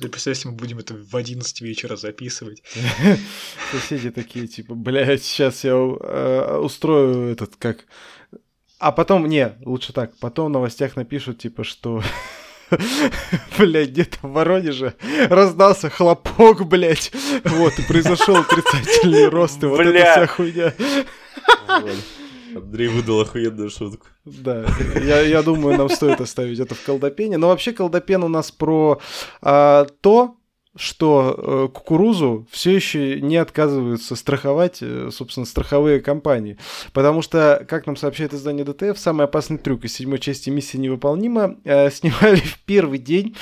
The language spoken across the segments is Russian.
Ты представь, если мы будем это в 11 вечера записывать. Соседи такие, типа, блядь, сейчас я э, устрою этот, как... А потом, не, лучше так, потом в новостях напишут, типа, что Блять, где-то в Воронеже раздался хлопок, блять. Вот, и произошел отрицательный рост, и вот эта вся хуйня. Андрей выдал охуенную шутку. Да, я, я думаю, нам стоит оставить это в колдопене. Но вообще колдопен у нас про а, то, что э, кукурузу все еще не отказываются страховать, э, собственно, страховые компании. Потому что, как нам сообщает издание ДТФ, самый опасный трюк из седьмой части «Миссия невыполнима» э, снимали в первый день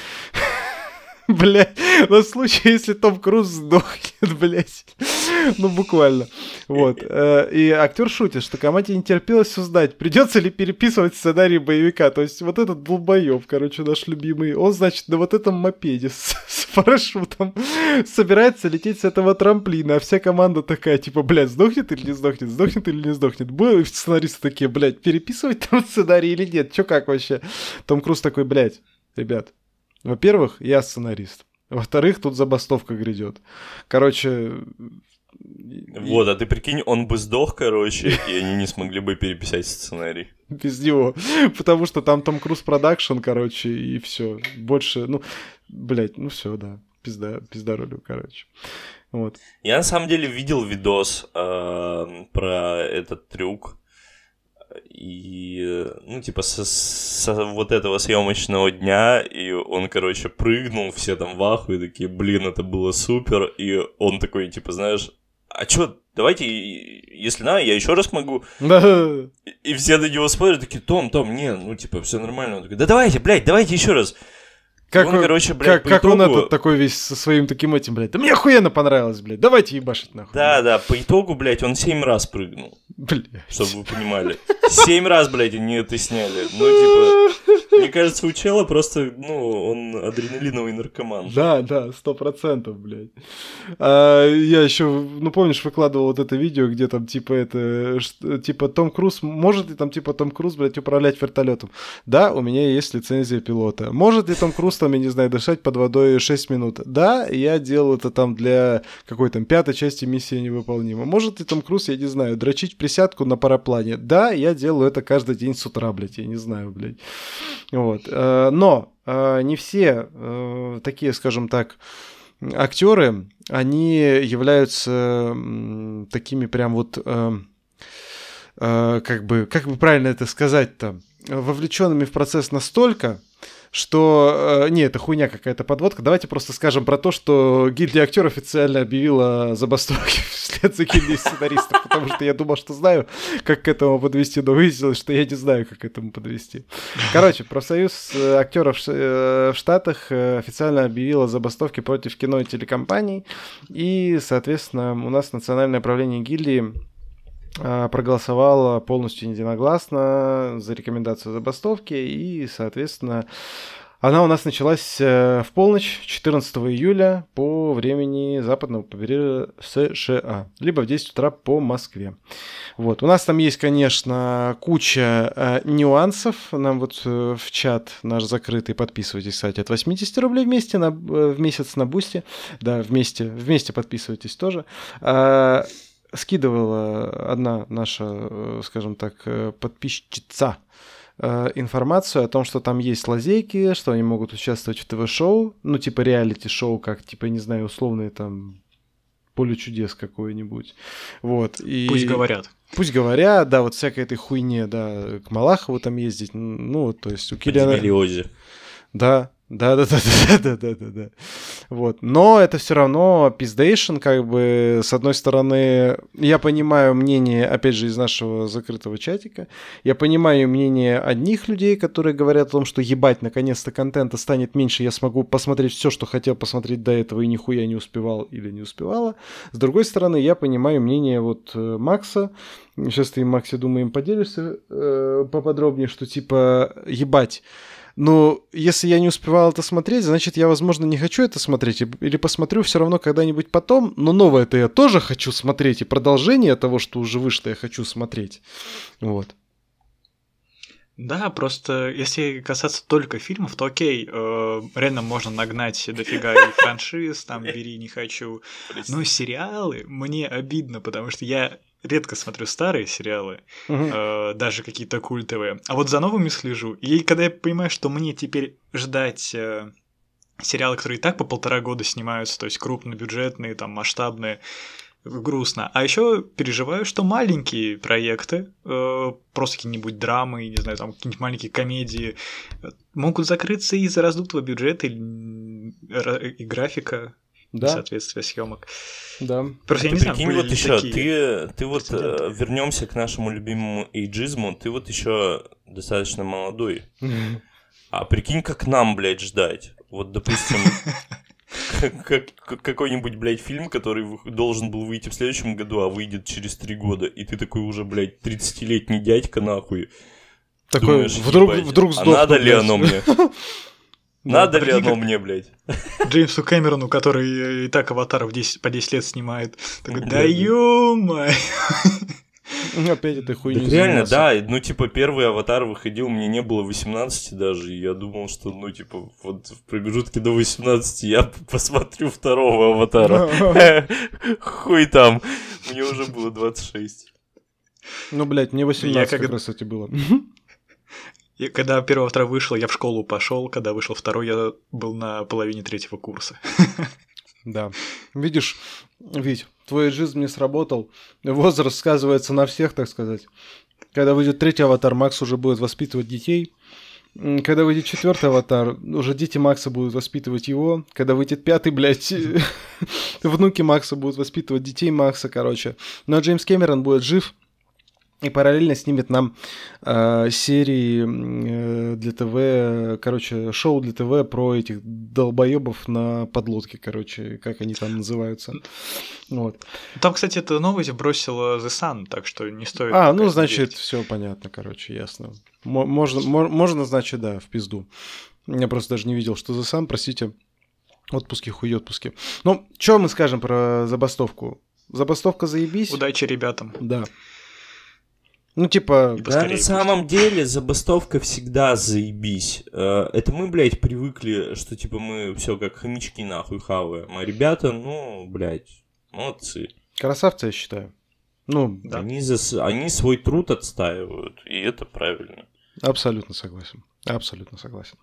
Блять, на случай, если Том Круз сдохнет, блять. Ну, буквально. Вот. Э, и актер шутит, что команде не терпелось узнать, придется ли переписывать сценарий боевика. То есть вот этот долбоеб, короче, наш любимый, он, значит, на вот этом мопеде с, с парашютом собирается лететь с этого трамплина, а вся команда такая, типа, блядь, сдохнет или не сдохнет, сдохнет или не сдохнет. Будут сценаристы такие, блядь, переписывать там сценарий или нет? Чё как вообще? Том Круз такой, блядь, ребят, во-первых, я сценарист. Во-вторых, тут забастовка грядет. Короче... Вот, а ты прикинь, он бы сдох, короче, и они не смогли бы переписать сценарий. Без него. Потому что там Том Круз продакшн, короче, и все. Больше, ну, блядь, ну все, да. Пизда, пизда ролю, короче. Вот. Я на самом деле видел видос э, про этот трюк и, ну, типа, с, с вот этого съемочного дня, и он, короче, прыгнул, все там в ахуе, такие, блин, это было супер, и он такой, типа, знаешь, а чё, давайте, если надо, я еще раз могу. Да. И все на него смотрят, такие, Том, Том, не, ну, типа, все нормально. Он такой, да давайте, блядь, давайте еще раз. Как, он, короче, блядь, как, как итогу... он этот такой весь со своим таким этим, блядь, да мне охуенно понравилось, блядь, давайте ебашить нахуй. Да, да, по итогу, блядь, он семь раз прыгнул. Блядь. Чтобы вы понимали. Семь раз, блядь, они это сняли. Ну, типа, мне кажется, у чела просто, ну, он адреналиновый наркоман. Да, да, сто процентов, блядь. А, я еще, ну, помнишь, выкладывал вот это видео, где там, типа, это, типа, Том Круз, может ли там, типа, Том Круз, блядь, управлять вертолетом? Да, у меня есть лицензия пилота. Может ли Том Круз там, я не знаю, дышать под водой 6 минут? Да, я делал это там для какой там пятой части миссии невыполнима. Может ли Том Круз, я не знаю, дрочить присядку на параплане? Да, я делаю это каждый день с утра, блядь, я не знаю, блядь. Вот. Э, но э, не все э, такие, скажем так, актеры, они являются такими прям вот как бы, как бы правильно это сказать-то, вовлеченными в процесс настолько, что... Э, не, это хуйня какая-то подводка. Давайте просто скажем про то, что гильдия актеров официально объявила забастовки вслед за гильдией сценаристов, потому что я думал, что знаю, как к этому подвести, но выяснилось, что я не знаю, как к этому подвести. Короче, профсоюз э, актеров э, в Штатах официально объявила забастовки против кино и телекомпаний, и, соответственно, у нас национальное правление гильдии проголосовала полностью единогласно за рекомендацию забастовки, и, соответственно, она у нас началась э, в полночь 14 июля по времени западного побережья США, либо в 10 утра по Москве. Вот. У нас там есть, конечно, куча э, нюансов. Нам вот э, в чат наш закрытый, подписывайтесь, кстати, от 80 рублей вместе на, э, в месяц на бусте. Да, вместе, вместе подписывайтесь тоже. Э, скидывала одна наша, э, скажем так, э, подписчица э, информацию о том, что там есть лазейки, что они могут участвовать в ТВ-шоу, ну, типа реалити-шоу, как, типа, не знаю, условные там поле чудес какое-нибудь. Вот. И... Пусть говорят. Пусть говорят, да, вот всякой этой хуйне, да, к Малахову там ездить, ну, то есть у Киллиана... Да, да, да, да, да, да, да, да. Вот. Но это все равно пиздейшн, как бы, с одной стороны, я понимаю мнение, опять же, из нашего закрытого чатика, я понимаю мнение одних людей, которые говорят о том, что ебать, наконец-то контента станет меньше, я смогу посмотреть все, что хотел посмотреть до этого и нихуя не успевал или не успевала. С другой стороны, я понимаю мнение вот э, Макса, сейчас ты, Макс, я думаю, им поделишься э, поподробнее, что типа, ебать, но если я не успевал это смотреть, значит, я, возможно, не хочу это смотреть. Или посмотрю все равно когда-нибудь потом. Но новое-то я тоже хочу смотреть. И продолжение того, что уже вышло, я хочу смотреть. Вот. Да, просто если касаться только фильмов, то окей, э, реально можно нагнать дофига и франшиз, там «Бери, не хочу». Но сериалы мне обидно, потому что я редко смотрю старые сериалы, Мгм. э, даже какие-то культовые. А вот за новыми слежу. И когда я понимаю, что мне теперь ждать э, сериалы, которые и так по полтора года снимаются, то есть крупнобюджетные, там масштабные, грустно. А еще переживаю, что маленькие проекты, э, просто какие-нибудь драмы, не знаю, там какие-нибудь маленькие комедии, э, могут закрыться из-за раздутого бюджета ра- и графика, Да, соответствия съемок. да. Просто я Ты не знаю, прикинь, были вот еще, такие ты, ты вот прецеденты. вернемся к нашему любимому эйджизму, ты вот еще достаточно молодой. А прикинь, как нам, блядь, ждать. Вот, допустим, как- как- какой-нибудь, блядь, фильм, который должен был выйти в следующем году, а выйдет через три года, и ты такой уже, блядь, 30-летний дядька, нахуй. Такой, Думаешь, вдруг, ебать, вдруг а сдохну, надо ли блядь. оно мне? Да, Надо ли прикинь, оно мне, блядь? Джеймсу Кэмерону, который и так аватаров 10, по 10 лет снимает. Такой, Да, да да. ё Опять этой хуйней Так реально, да, ну, типа, первый аватар выходил, мне не было 18 даже, и я думал, что, ну, типа, вот в промежутке до 18 я посмотрю второго аватара. Хуй там, мне уже было 26. Ну, блядь, мне 18 Я как как- раз, кстати, было. И когда аватар вышел, я в школу пошел, когда вышел второй, я был на половине третьего курса. Да. Видишь, Вить, твой жизнь не сработал. Возраст сказывается на всех, так сказать. Когда выйдет третий аватар, Макс уже будет воспитывать детей. Когда выйдет четвертый аватар, уже дети Макса будут воспитывать его. Когда выйдет пятый, блядь, внуки Макса будут воспитывать детей Макса, короче. Но Джеймс Кэмерон будет жив и параллельно снимет нам э, серии э, для ТВ, короче, шоу для ТВ про этих долбоебов на подлодке, короче, как они там называются. Вот. Там, кстати, эта новость бросила The Sun, так что не стоит... А, ну, значит, верить. все понятно, короче, ясно. Мо- Можно, мо- можно, значит, да, в пизду. Я просто даже не видел, что за сам, простите. Отпуски, хуй отпуски. Ну, что мы скажем про забастовку? Забастовка заебись. Удачи ребятам. Да. Ну, типа, Да, на пусть. самом деле, забастовка всегда заебись. Э, Это мы, блядь, привыкли, что, типа, мы все как хомячки нахуй хаваем. А ребята, ну, блядь, молодцы. красавцы, я считаю. Ну, Да. Они, за, они свой труд отстаивают, и это правильно. абсолютно согласен. Абсолютно согласен.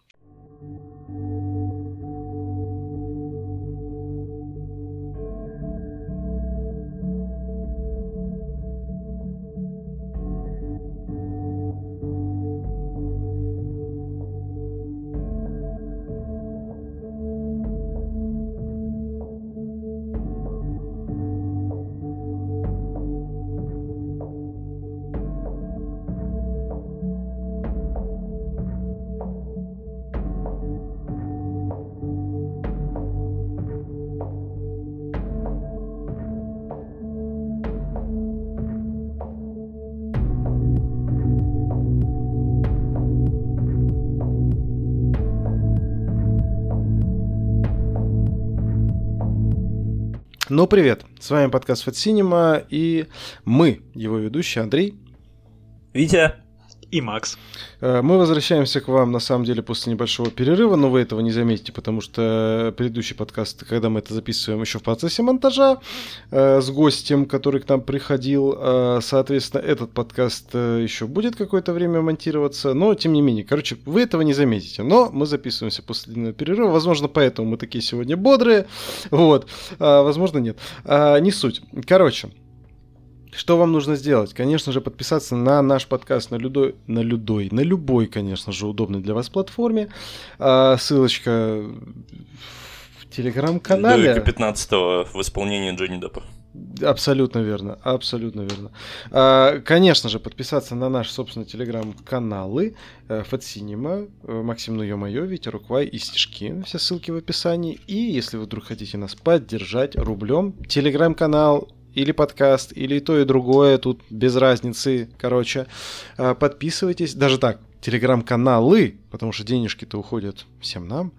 Ну, привет. С вами подкаст Cinema, и мы, его ведущий Андрей. Витя, И Макс. Э, Мы возвращаемся к вам, на самом деле, после небольшого перерыва, но вы этого не заметите, потому что предыдущий подкаст, когда мы это записываем, еще в процессе монтажа э, с гостем, который к нам приходил. Э, соответственно, этот подкаст еще будет какое-то время монтироваться, но тем не менее, короче, вы этого не заметите. Но мы записываемся после длинного перерыва, возможно, поэтому мы такие сегодня бодрые, вот, А, возможно, нет. А, не суть. Короче, что вам нужно сделать? Конечно же, подписаться на наш подкаст на Людой, на Людой, на любой, конечно же, удобной для вас платформе. А, ссылочка в телеграм-канале. Дойка 15 в исполнении Джонни Деппа. Абсолютно верно, абсолютно верно. А, конечно же, подписаться на наши, собственно, телеграм-каналы э, Cinema, э, Максим Ну Ё-Моё, Витя Руквай и Стишки. Все ссылки в описании. И если вы вдруг хотите нас поддержать рублем, телеграм-канал или подкаст, или то, и другое, тут без разницы, короче. А, Подписывайтесь, даже так, телеграм-каналы, потому что денежки-то уходят всем нам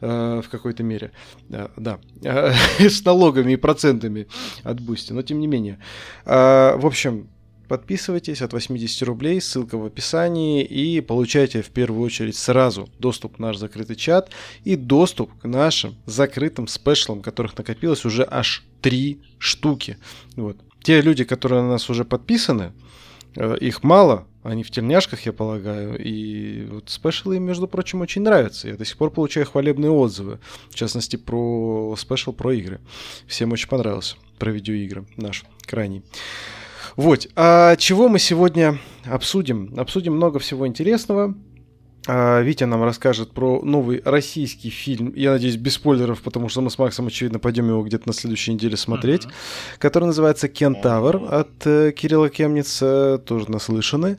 э, в какой-то мере. Э, да, с налогами и процентами от Бусти, но тем не менее. В общем, подписывайтесь от 80 рублей, ссылка в описании, и получайте в первую очередь сразу доступ в наш закрытый чат и доступ к нашим закрытым special ам, которых накопилось уже аж три штуки. Вот. Те люди, которые на нас уже подписаны, э, их мало, они в тельняшках, я полагаю, и вот спешлы им, между прочим, очень нравятся. Я до сих пор получаю хвалебные отзывы, в частности, про спешл про игры. Всем очень понравился про видеоигры наш крайний. Вот, а чего мы сегодня обсудим? Обсудим много всего интересного. А, Витя нам расскажет про новый российский фильм, я надеюсь, без спойлеров, потому что мы с Максом, очевидно, пойдем его где-то на следующей неделе смотреть, uh-huh. который называется «Кентавр» от э, Кирилла Кемница, тоже наслышаны.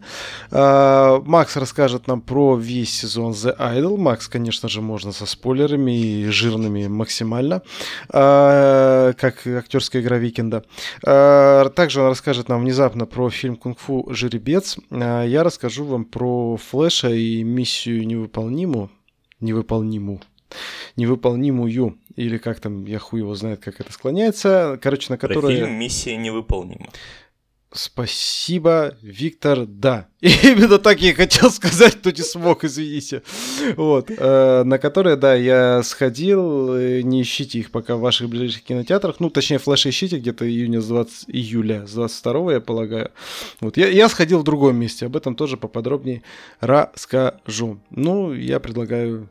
А, Макс расскажет нам про весь сезон The Idol. Макс, конечно же, можно со спойлерами и жирными максимально, а, как актерская игра Викенда. А, также он расскажет нам внезапно про фильм «Кунг-фу. Жеребец». А, я расскажу вам про Флэша и миссию миссию невыполнимую, невыполнимую, невыполнимую, или как там, я хуй его знает, как это склоняется, короче, на которой... Фильм «Миссия невыполнима». Спасибо, Виктор, да. И именно так я хотел сказать, но не смог, извините. Вот. Э, на которые, да, я сходил. Э, не ищите их пока в ваших ближайших кинотеатрах. Ну, точнее, флеши ищите где-то июня с 20, июля с 22 я полагаю. Вот. Я, я сходил в другом месте. Об этом тоже поподробнее расскажу. Ну, я предлагаю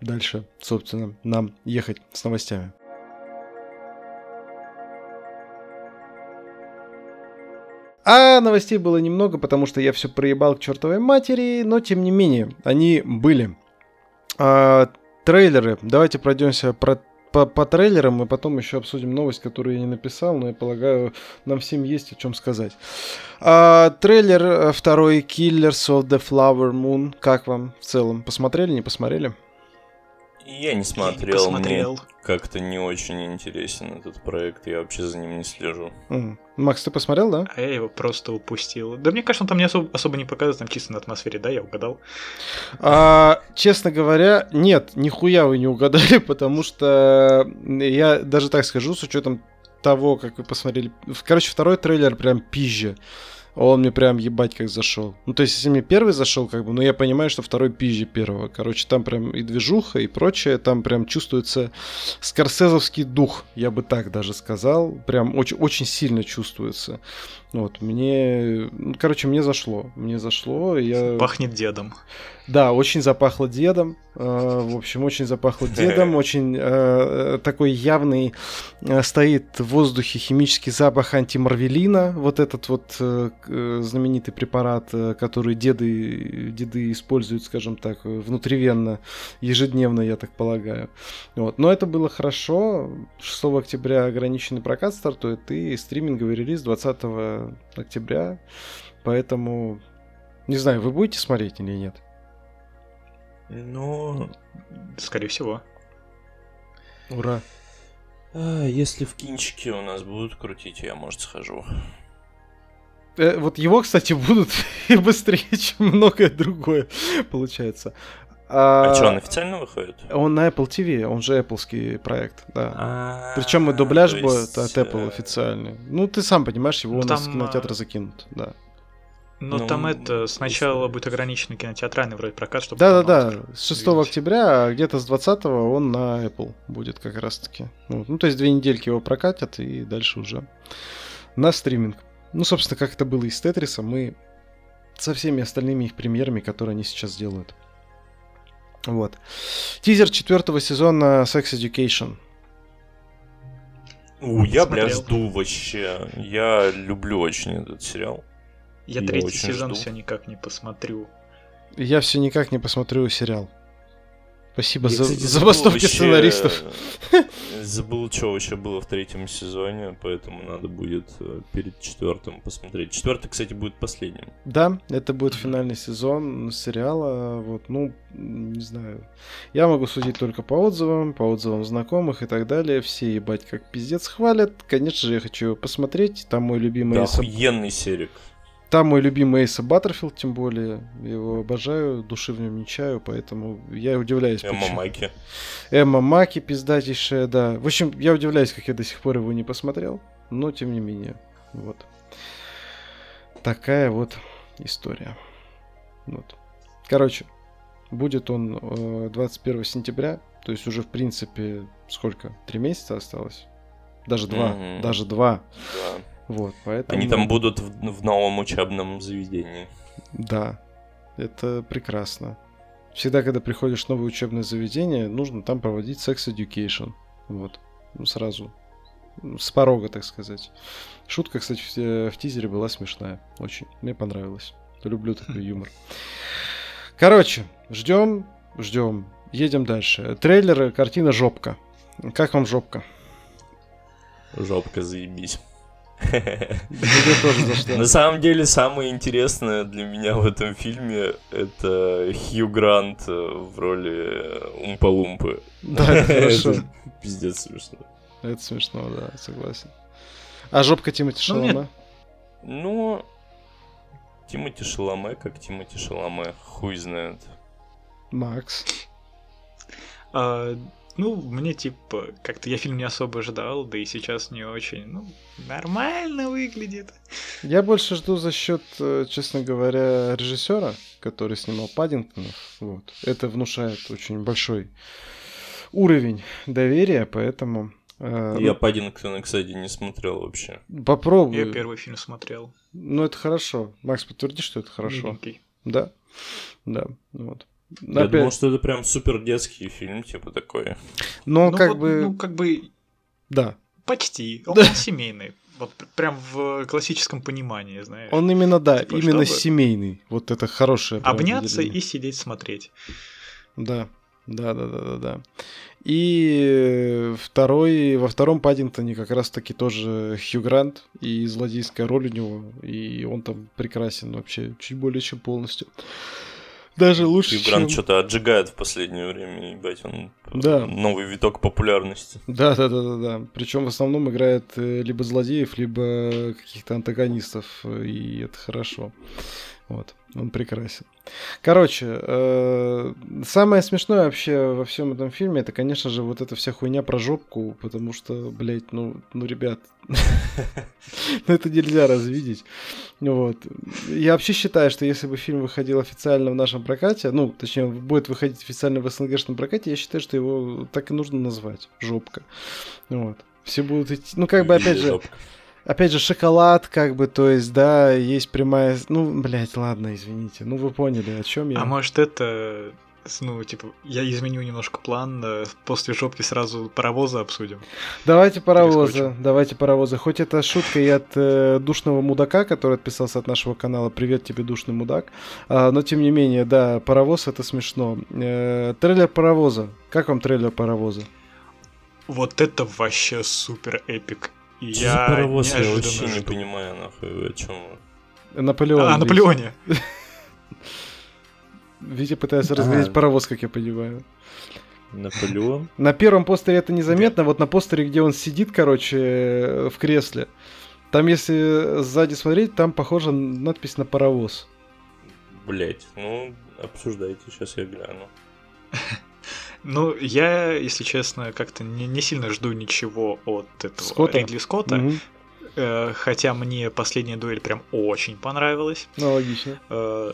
дальше, собственно, нам ехать с новостями. А новостей было немного, потому что я все проебал к чертовой матери, но тем не менее, они были. А, трейлеры. Давайте пройдемся про, по, по трейлерам, и потом еще обсудим новость, которую я не написал, но я полагаю, нам всем есть о чем сказать. А, трейлер э, второй Killers of the Flower Moon. Как вам в целом? Посмотрели, не посмотрели? Я не смотрел, я не посмотрел. мне как-то не очень интересен этот проект, я вообще за ним не слежу. Mm. Макс, ты посмотрел, да? А я его просто упустил. Да мне кажется, он там не особо, особо не показывает, там чисто на атмосфере, да, я угадал. А, честно говоря, нет, нихуя вы не угадали, потому что я даже так скажу, с учетом того, как вы посмотрели. Короче, второй трейлер прям пизже он мне прям ебать как зашел. Ну, то есть, если мне первый зашел, как бы, ну, я понимаю, что второй пизже первого. Короче, там прям и движуха, и прочее, там прям чувствуется скорсезовский дух, я бы так даже сказал. Прям очень, очень сильно чувствуется. Вот, мне, ну, короче, мне зашло, мне зашло, я... Пахнет дедом. Да, очень запахло дедом, э, в общем, очень запахло дедом, очень э, такой явный э, стоит в воздухе химический запах антимарвелина, вот этот вот э, знаменитый препарат, э, который деды, деды используют, скажем так, внутривенно, ежедневно, я так полагаю. Вот, но это было хорошо, 6 октября ограниченный прокат стартует, и стриминговый релиз 20 октября. Поэтому, не знаю, вы будете смотреть или нет? Ну, скорее всего. Ура. А, если в кинчике у нас будут крутить, я, может, схожу. Э, вот его, кстати, будут и быстрее, чем многое другое, получается. А, а что, он официально выходит? Он на Apple TV, он же Apple проект, да. А, Причем и дубляж будет от Apple э, официальный. Ну, ты сам понимаешь, его ну, на кинотеатр закинут, да. Но ну, там это сначала будет ограниченный кинотеатральный вроде прокат, чтобы... Да-да-да, с 6 видеть. октября, а где-то с 20 он на Apple будет как раз-таки. Вот. Ну, то есть две недельки его прокатят, и дальше уже на стриминг. Ну, собственно, как это было и с Тетриса, мы со всеми остальными их премьерами, которые они сейчас делают. Вот. Тизер четвертого сезона Sex Education. У, я, бля, жду вообще. Я люблю очень этот сериал. Я, я третий сезон жду. все никак не посмотрю. Я все никак не посмотрю сериал. Спасибо я, за кстати, забастовки сценаристов. Забыл, что вообще было в третьем сезоне, поэтому надо будет э, перед четвертым посмотреть. Четвертый, кстати, будет последним. Да, это будет финальный сезон сериала. Вот, ну, не знаю. Я могу судить только по отзывам, по отзывам знакомых и так далее. Все ебать как пиздец хвалят. Конечно же, я хочу его посмотреть. Там мой любимый... Да, охуенный серик. Там мой любимый Эйса Баттерфилд, тем более. Его обожаю, души в нем не чаю, поэтому я удивляюсь. Эмма почему. Маки. Эмма Маки, пиздатейшая, да. В общем, я удивляюсь, как я до сих пор его не посмотрел, но тем не менее. Вот. такая вот история. Вот. Короче, будет он э, 21 сентября, то есть уже в принципе сколько? Три месяца осталось? Даже два, Мгм. даже два. Да. Вот, поэтому... Они там будут в, в новом учебном заведении. Да, это прекрасно. Всегда, когда приходишь в новое учебное заведение, нужно там проводить секс education. Вот. Ну, сразу. Ну, С порога, так сказать. Шутка, кстати, в, в тизере была смешная. Очень. Мне понравилось. Люблю такой юмор. Короче, ждем, ждем. Едем дальше. Трейлер, картина жопка. Как вам жопка? Жопка заебись. На самом деле, самое интересное для меня в этом фильме это Хью Грант э, в роли Умпа-Лумпы. Да, это хорошо. Пиздец смешно. Это смешно, да, согласен. А жопка Тимати Ну. Шаломе? Ну, Тимати Шаломе, как Тимати Шаломе, хуй знает. Макс. Ну, мне типа, как-то я фильм не особо ждал, да и сейчас не очень. Ну, нормально выглядит. Я больше жду за счет, э, честно говоря, режиссера, который снимал Паддингтонов. Вот. Это внушает очень большой уровень доверия, поэтому э, Я Паддингтона, кстати, не смотрел вообще. ну, попробуй. Я первый фильм смотрел. Ну, это хорошо. Макс, подтверди, что это хорошо. Миленький. Да. Да. Вот. Я Опять- думал, что это прям супер детский фильм, типа такой. Но ну, как вот, бы... ну, как бы Да. почти. Он Да. семейный. Вот пр- прям в классическом понимании, знаешь. Он именно, да, Типа, именно чтобы- семейный. Вот это хорошее. Обняться и сидеть смотреть. Да, да, да, да, да, да. И второй, во втором Паддингтоне как раз-таки тоже Хью Грант и злодейская роль у него, и он там прекрасен вообще, чуть более чем полностью. Даже лучше, Хью Грант чем... что-то отжигает в последнее время, ебать, он Да. новый виток популярности. Да, да, да, да, да. Причем в основном играет э, либо злодеев, либо каких-то антагонистов, э, и это хорошо. Вот, он прекрасен. Короче, э, самое смешное вообще во всем этом фильме, это, конечно же, вот эта вся хуйня про жопку, потому что, блядь, ну, ну, ребят, ну это нельзя развидеть. Вот. Я вообще считаю, что если бы фильм выходил официально в нашем прокате, ну, точнее, будет выходить официально в СНГшном прокате, я считаю, что его так и нужно назвать. Жопка. Вот. Все будут идти. Ну, как бы, опять же, жопка. Опять же, шоколад, как бы, то есть, да, есть прямая. Ну, блядь, ладно, извините. Ну, вы поняли, о чем я. А может это, ну, типа, я изменю немножко план, э, после жопки сразу паровоза обсудим. Давайте паровоза, Перескочим. давайте паровоза. Хоть это шутка и от э, душного мудака, который отписался от нашего канала. Привет тебе, душный мудак. А, но тем не менее, да, паровоз это смешно. Э, трейлер паровоза. Как вам трейлер паровоза? Вот это вообще супер эпик. И Что за я паровоз? Я вообще не понимаю, нахуй, о чем вы. Наполеон. А, Витя. Наполеоне. Витя пытается А. разглядеть паровоз, как я понимаю. Наполеон? На первом постере это незаметно, вот на постере, где он сидит, короче, э, в кресле. Там, если сзади смотреть, там похожа надпись на паровоз. Блять, ну, обсуждайте, сейчас я гляну. Ну, я, если честно, как-то не, не сильно жду ничего от этого Скотта? Ридли Скотта. Мгм. Э, хотя мне последняя дуэль прям очень понравилась. Ну, логично. Э,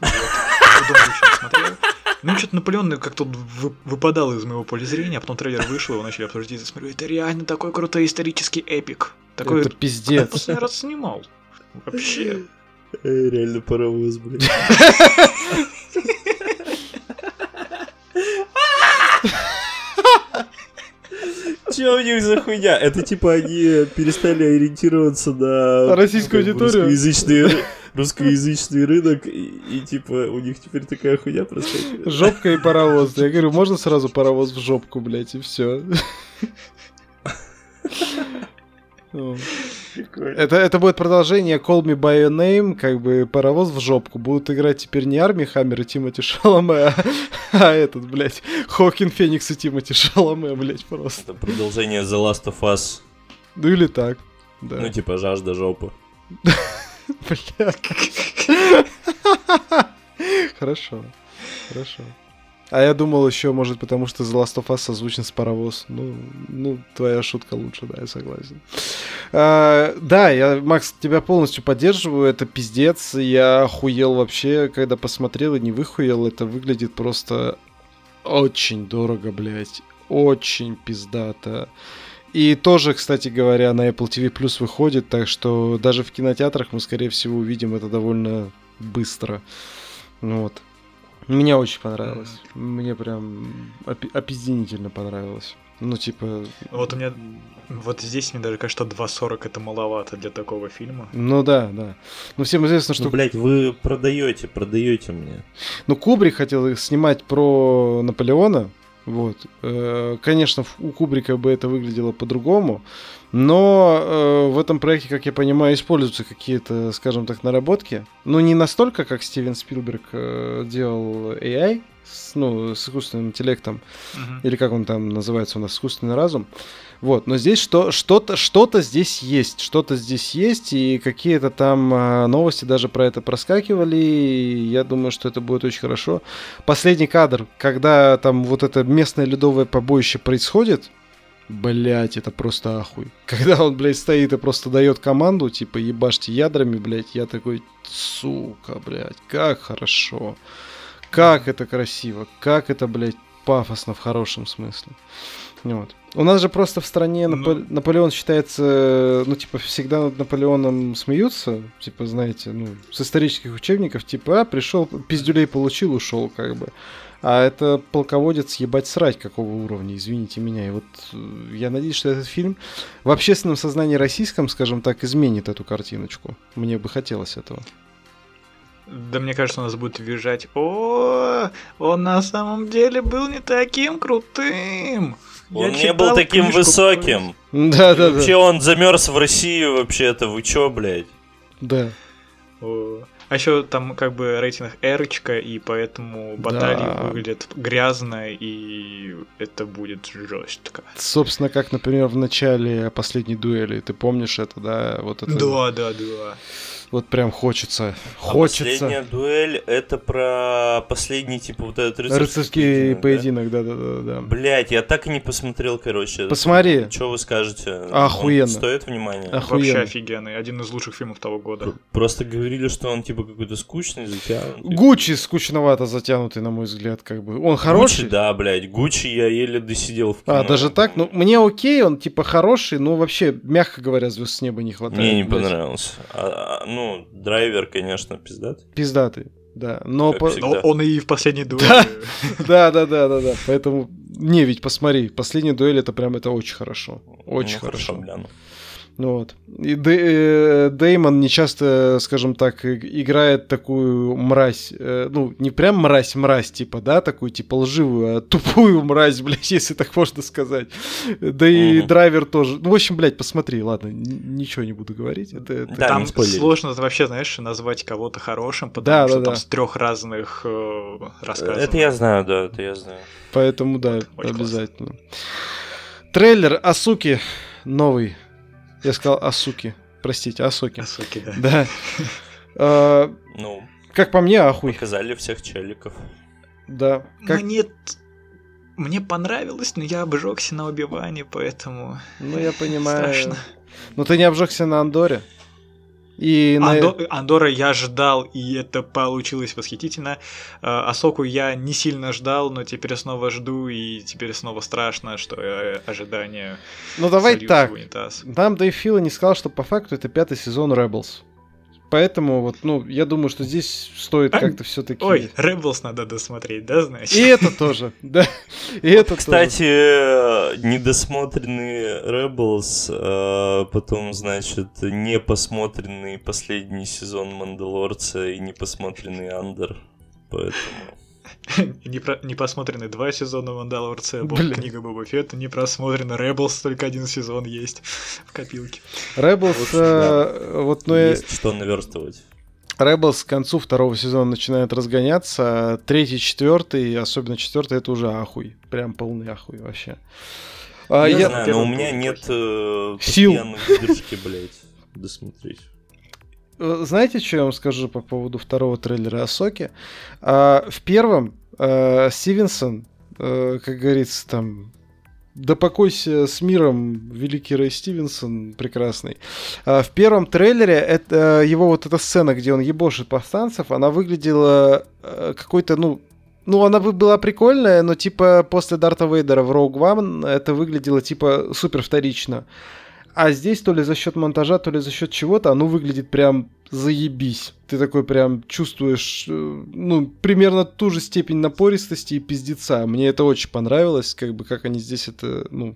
вот. Не смотрел. Ну, что-то Наполеон как-то вы- выпадал из моего поля зрения, а потом трейлер вышел, его начали обсуждать. Я смотрю, это реально такой крутой исторический эпик. Такой Это пиздец. последний раз снимал. Вообще. реально паровоз, блядь. Че у них за хуйня? Это типа они перестали ориентироваться на Российскую аудиторию? русскоязычный, ры- русскоязычный рынок, и, и, типа у них теперь такая хуйня происходит. Жопка и паровоз. Я говорю, можно сразу паровоз в жопку, блядь, и все. Это, это будет продолжение Call Me By Your Name, как бы паровоз в жопку. Будут играть теперь не Арми Хаммер и Тимати Шаломе, а, а этот, блядь, Хокин Феникс и Тимати Шаломе, блядь, просто. Это продолжение The Last of Us. Ну или так. Да. Ну, типа, жажда жопы. Бля. Хорошо. Хорошо. А я думал еще, может, потому что The Last of Us созвучен с паровоз. Ну, ну твоя шутка лучше, да, я согласен. А, да, я, Макс, тебя полностью поддерживаю. Это пиздец. Я охуел вообще, когда посмотрел и не выхуел. Это выглядит просто очень дорого, блядь. Очень пиздато. И тоже, кстати говоря, на Apple TV Plus выходит, так что даже в кинотеатрах мы, скорее всего, увидим это довольно быстро. Вот. Мне очень понравилось. Мне прям опи- опизденительно понравилось. Ну, типа... Вот у меня... Вот здесь мне даже кажется, что 2.40 это маловато для такого фильма. Ну да, да. Ну всем известно, что... Ну, блядь, вы продаете, продаете мне. Ну, Кубрик хотел снимать про Наполеона, вот. Э, конечно, у Кубрика бы это выглядело по-другому, но э, в этом проекте, как я понимаю, используются какие-то, скажем так, наработки. Но не настолько, как Стивен Спилберг э, делал AI, с, ну, с искусственным интеллектом, uh-huh. или как он там называется у нас, искусственный разум. Вот, но здесь что, что-то, что-то здесь есть, что-то здесь есть, и какие-то там э, новости даже про это проскакивали, и я думаю, что это будет очень хорошо. Последний кадр, когда там вот это местное ледовое побоище происходит, Блять, это просто ахуй. Когда он, блядь, стоит и просто дает команду, типа, ебашьте ядрами, блядь, я такой, сука, блядь, как хорошо. Как это красиво, как это, блядь, пафосно в хорошем смысле. Вот. У нас же просто в стране ну... Напо... Наполеон считается, ну, типа, всегда над Наполеоном смеются, типа, знаете, ну, с исторических учебников, типа, а, пришел, пиздюлей получил, ушел, как бы. А это полководец ебать срать какого уровня, извините меня. И вот э, я надеюсь, что этот фильм в общественном сознании российском, скажем так, изменит эту картиночку. Мне бы хотелось этого. Да мне кажется, у нас будет визжать. О, он на самом деле был не таким крутым. Он не был таким высоким. Да, да, да. Вообще он замерз в России вообще-то. Вы чё, блядь? Да. А еще там как бы рейтинг эрочка, и поэтому баталии да. выглядят грязно, и это будет жестко. Собственно, как, например, в начале последней дуэли, ты помнишь это, да? Вот это... Да, да, да. Вот прям хочется. А хочется. Последняя дуэль это про последний, типа, вот этот рыцарский, рыцарский поединок, да? да, да, да, Блять, я так и не посмотрел, короче. Посмотри. Что вы скажете? Охуенно. Он стоит внимания? Охуенно. Вообще офигенный. Один из лучших фильмов того года. Просто говорили, что он, типа, какой-то скучный, затянутый. Гуччи скучновато затянутый, на мой взгляд, как бы. Он хороший. Гуччи, да, блядь. Гуччи я еле досидел в кино. А, даже так? Ну, мне окей, он, типа, хороший, но вообще, мягко говоря, звезд с неба не хватает. Мне не блядь. понравился. А, а, ну, драйвер, конечно, пиздатый. Пиздатый, да. Но, по... но он и в последней дуэли. Да, да, да, да, да. Поэтому, не, ведь посмотри, последняя дуэль это прям это очень хорошо. Очень ну, хорошо. Ну вот. И Дэ, э, Деймон не часто, скажем так, играет такую мразь, э, ну, не прям мразь-мразь, типа, да, такую, типа, лживую, а тупую мразь, блядь, если так можно сказать. Да и угу. драйвер тоже. Ну, в общем, блядь, посмотри, ладно, ничего не буду говорить. Это, это... Да, Там сложно вообще, знаешь, назвать кого-то хорошим, потому да, что да, там да. с трех разных э, рассказов. Это я знаю, да, это я знаю. Поэтому, да, вот, обязательно. Классно. Трейлер Асуки новый я сказал Асуки. Простите, Асоки. Асуки, да. Да. А, ну, как по мне, ахуй. Показали всех челиков. Да. Как... Мне... Мне понравилось, но я обжегся на убивании, поэтому... Ну, я понимаю. Страшно. Но ты не обжегся на Андоре? И Андо... на... Андора я ждал, и это получилось восхитительно. А, Асоку я не сильно ждал, но теперь снова жду, и теперь снова страшно, что э, ожидания. Ну давай так. Нам Дэйв Филла не сказал, что по факту это пятый сезон Rebels. Поэтому вот, ну, я думаю, что здесь стоит как-то все-таки. Ой, Rebels надо досмотреть, да, значит? И это тоже, да. И это Кстати, недосмотренный Rebels, э, потом, значит, не посмотренный последний сезон Мандалорца и не посмотренный Андер. Поэтому не, про, не посмотрены два сезона Мандалорца, книга Боба Фетта, не просмотрено Rebels, только один сезон есть в копилке. Rebels, вот, э, вот ну Есть что наверстывать. Rebels к концу второго сезона начинает разгоняться, а третий, четвертый, особенно четвертый, это уже ахуй, прям полный ахуй вообще. А, я, я знаю, но у меня нет э, сил выдержки, блядь, досмотреть. Э, знаете, что я вам скажу по поводу второго трейлера Асоки? А, в первом а, Стивенсон, а, как говорится, там да покойся с миром, великий Рэй Стивенсон, прекрасный. А, в первом трейлере это его вот эта сцена, где он ебошит повстанцев, она выглядела какой-то, ну, ну, она бы была прикольная, но типа после Дарта Вейдера в Rogue One это выглядело типа супер вторично. А здесь то ли за счет монтажа, то ли за счет чего-то оно выглядит прям заебись. Ты такой прям чувствуешь, э, ну, примерно ту же степень напористости и пиздеца. Мне это очень понравилось, как бы, как они здесь это, ну,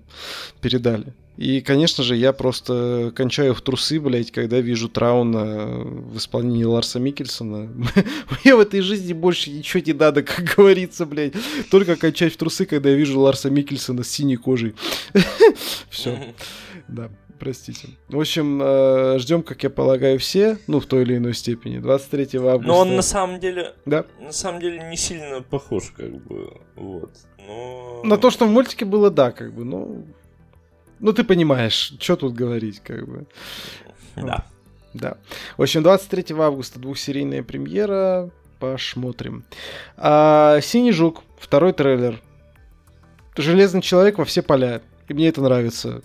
передали. И, конечно же, я просто кончаю в трусы, блядь, когда вижу Трауна в исполнении Ларса Микельсона. Мне в этой жизни больше ничего не надо, как говорится, блядь. Только кончать в трусы, когда я вижу Ларса Микельсона с синей кожей. Все. Да простите. В общем, э, ждем, как я полагаю, все, ну, в той или иной степени, 23 августа. Но он на самом деле, да? на самом деле не сильно похож, как бы, вот. Но... На то, что в мультике было, да, как бы, ну... Ну, ты понимаешь, что тут говорить, как бы. Да. Да. В общем, 23 августа двухсерийная премьера. Посмотрим. А, Синий жук, второй трейлер. Железный человек во все поля. И мне это нравится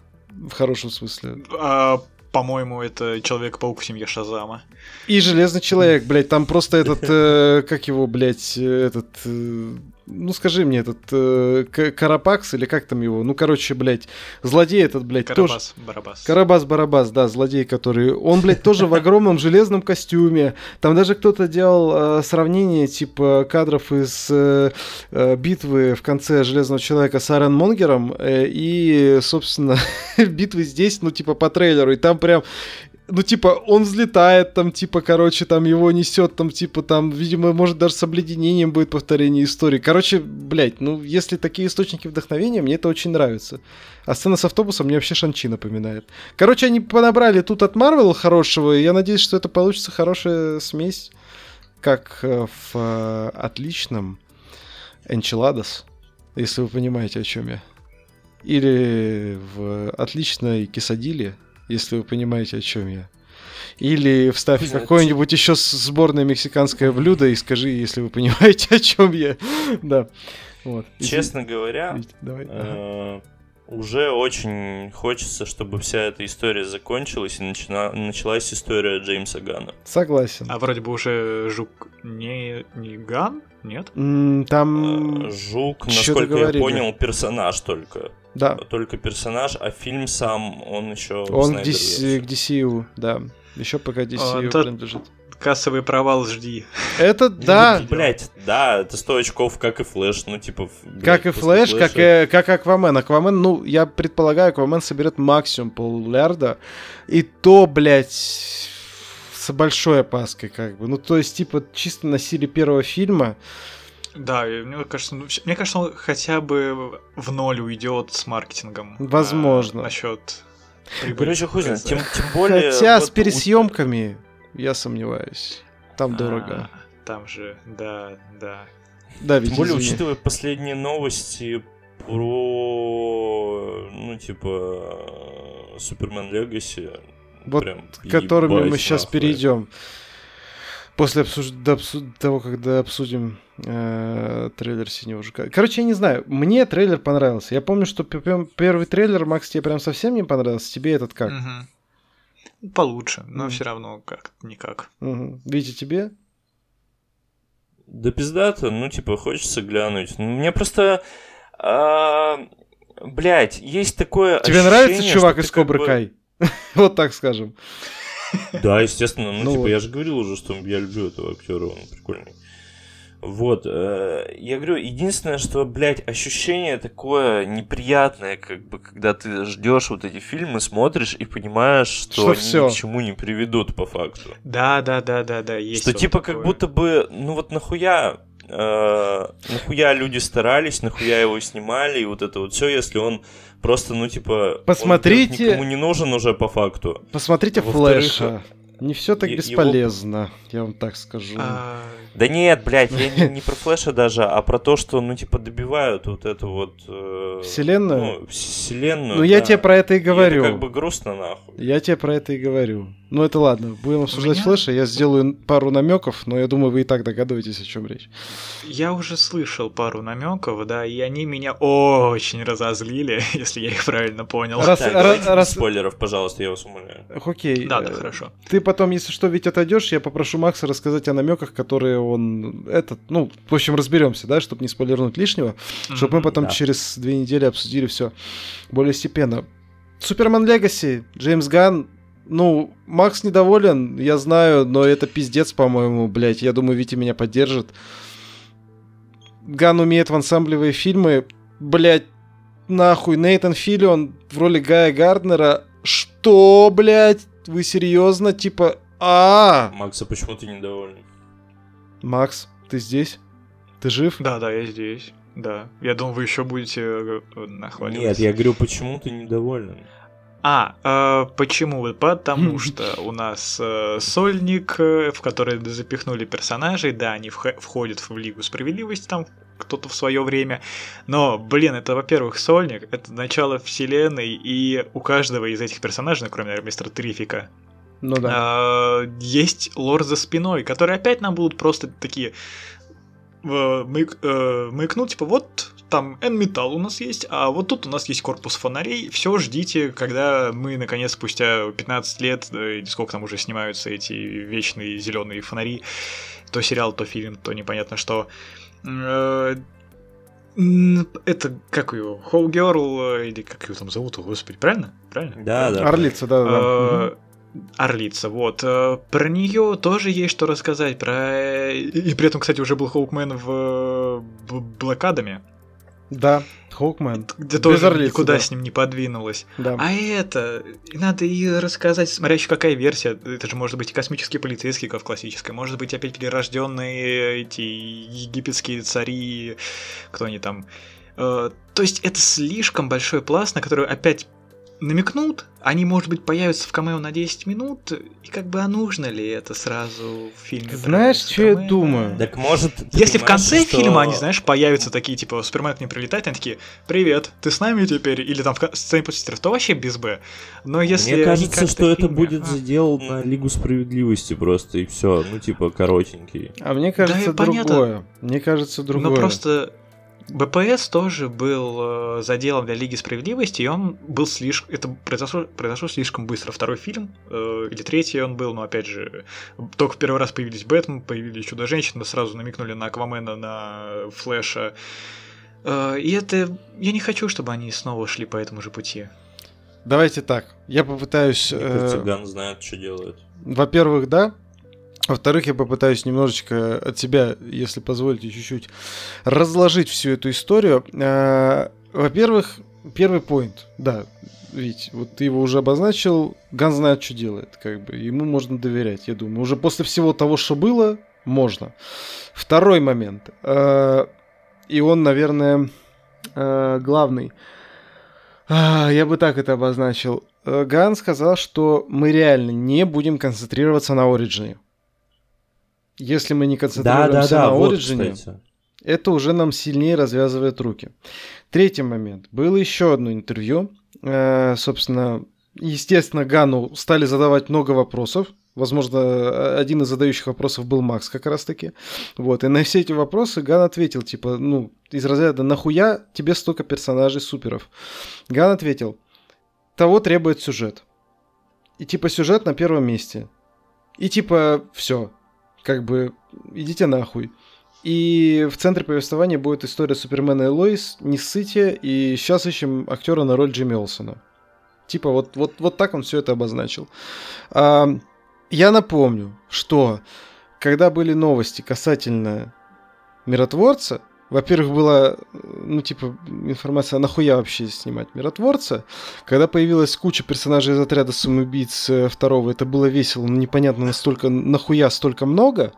в хорошем смысле. А, по-моему, это Человек-паук в семье Шазама. И Железный Человек, блядь, там просто этот, э, как его, блядь, этот, э, ну скажи мне, этот э, Карапакс или как там его, ну короче, блядь, злодей этот, блядь, Карабас, тоже... Барабас. Карабас-Барабас, да, злодей, который, он, блядь, тоже в огромном железном костюме, там даже кто-то делал э, сравнение, типа, кадров из э, э, битвы в конце Железного Человека с Аарон Монгером э, и, собственно, битвы здесь, ну, типа, по трейлеру, и там прям ну, типа, он взлетает, там, типа, короче, там его несет, там, типа, там, видимо, может, даже с обледенением будет повторение истории. Короче, блядь, ну, если такие источники вдохновения, мне это очень нравится. А сцена с автобусом мне вообще Шанчи напоминает. Короче, они понабрали тут от Марвел хорошего, и я надеюсь, что это получится хорошая смесь, как э, в э, отличном Enchiladas, если вы понимаете, о чем я. Или в отличной Кисадиле, если вы понимаете, о чем я. Или вставь какое-нибудь еще сборное мексиканское блюдо и скажи, если вы понимаете, о чем я. Да. Вот. Честно говоря, Давай. Э, уже очень хочется, чтобы вся эта история закончилась и начина... началась история Джеймса Гана. Согласен. А вроде бы уже жук не, не Ган, нет? Там... Э, жук, насколько я понял, персонаж только. Да. Только персонаж, а фильм сам, он еще Он к, DC, к DCU, да. Еще пока DCU а, принадлежит. Кассовый провал жди. Это да. Ну, блять, да, это 100 очков, как и Флэш, ну типа... Блядь, как и Флэш, как, и, как Аквамен. Аквамен, ну, я предполагаю, Аквамен соберет максимум полмиллиарда. И то, блядь, с большой опаской, как бы. Ну, то есть, типа, чисто на силе первого фильма да, мне кажется, ну, мне кажется, он хотя бы в ноль уйдет с маркетингом. Возможно. А, насчет Короче, хуй знает. Тем, тем более... Хотя вот с пересъемками я сомневаюсь. Там а, дорого. Там же, да, да. Да, ведь Тем более, извини. учитывая последние новости про, ну, типа, Супермен Легаси. Вот, прям, к которыми мы сейчас перейдем. После обсуж... до обсу... того, когда обсудим э, трейлер Синего Жука. Короче, я не знаю, мне трейлер понравился. Я помню, что первый трейлер, Макс, тебе прям совсем не понравился. Тебе этот как? Угу. Получше, но mm. все равно как никак. Угу. Витя, тебе? Да пиздато, ну, типа, хочется глянуть. Ну, мне просто... А... Блять, есть такое Тебе нравится чувак из Кобры Кай? вот так скажем. Да, естественно. Ну, ну типа, вот. я же говорил уже, что я люблю этого актера, он прикольный. Вот, э, я говорю, единственное, что, блядь, ощущение такое неприятное, как бы, когда ты ждешь вот эти фильмы, смотришь и понимаешь, что, что они всё. ни к чему не приведут по факту. Да, да, да, да, да, есть. Что типа такое. как будто бы, ну вот нахуя, э, нахуя люди старались, нахуя его снимали, и вот это вот все, если он просто, ну типа, посмотрите, он никому не нужен уже по факту. Посмотрите Флэша. Не все так бесполезно, его... я вам так скажу. А, Да нет, блядь, я не, не про Флэша даже, а про то, что, ну, типа, добивают вот эту вот... Э, Вселенную? Ну, вселенную, Ну, я да. тебе про это и И говорю. это как бы грустно, нахуй. Я тебе про это и говорю. Ну это ладно, будем обсуждать меня- флеша, я сделаю пару намеков, но я думаю, вы и так догадываетесь, о чем речь. Я уже слышал пару намеков, да, и они меня очень разозлили, если я их правильно понял. Раз- Так, раз- раз- спойлеров, пожалуйста, я вас умоляю. Окей. Да, да, э, хорошо. Ты потом, если что, ведь отойдешь, я попрошу Макса рассказать о намеках, которые он этот, ну, в общем, разберемся, да, чтобы не спойлернуть лишнего, чтобы мы потом да. через две недели обсудили все более степенно. Супермен Легаси, Джеймс Ган, ну, Макс недоволен, я знаю, но это пиздец, по-моему, блядь, я думаю, Витя меня поддержит. Ган умеет в ансамблевые фильмы, блядь, нахуй, Нейтан Филлион в роли Гая Гарднера, что, блядь, вы серьезно, типа, а Макса, почему ты недоволен? Макс, ты здесь? Ты жив? Да, да, я здесь. Да. Я думал, вы еще будете э, нахваливать. Нет, я говорю, почему ты недоволен? А, э, почему? Потому что у нас э, сольник, э, в который запихнули персонажей, да, они вх- входят в Лигу Справедливости, там кто-то в свое время. Но, блин, это, во-первых, сольник, это начало вселенной, и у каждого из этих персонажей, ну, кроме, наверное, мистера Трифика, Ну да. а, есть лор за спиной, которые опять нам будут просто такие э, мык- э, маякнуть, типа, вот там N-металл у нас есть, а вот тут у нас есть корпус фонарей, все ждите, когда мы, наконец, спустя 15 лет, или сколько там уже снимаются эти вечные зеленые фонари, то сериал, то фильм, то непонятно что. Э, Это, как его, Whole Girl, э, или как его там зовут, господи, правильно? Правильно? Да, да. Орлица, да, да. Э, Орлица, вот. Про нее тоже есть что рассказать. Про... И при этом, кстати, уже был Хоукмен в Блокадами, Да, Хоукмен. где тоже никуда да. с ним не подвинулось. Да. А это, надо и рассказать, смотря еще какая версия. Это же может быть и космический полицейский, как в классической, может быть опять перерожденные эти египетские цари, кто они там. Э, То есть это слишком большой пласт, на который опять намекнут, они, может быть, появятся в камео на 10 минут, и как бы, а нужно ли это сразу в фильме? Знаешь, что я думаю? Так может... Если в конце что- фильма они, знаешь, появятся такие, типа, Супермен к ним прилетает, они такие, привет, ты с нами теперь? Или там в сцене после титров, то вообще без Б. Но если Мне кажется, что это фильме- будет А. задел на Лигу Справедливости просто, и все. Ну, типа, коротенький. А мне кажется, понятно. другое. Мне кажется, другое. Ну просто БПС тоже был э, заделом для Лиги Справедливости, и он был слишком... Это произошло, произошло слишком быстро. Второй фильм, э, или третий он был, но опять же, только в первый раз появились Бэтмен, появились Чудо-женщины, сразу намекнули на Аквамена, на Флэша. Э, и это... Я не хочу, чтобы они снова шли по этому же пути. Давайте так. Я попытаюсь... Мне э, кажется, Ган знает, что делает. Во-первых, да. Во-вторых, я попытаюсь немножечко от себя, если позволите, чуть-чуть разложить всю эту историю. Э, Во-первых, первый поинт, да, ведь вот ты его уже обозначил, Ган знает, что делает, как бы, ему можно доверять, я думаю. Уже после всего того, что было, можно. Второй момент, э, и он, наверное, э, главный. А, Я бы так это обозначил. Ган сказал, что мы реально не будем концентрироваться на origin е. Если мы не концентрируемся на вот, origin е, кстати. это уже нам сильнее развязывает руки. Третий момент. Было еще одно интервью. Э, собственно, естественно, Гану стали задавать много вопросов. Возможно, один из задающих вопросов был Макс как раз-таки. Вот. И на все эти вопросы Ган ответил, типа, ну, из разряда «Нахуя тебе столько персонажей суперов?» Ган ответил «Того требует сюжет». И типа сюжет на первом месте. И типа все, как бы идите нахуй. И в центре повествования будет история Супермена и Лоис, не ссыте, и сейчас ищем актера на роль Джимми Олсона. Типа вот, вот, вот так он все это обозначил. А, я напомню, что когда были новости касательно миротворца, во-первых, была, ну, типа, информация, а нахуя вообще снимать миротворца. Когда появилась куча персонажей из отряда самоубийц э, второго, это было весело, но непонятно настолько, нахуя столько много.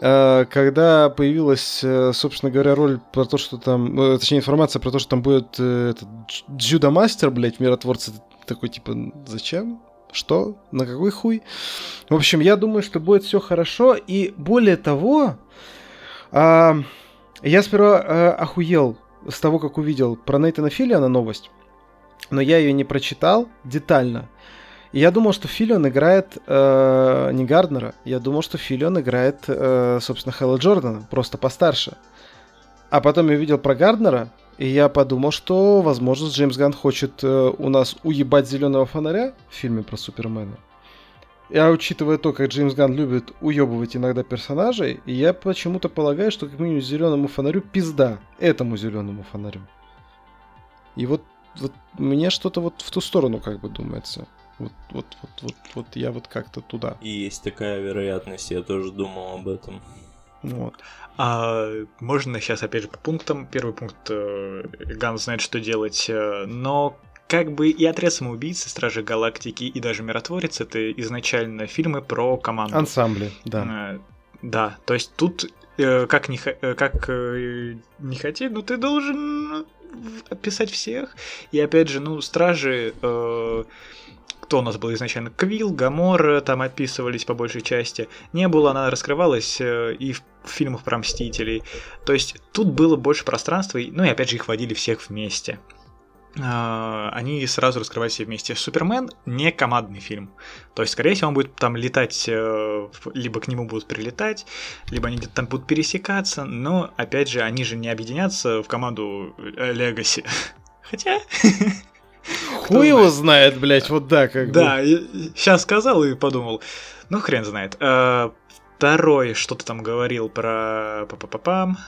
А, Когда появилась, э, собственно говоря, роль про то, что там, э, точнее, информация про то, что там будет этот Дж- Джудо-мастер, блядь, миротворца, такой, типа, зачем? Что? На какой хуй? В общем, я думаю, что будет все хорошо. И более того, э, я сперва э, охуел с того, как увидел про Нейтана Филлиана новость, но я ее не прочитал детально. И я думал, что Филлион играет э, не Гарднера, я думал, что Филлион играет, э, собственно, Хэлла Джордана, просто постарше. А потом я увидел про Гарднера, и я подумал, что, возможно, Джеймс Ганн хочет э, у нас уебать зеленого фонаря в фильме про Супермена. Я, учитывая то, как Джеймс Ганн любит уебывать иногда персонажей, я почему-то полагаю, что как минимум зеленому фонарю пизда этому зеленому фонарю. И вот, вот мне что-то вот в ту сторону как бы думается. Вот, вот, вот, вот, вот я вот как-то туда. И есть такая вероятность, я тоже думал об этом. Вот. А можно сейчас опять же по пунктам. Первый пункт э, Ган знает, что делать, э, но как бы и отряд самоубийцы, Стражи Галактики и даже Миротворец это изначально фильмы про команду. Ансамбли, да. Э, да, то есть тут э, как не, э, как не хотеть, но ты должен описать всех. И опять же, ну, Стражи... Э, кто у нас был изначально? Квилл, Гамор там описывались по большей части. Не было, она раскрывалась э, и в фильмах про Мстителей. То есть тут было больше пространства, ну и опять же их водили всех вместе. Uh, они сразу раскрывались все вместе. Супермен не командный фильм. То есть, скорее всего, он будет там летать, uh, либо к нему будут прилетать, либо они где-то там будут пересекаться, но, опять же, они же не объединятся в команду Легаси. Хотя... Хуй его знает, блядь, вот да, как Да, сейчас сказал и подумал, ну хрен знает. Uh, второй, что ты там говорил про... Па-па-па-пам.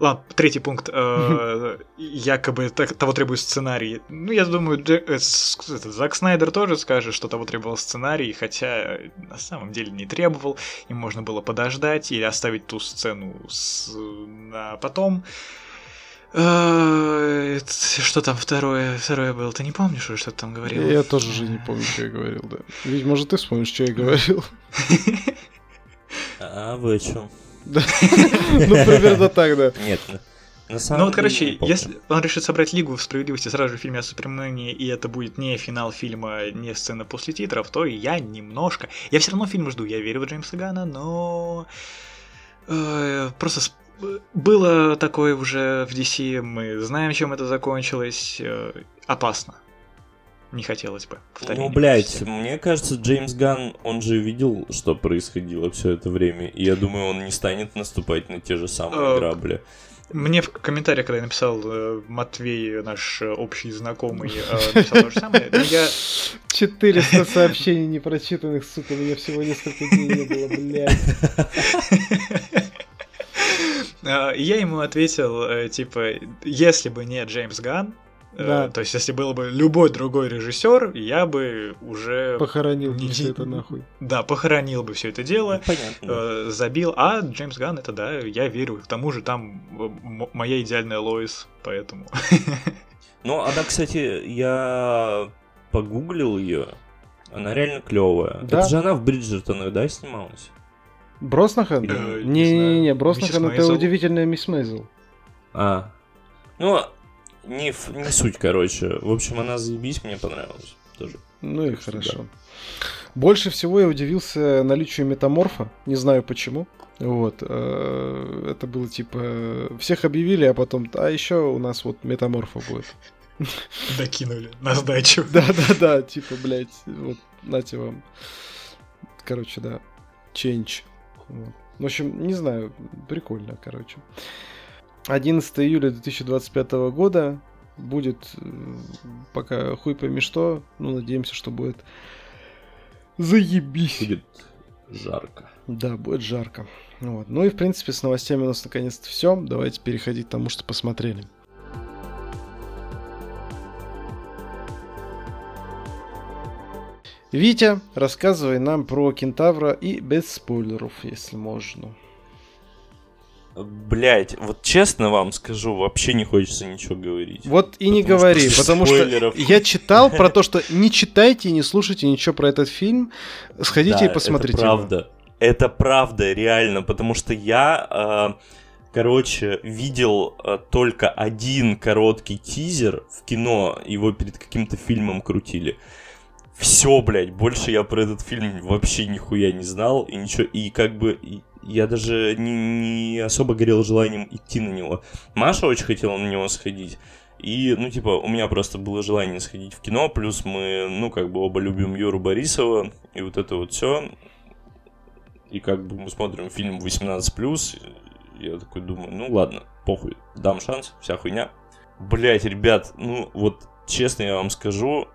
Ладно, третий пункт. Э, якобы так, того требует сценарий. Ну, я думаю, Дж, э, Зак Снайдер тоже скажет, что того требовал сценарий, хотя на самом деле не требовал. Им можно было подождать или оставить ту сцену с, на потом. Э, что там второе, второе было? Ты не помнишь, что ты там говорил? Я тоже уже не помню, что я говорил, да. Ведь, может, ты вспомнишь, что я говорил. А вы о чем? Ну, примерно так, да. Нет, на самом ну вот, короче, если он решит собрать Лигу в справедливости сразу же в фильме о Супермене, и это будет не финал фильма, не сцена после титров, то я немножко... Я все равно фильм жду, я верю в Джеймса Гана, но... Э, просто было такое уже в DC, мы знаем, чем это закончилось. Э, опасно не хотелось бы. Ну, блядь, мне кажется, Джеймс Ган, он же видел, что происходило все это время, и я думаю, он не станет наступать на те же самые э, грабли. Мне в комментариях, когда я написал э, Матвей, наш э, общий знакомый, написал то же самое, я... 400 сообщений непрочитанных, сука, меня всего несколько дней не было, блядь. Я ему ответил, типа, если бы не Джеймс Ган, Э, да. То есть, если был бы любой другой режиссер, я бы уже... Похоронил не... все это нахуй. Да, похоронил бы все это дело, ну, Понятно. Э, забил. А Джеймс Ган, это да, я верю. К тому же там моя идеальная Лоис, поэтому... Ну, она, кстати, я погуглил ее. Она реально клевая. Да? Это же она в Бриджертонах, да, снималась? Броснахан? Не-не-не, Броснахан это удивительная мисс Мейзел. А. Ну, не, не суть, короче. В общем, она заебись, мне понравилась тоже. Ну и хорошо. Да. Больше всего я удивился наличию метаморфа. Не знаю почему. Вот. Э, это было типа... Всех объявили, а потом... А еще у нас вот метаморфа будет. Докинули на сдачу. Да-да-да, типа, блядь, вот, нате вам. Короче, да. Change. Вот. В общем, не знаю, прикольно, короче. 11 июля 2025 года будет э, пока хуй пойми что, ну надеемся, что будет заебись. Будет жарко. Да, будет жарко. Вот. Ну и в принципе с новостями у нас наконец-то все. Давайте переходить к тому, что посмотрели. Витя, рассказывай нам про Кентавра и без спойлеров, если можно. Блять, вот честно вам скажу, вообще не хочется ничего говорить. Вот и не говори, что потому спойлеров. что я читал про то, что не читайте и не слушайте ничего про этот фильм, сходите да, и посмотрите. Это правда. Его. Это правда, реально, потому что я, э, короче, видел э, только один короткий тизер в кино, его перед каким-то фильмом крутили Все, блядь, больше я про этот фильм вообще нихуя не знал, и ничего, и как бы, и я даже не, не особо горел желанием идти на него. Маша очень хотела на него сходить, и, ну, типа, у меня просто было желание сходить в кино, плюс мы, ну, как бы оба любим Юру Борисова, и вот это вот все. И как бы мы смотрим фильм 18+, я такой думаю, ну ладно, похуй, дам шанс, вся хуйня. Блять, ребят, ну вот честно я вам скажу,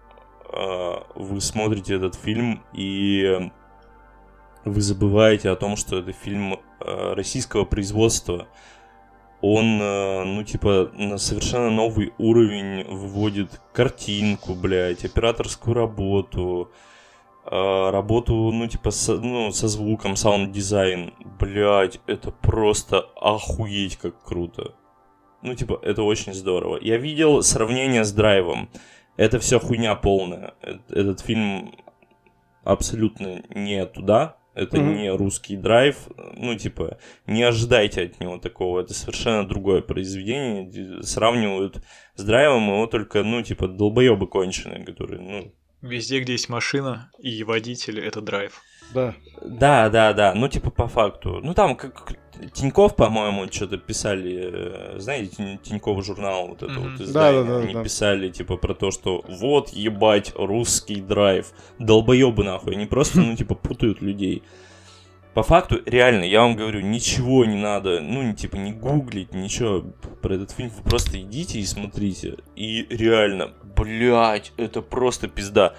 а, вы смотрите этот фильм и вы забываете о том, что это фильм а, российского производства. Он, а, ну, типа, на совершенно новый уровень выводит картинку, блядь, операторскую работу, работу, ну, типа, со, ну, со звуком, саунд-дизайн. Блядь, это просто охуеть как круто. Ну, типа, это очень здорово. Я видел сравнение с драйвом. Это все хуйня полная. Этот фильм абсолютно не туда. Это mm-hmm. не русский драйв. Ну, типа, не ожидайте от него такого. Это совершенно другое произведение. Сравнивают с драйвом его только, ну, типа, долбоебы конченые, которые, ну... Везде, где есть машина и водитель, это драйв. Да. Да, да, да. Ну, типа, по факту. Ну, там, как Тиньков, по-моему, что-то писали, э, знаете, Тиньков журнал, вот это mm-hmm. вот издание, да, да, да, они да. писали, типа, про то, что вот, ебать, русский драйв. Долбоебы, нахуй, они просто, ну, типа, путают людей. По факту, реально, я вам говорю, ничего не надо, ну, типа, не гуглить, ничего про этот фильм, вы просто идите и смотрите. И реально, блядь, это просто пизда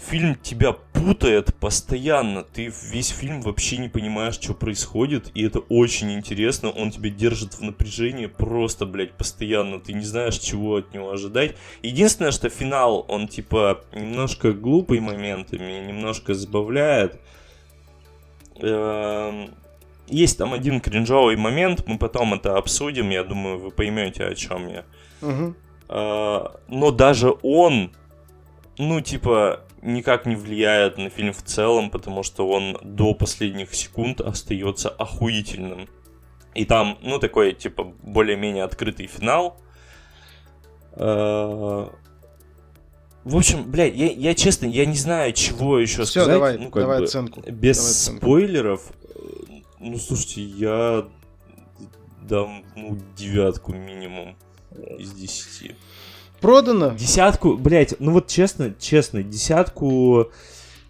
фильм тебя путает постоянно. Ты весь фильм вообще не понимаешь, что происходит, и это очень интересно. Он тебя держит в напряжении просто, блядь, постоянно. Ты не знаешь, чего от него ожидать. Единственное, что финал, он типа немножко глупый моментами, немножко забавляет. Эм, есть там один кринжовый момент, мы потом это обсудим, я думаю, вы поймете, о чем я. Угу. Но даже он, ну, типа, никак не влияет на фильм в целом, потому что он до последних секунд остается охуительным. И там, ну, такой, типа, более-менее открытый финал. Э, в общем, блядь, я, я честно, я не знаю, чего еще сказать. давай, ну, как давай бы, оценку. Без давай оценку. спойлеров. Ну, слушайте, я дам, ну, девятку минимум из десяти. Продано? Десятку, блядь, ну вот честно, честно, десятку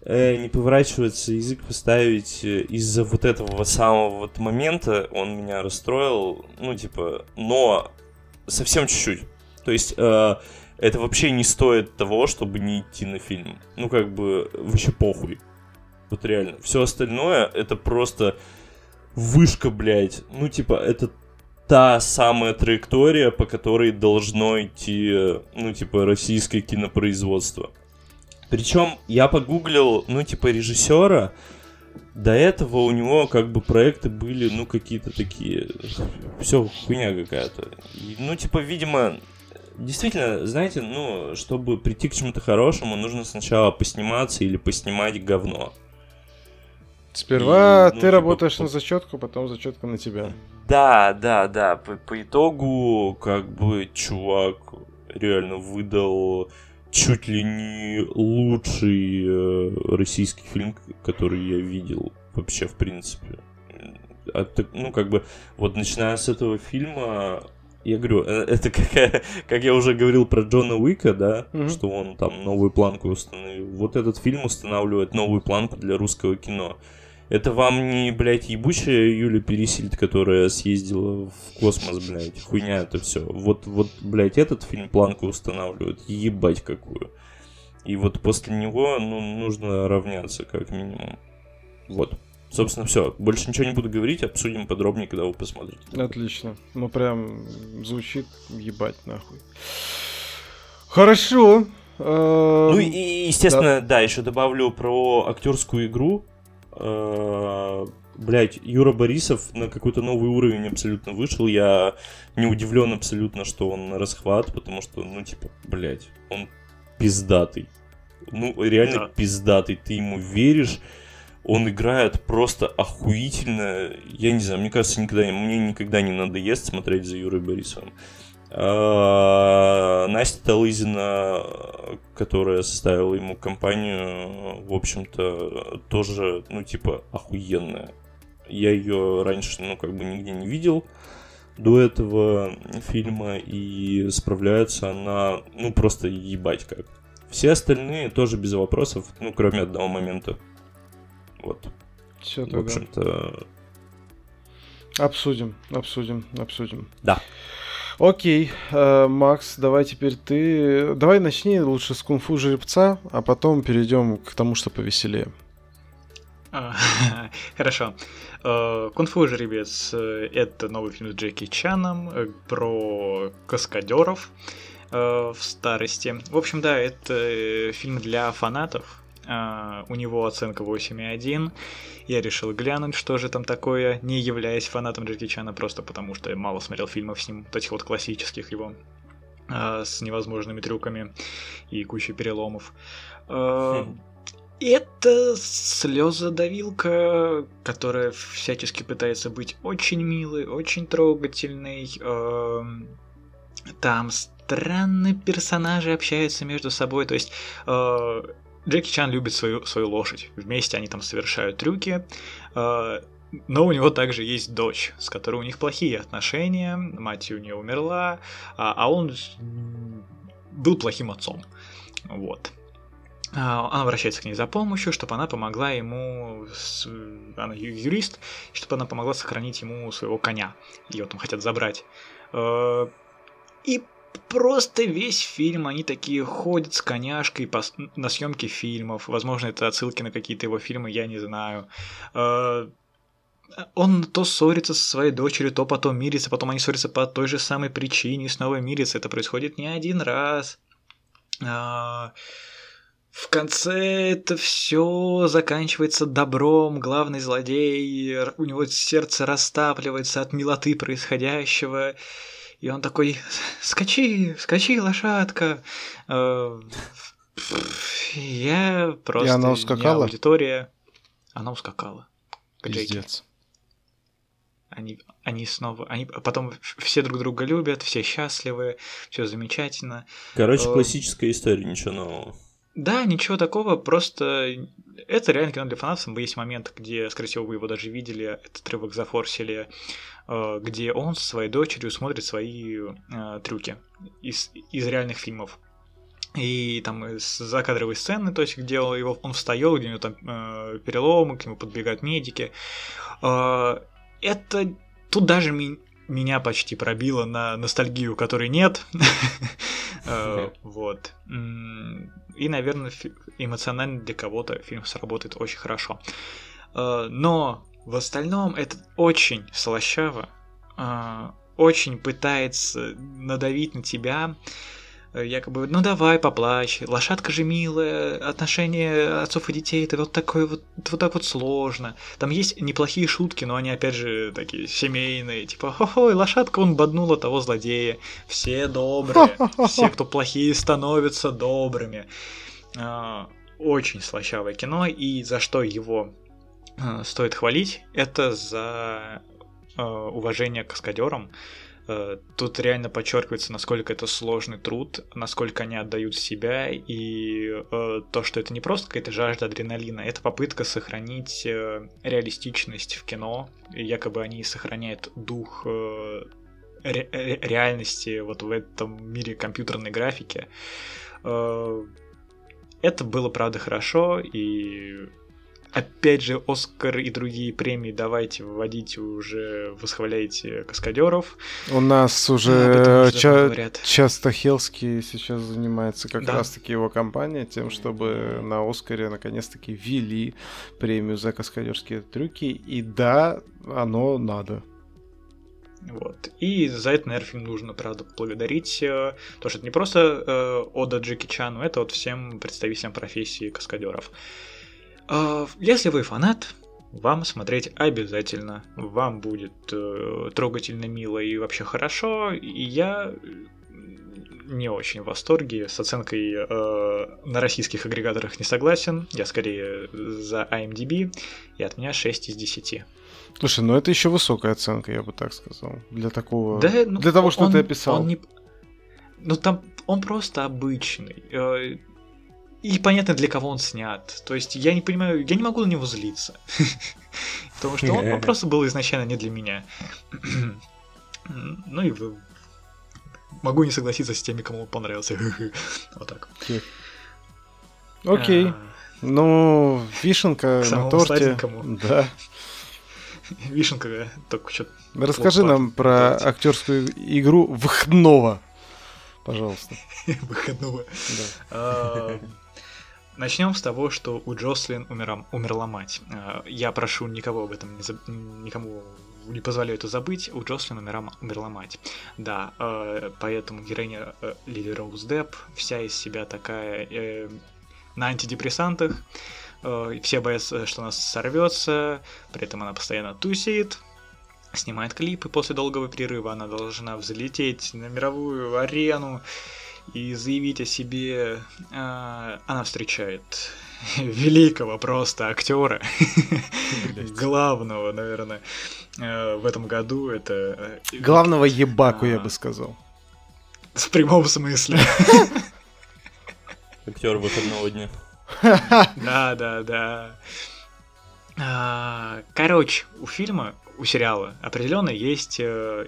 э, не поворачивается язык поставить э, из-за вот этого самого вот момента. Он меня расстроил, ну типа, но совсем чуть-чуть. То есть э, это вообще не стоит того, чтобы не идти на фильм. Ну как бы вообще похуй. Вот реально. Все остальное это просто вышка, блядь. Ну типа это та самая траектория, по которой должно идти, ну, типа, российское кинопроизводство. Причем я погуглил, ну, типа, режиссера, до этого у него как бы проекты были, ну, какие-то такие, все хуйня какая-то. Ну, типа, видимо, действительно, знаете, ну, чтобы прийти к чему-то хорошему, нужно сначала посниматься или поснимать говно. Сперва и, ну, ты типа, работаешь по... на зачетку, потом зачетка на тебя. Да, да, да. По, по итогу, как бы, чувак реально выдал чуть ли не лучший э, российский фильм, который я видел вообще, в принципе. А, так, ну, как бы, вот начиная с этого фильма, я говорю, э, это как, как я уже говорил про Джона Уика, да, mm-hmm. что он там новую планку установил. Вот этот фильм устанавливает новую планку для русского кино. Это вам не, блядь, ебучая Юля Пересильд, которая съездила в космос, блядь. Хуйня это все. Вот, вот, блядь, этот фильм планку устанавливает. Ебать какую. И вот после него, ну, нужно равняться, как минимум. Вот. Собственно, все. Больше ничего не буду говорить, обсудим подробнее, когда вы посмотрите. Отлично. Ну, прям звучит ебать нахуй. Хорошо. Ну и, естественно, да, да еще добавлю про актерскую игру. Э, блять, Юра Борисов на какой-то новый уровень абсолютно вышел. Я не удивлен абсолютно, что он на расхват, потому что, ну, типа, блять, он пиздатый. Ну, реально да. пиздатый. Ты ему веришь. Он играет просто охуительно. Я не знаю, мне кажется, никогда, мне никогда не надоест смотреть за Юрой Борисовым. А, Настя Талызина, которая составила ему компанию, в общем-то, тоже, ну, типа, охуенная. Я ее раньше, ну, как бы нигде не видел до этого фильма, и справляется она, ну, просто ебать как. Все остальные тоже без вопросов, ну, кроме одного момента. Вот. Все В общем-то, Обсудим, обсудим, обсудим. да. Окей, э, Макс, давай теперь ты... Давай начни лучше с кунг-фу жеребца, а потом перейдем к тому, что повеселее. А, Хорошо. Э, Кунг-фу жеребец э, это новый фильм с Джеки Чаном э, про каскадеров в старости. В общем, да, это фильм для фанатов. А, У него оценка 8,1. Я решил глянуть, что же там такое, не являясь фанатом Джеки Чана, просто потому что я мало смотрел фильмов с ним, вот этих вот классических его, а, с невозможными трюками и кучей переломов. А, Хм. Это слезодавилка, которая всячески пытается быть очень милой, очень трогательной. Там странные персонажи общаются между собой. То есть Джеки Чан любит свою, свою лошадь. Вместе они там совершают трюки. Э, Но у него также есть дочь, с которой у них плохие отношения. Мать у нее умерла, а, а он был плохим отцом. Вот. А, Он обращается к ней за помощью, чтобы она помогла ему, она юрист, чтобы она помогла сохранить ему своего коня. Его там хотят забрать. Э, И просто весь фильм они такие ходят с коняшкой по на съемки фильмов. Возможно, это отсылки на какие-то его фильмы, я не знаю. Э, Он то ссорится со своей дочерью, то потом мирится, потом они ссорятся по той же самой причине, и снова мирятся. Это происходит не один раз. А, В конце это все заканчивается добром. Главный злодей, у него сердце растапливается от милоты происходящего. И он такой, скачи, скачи, лошадка. Э, Я просто... она не ускакала? аудитория. Она ускакала. Пиздец. Они, они снова... Они потом все друг друга любят, все счастливы, все замечательно. Короче, Э, классическая история, ничего нового. Да, ничего такого, просто это реально кино для фанатов. Там Есть момент, где, скорее всего, вы его даже видели, этот отрывок зафорсили, э, где он со своей дочерью смотрит свои э, трюки из, из реальных фильмов. И там из закадровой сцены, то есть где его, он встает, где у него там э, переломы, к нему подбегают медики. Э, это тут даже меня почти пробило на ностальгию, которой нет. Э, Вот. И, наверное, эмоционально для кого-то фильм сработает очень хорошо. Э, Но в остальном это очень слащаво, э, очень пытается надавить на тебя, якобы, ну давай, поплачь, лошадка же милая, отношения отцов и детей, это вот такое вот, вот так вот сложно. Там есть неплохие шутки, но они, опять же, такие семейные, типа, хо-хо, лошадка, он боднула того злодея, все добрые, все, кто плохие, становятся добрыми. А, Очень слащавое кино, и за что его а, стоит хвалить, это за а, уважение к каскадерам. Э, Тут реально подчеркивается, насколько это сложный труд, насколько они отдают себя, и э, то, что это не просто какая-то жажда адреналина, это попытка сохранить э, реалистичность в кино, и якобы они сохраняют дух ре- ре- реальности вот в этом мире компьютерной графики. Это было, правда, хорошо, и опять же, Оскар и другие премии давайте вводите уже, восхваляйте каскадеров. У нас об уже ча- часто Хелский сейчас занимается как Да. раз-таки его компания тем, чтобы на Оскаре наконец-таки ввели премию за каскадерские трюки. И да, оно надо. Вот. И за это, наверное, фильм нужно, правда, поблагодарить. э, Потому что это не просто э, ода Джеки Чану, это вот всем представителям профессии каскадеров. Э, Если вы фанат, вам смотреть обязательно. Вам будет э, трогательно, мило и вообще хорошо. И я не очень в восторге. С оценкой э, на российских агрегаторах не согласен. Я скорее за IMDb. И от меня 6 из 10. Слушай, ну это еще высокая оценка, я бы так сказал. Для такого... Да, ну, Для того, что он- ты описал. Он не, ну там он просто обычный. Э, и понятно, для кого он снят. То есть я не понимаю, я не могу на него злиться. Потому что он, он просто был изначально не для меня. ну и могу не согласиться с теми, кому он понравился. вот так. Окей. А, ну, вишенка на торте. Да. Вишенка, только что. Расскажи нам про актерскую игру выходного, пожалуйста. Выходного. Начнем с того, что у Джослин умера, умерла мать. А, я прошу никого об этом не заб... никому не позволяю это забыть. У Джослин умера, умерла мать. Да, а, поэтому героиня э, Лили Роуз Депп вся из себя такая э, на антидепрессантах. Э, все боятся, что она сорвется, при этом она постоянно тусит, снимает клипы, после долгого перерыва она должна взлететь на мировую арену и заявить о себе. Э, она встречает великого просто актера, главного, наверное, э, в этом году. Это главного ебаку, я бы сказал. В прямом смысле. Актер выходного дня. Да, да, да. А, короче, у фильма, у сериала определенно есть э,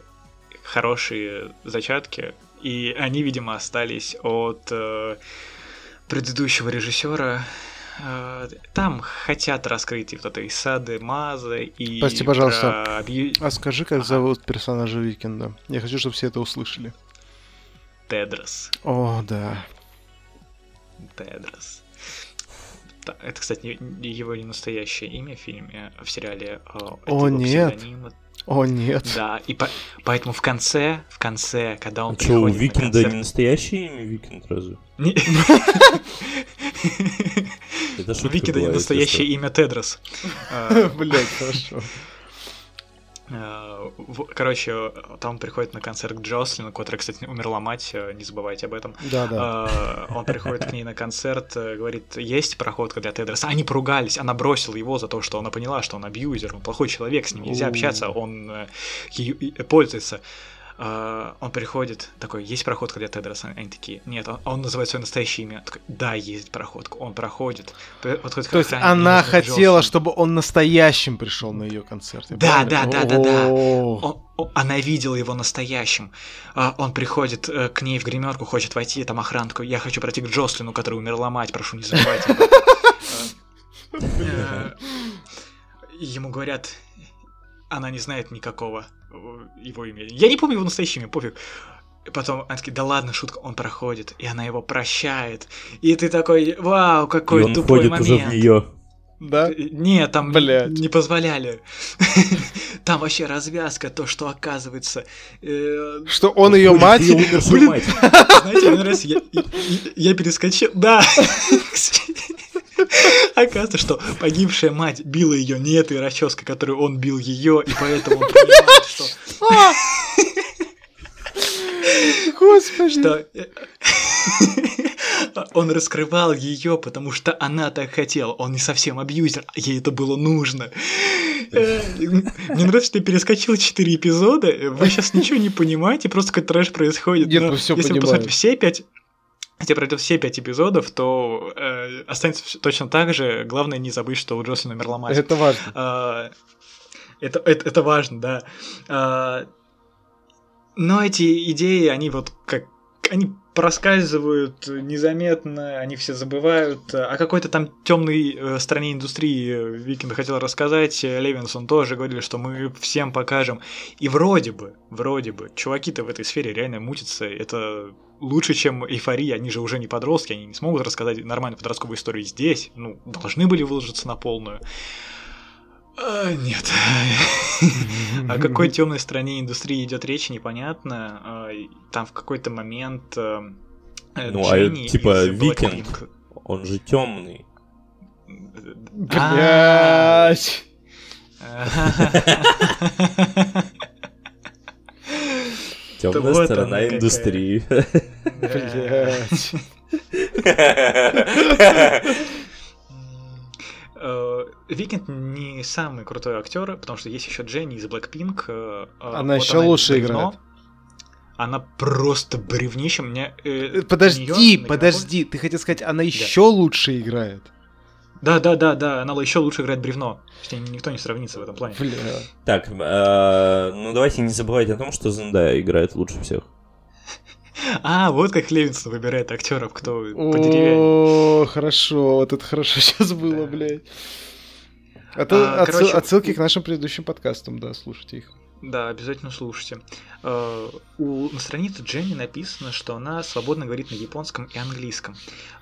хорошие зачатки, и они, видимо, остались от э, предыдущего режиссера. Э, там хотят раскрыть и вот это Исады Маза и. Прости, пожалуйста. Про... А скажи, как ага. зовут персонажа Викинда? Я хочу, чтобы все это услышали. Тедрос. О, да. Тедрос. Это, кстати, его не настоящее имя в фильме, а в сериале. А, О, нет. Псевдоним. О, нет. Да, и по поэтому в конце, в конце, когда он а приходит... Что, у Викинда концерт... не настоящее имя Викинд разве? Это Викинда не настоящее имя Тедрос. Блять, хорошо. Э, короче, там приходит на концерт к Джослин, у которой, кстати, умерла мать, э, не забывайте об этом. Да, да. Э, он приходит к ней на концерт, говорит, есть проходка для Тедроса. Они поругались, она бросила его за то, что она поняла, что он абьюзер, он плохой человек, с ним нельзя общаться, он пользуется. Uh, он приходит, такой, есть проходка для Тедроса? Они такие, нет, он, он называет свое настоящее имя. Такой, да, есть проходка, он проходит. Подходит То есть она хотела, Джонсон. чтобы он настоящим пришел на ее концерт. Да, да, да, да, да, да. Она видела его настоящим. Uh, он приходит uh, к ней в гримерку, хочет войти, там охранку. Я хочу пройти к Джослину, которая умерла мать, прошу, не забывайте. Э, ему говорят, она не знает никакого его имя. Я не помню его настоящее имя, пофиг. И потом она такие, да ладно, шутка, он проходит, и она его прощает. И ты такой, вау, какой и он тупой момент. уже в нее. Да? Нет, там Блядь. не позволяли. Там вообще развязка, то, что оказывается... Э... Что он ее мать? Знаете, мне нравится, я перескочил... Да! Оказывается, что погибшая мать била ее не этой расческой, которую он бил ее, и поэтому он понимает, что... Господи. Что он раскрывал ее, потому что она так хотела. Он не совсем абьюзер, а ей это было нужно. Э, мне нравится, что ты перескочил 4 эпизода. Вы сейчас ничего не понимаете, просто какой-то трэш происходит. Нет, мы все Если вы посмотрите все пять если пройдет все пять эпизодов, то э, останется точно так же. Главное не забыть, что у Джослина умерла мать. Это важно. Э, это, это, это важно, да. Э, но эти идеи, они вот как... Они проскальзывают незаметно, они все забывают. О какой-то там темной э, стороне индустрии Викинг хотел рассказать. Левинсон тоже говорили, что мы всем покажем. И вроде бы, вроде бы, чуваки-то в этой сфере реально мутятся. Это лучше, чем эйфория. Они же уже не подростки, они не смогут рассказать нормальную подростковую историю здесь. Ну, должны были выложиться на полную. А, нет. О какой темной стороне индустрии идет речь, непонятно. А, там в какой-то момент э, ну, а типа Викинг, он же темный. Блять. Темная сторона индустрии. Блять. Э, Викинг не самый крутой актер, потому что есть еще Дженни из Blackpink. Э, она вот еще она лучше играет. Она просто бревнище. Мне, э, Подожди, неё на подожди, ты хотел сказать, она еще лучше играет. Да, да, да, да, она еще лучше играет бревно. С ней никто не сравнится в этом плане. Бля. Так, э, ну давайте не забывать о том, что Зендая играет лучше всех. А, вот как Левинсон выбирает актеров, кто по деревне. О, хорошо, вот это хорошо сейчас было, блядь. А, отсылки к нашим предыдущим подкастам, да, слушайте их. Да, обязательно слушайте. Э, У, на странице Дженни написано, что она свободно говорит на японском и английском.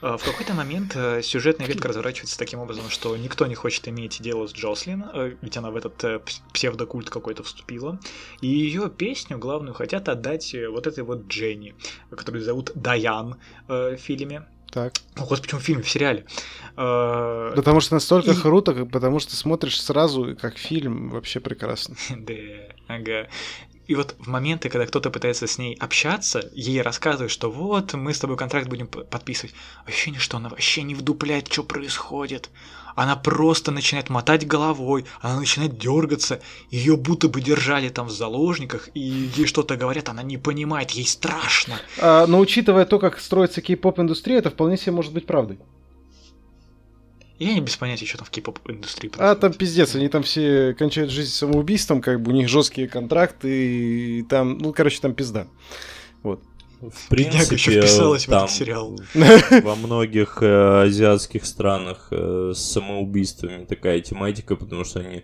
Э, В какой-то момент э, сюжетная ветка разворачивается таким образом, что никто не хочет иметь дело с Джослин, ведь она в этот пс- псевдокульт какой-то вступила. И ее песню главную хотят отдать вот этой вот Дженни, которую зовут Даян в фильме. Так. О, господи, почему в фильме, в сериале? Потому что настолько И- круто, потому что смотришь сразу, как фильм, вообще прекрасно. Да, ага. И вот в моменты, когда кто-то пытается с ней общаться, ей рассказывают, что вот, мы с тобой контракт будем подписывать. Ощущение, что она вообще не вдупляет, что происходит. Она просто начинает мотать головой, она начинает дергаться, ее будто бы держали там в заложниках, и ей что-то говорят, она не понимает, ей страшно. А, но учитывая то, как строится кей-поп индустрия, это вполне себе может быть правдой. Я не без понятия, что там в кей-поп индустрии А происходит. там пиздец, они там все кончают жизнь самоубийством, как бы у них жесткие контракты, и там, ну, короче, там пизда. Вот. В принципе, вписалась в там этот сериал. во многих э, азиатских странах э, с самоубийствами такая тематика, потому что они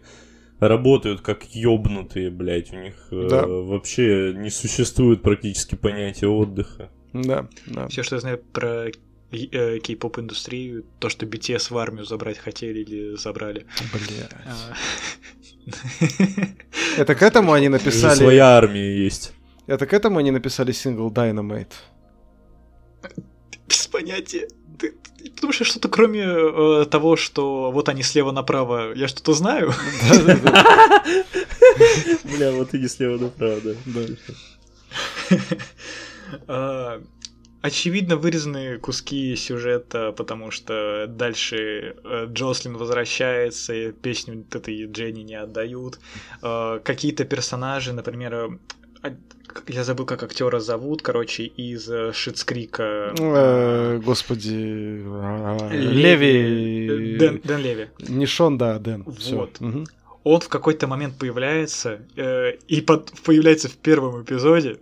работают как ёбнутые, блядь, у них э, Да. вообще не существует практически понятия отдыха. Да, да. Все, что я знаю про кей-поп индустрию, то, что BTS в армию забрать хотели или забрали. Бля. А, Это к этому они написали... своя армия есть. Это к этому они написали сингл Dynamite. Без понятия. Ты- ты- Потому что что-то кроме э, того, что вот они слева направо, я что-то знаю. Бля, вот и не слева направо, да. Очевидно, вырезаны куски сюжета, потому что дальше э, Джослин возвращается, песню этой Дженни не отдают. А, Какие-то персонажи, например, э, а, я забыл, как актера зовут, короче, из э, Шитскрика. Э, Господи. Леви. Дэн, Дэн Леви. Не Шон, да, Дэн. Вот. Мгм. Он в какой-то момент появляется, э, и под- появляется в первом эпизоде, э,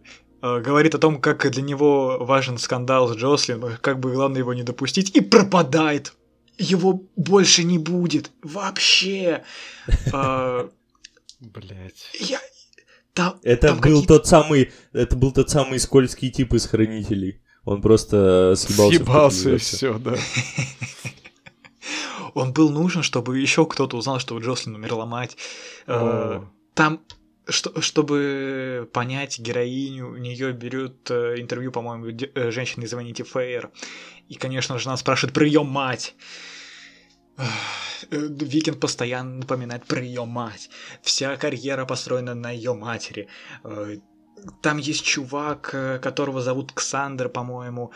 говорит о том, как для него важен скандал с Джослин, как бы главное его не допустить, и пропадает. Его больше не будет. Вообще. А, Блять. я... Там, Это там был тот самый, это был тот самый скользкий тип из хранителей. Он просто съебался. Съебался и все, да. Он был нужен, чтобы еще кто-то узнал, что у Джослин умерла мать. Э. Там, что, чтобы понять героиню, у нее берет э, интервью, по-моему, де- э, женщина из Vanity Fair. И, конечно же, она спрашивает про ее мать. Э, Викинг постоянно напоминает про ее мать. Вся карьера построена на ее матери. Там есть чувак, которого зовут Ксандр, по-моему.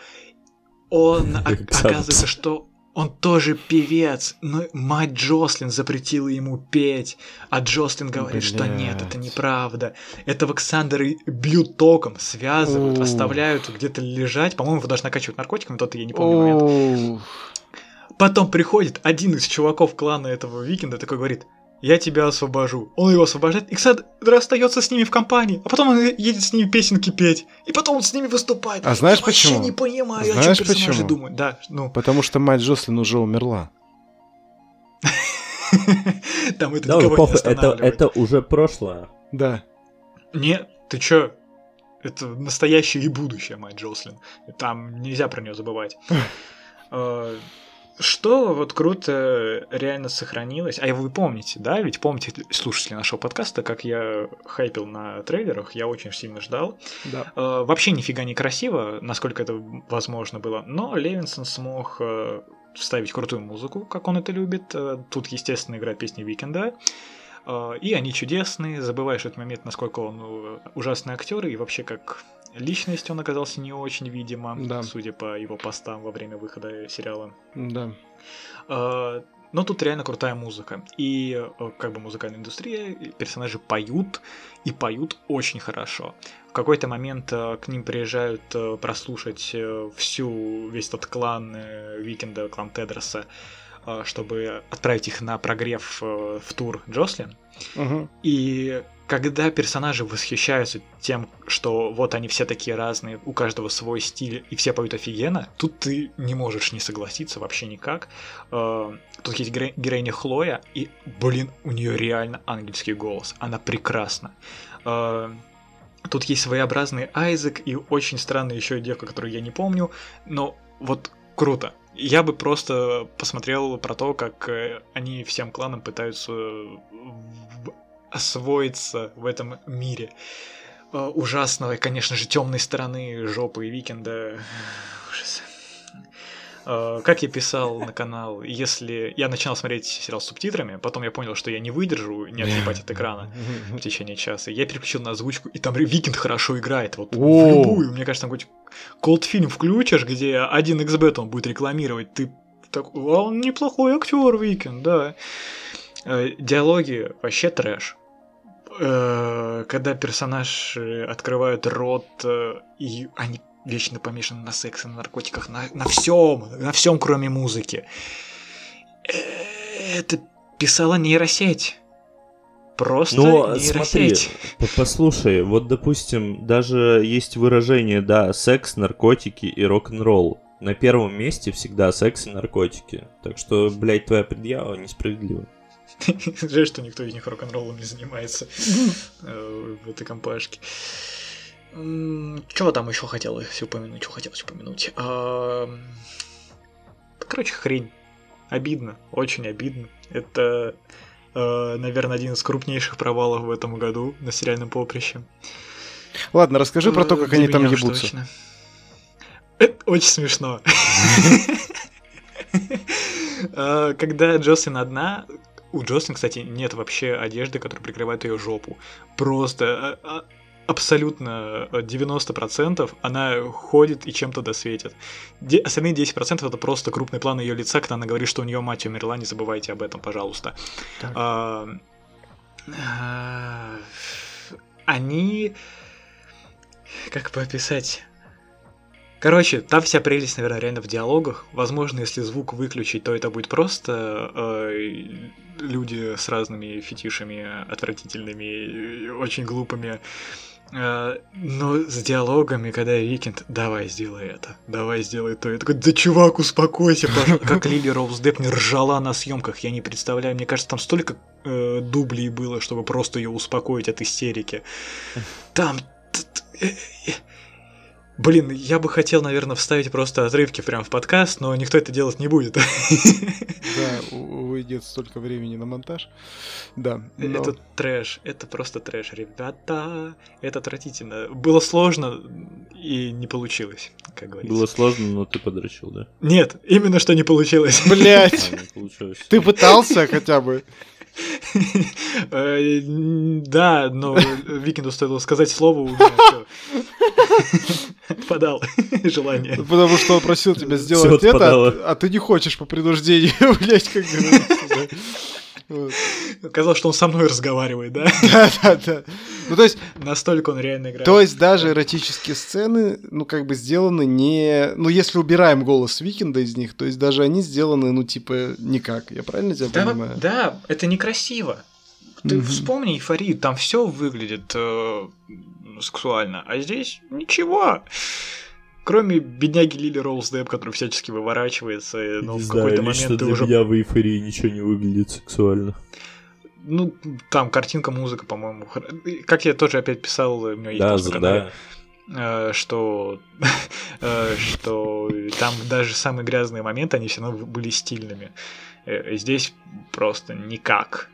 Он, оказывается, что он тоже певец, но мать Джослин запретила ему петь, а Джослин говорит, что нет, это Блядь. неправда. Этого Ксандера бьют током, связывают, Ух. оставляют где-то лежать, по-моему, его даже накачивают наркотиками, тот я не помню момент. Оу. Потом приходит один из чуваков клана этого викинга, такой говорит, я тебя освобожу. Он его освобождает, и Ксандр остается с ними в компании, а потом он едет с ними песенки петь, и потом он с ними выступает. А знаешь Я вообще почему? не понимаю, о Знаешь чем персонажи почему? думают. Да, ну, Потому что мать Джослин уже умерла. там это Да, никого не это, останавливает. это уже прошлое. Да. Нет, ты чё? Это настоящее и будущее, мать Джослин. Там нельзя про нее забывать. Что вот круто реально сохранилось, а вы помните, да, ведь помните, слушатели нашего подкаста, как я хайпил на трейлерах, я очень сильно ждал. Да. Э, Вообще нифига не красиво, насколько это возможно было, но Левинсон смог э, вставить крутую музыку, как он это любит. Э, Тут, естественно, играет песни Викенда. Э, И они чудесные, забываешь этот момент, насколько он э, ужасный актер, и вообще как личность он оказался не очень, видимо, Да. судя по его постам во время выхода сериала. Да. Э, но тут реально крутая музыка. И э, как бы музыкальная индустрия, персонажи поют, и поют очень хорошо. В какой-то момент э, к ним приезжают э, прослушать всю, весь этот клан Викенда, клан Тедроса, чтобы отправить их на прогрев в тур Джослин. Угу. И когда персонажи восхищаются тем, что вот они все такие разные, у каждого свой стиль, и все поют офигенно, тут ты не можешь не согласиться вообще никак. Э, тут есть героиня Хлоя, и, блин, у нее реально ангельский голос. Она прекрасна. Э, тут есть своеобразный Айзек и очень странная еще девка, которую я не помню, но вот круто. Я бы просто посмотрел про то, как э, они всем кланам пытаются освоиться в этом мире э, ужасного и, конечно же, темной стороны жопы и Викенда. Ужас. Э, как я писал на канал, если я начинал смотреть сериал с субтитрами, потом я понял, что я не выдержу не отлипать от экрана в течение часа, я переключил на озвучку, и там Викенд хорошо играет, вот в любую, мне кажется, там какой-то ColdFilm включишь, где 1XBet он будет рекламировать, ты так, а он неплохой актер Викенд, да. Э, диалоги вообще трэш. Э, когда персонаж э, открывают рот, э, и они вечно помешаны на сексе, на наркотиках, на, на всем, на всем, кроме музыки. Это писала нейросеть. Просто Но, нейросеть. Смотри, послушай, вот, допустим, даже есть выражение, да, секс, наркотики и рок-н-ролл. На первом месте всегда секс и наркотики. Так что, блядь, твоя предъява несправедлива. Жаль, что никто из них рок-н-роллом не занимается э, в этой компашке. Чего там еще хотелось упомянуть? Что хотелось упомянуть? Короче, хрень. Обидно, очень обидно. Это, э, наверное, один из крупнейших провалов в этом году на сериальном поприще. Ладно, расскажи про то, как они там ебутся. Это очень смешно. Э, когда Джослин одна, у Джослин, кстати, нет вообще одежды, которая прикрывает ее жопу. Просто а, а, абсолютно 90% она ходит и чем-то досветит. Де- остальные 10% это просто крупный план ее лица, когда она говорит, что у нее мать умерла, не забывайте об этом, пожалуйста. А, а, они... Как бы описать? Короче, там вся прелесть, наверное, реально в диалогах. Возможно, если звук выключить, то это будет просто э, люди с разными фетишами, отвратительными, очень глупыми. Э, но с диалогами, когда Викенд, давай сделай это, давай сделай то. Я такой, да чувак, успокойся, пожалуйста. Как Лили Роуз Депп не ржала на съемках, я не представляю. Мне кажется, там столько э, дублей было, чтобы просто ее успокоить от истерики. Там... Блин, я бы хотел, наверное, вставить просто отрывки прямо в подкаст, но никто это делать не будет. Да, уйдет столько времени на монтаж. Да. Но... Это трэш, это просто трэш, ребята. Это отвратительно. Было сложно и не получилось, как говорится. Было сложно, но ты подрочил, да? Нет, именно что не получилось. Блять. А, ты пытался хотя бы. Э, да, но Викинду стоило сказать слово, у меня Подал желание. Потому что он просил тебя сделать это, а ты не хочешь по принуждению, блять, как говорится. Вот. Казалось, что он со мной разговаривает, да? Да, да, да. Ну, то есть... Настолько он реально играет. То есть даже эротические сцены, ну, как бы сделаны не... Ну, если убираем голос Викинда из них, то есть даже они сделаны, ну, типа, никак. Я правильно тебя да, понимаю? Да, это некрасиво. Ты mm-hmm. вспомни эйфорию, там все выглядит э, сексуально, а здесь ничего. Кроме бедняги Лили Роуз Депп, который всячески выворачивается, но не в какой-то момент ты уже... меня в эйфории ничего не выглядит сексуально. Ну, там картинка, музыка, по-моему. Как я тоже опять писал, у меня есть да, канале, да. что, э, что там даже самые грязные моменты, они все равно были стильными. Э, здесь просто никак.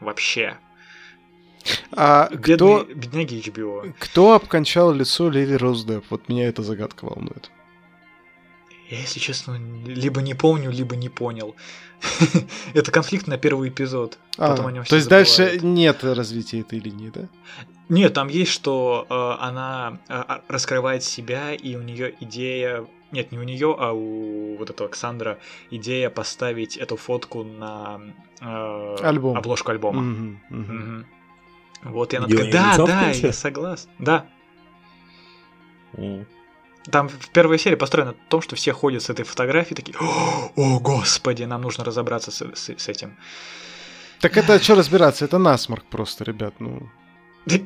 Вообще. А Бедный, кто... Бедняги HBO. Кто обкончал лицо Лили Роздеп? Вот меня эта загадка волнует. Я, если честно, либо не помню, либо не понял. Это конфликт на первый эпизод. А, Потом о нем то есть забывают. дальше нет развития этой линии, да? Нет, там есть, что э, она э, раскрывает себя, и у нее идея нет, не у нее, а у вот этого Александра идея поставить эту фотку на э, Альбом. обложку альбома. Мгм, мгм. Мгм. Вот, и она Где такая, да, да, я согласен. Да, М. там в первой серии построена на том, что все ходят с этой фотографией такие, о, о, господи, нам нужно разобраться с, с- с этим. Так это что разбираться? Это насморк просто, ребят. Ну,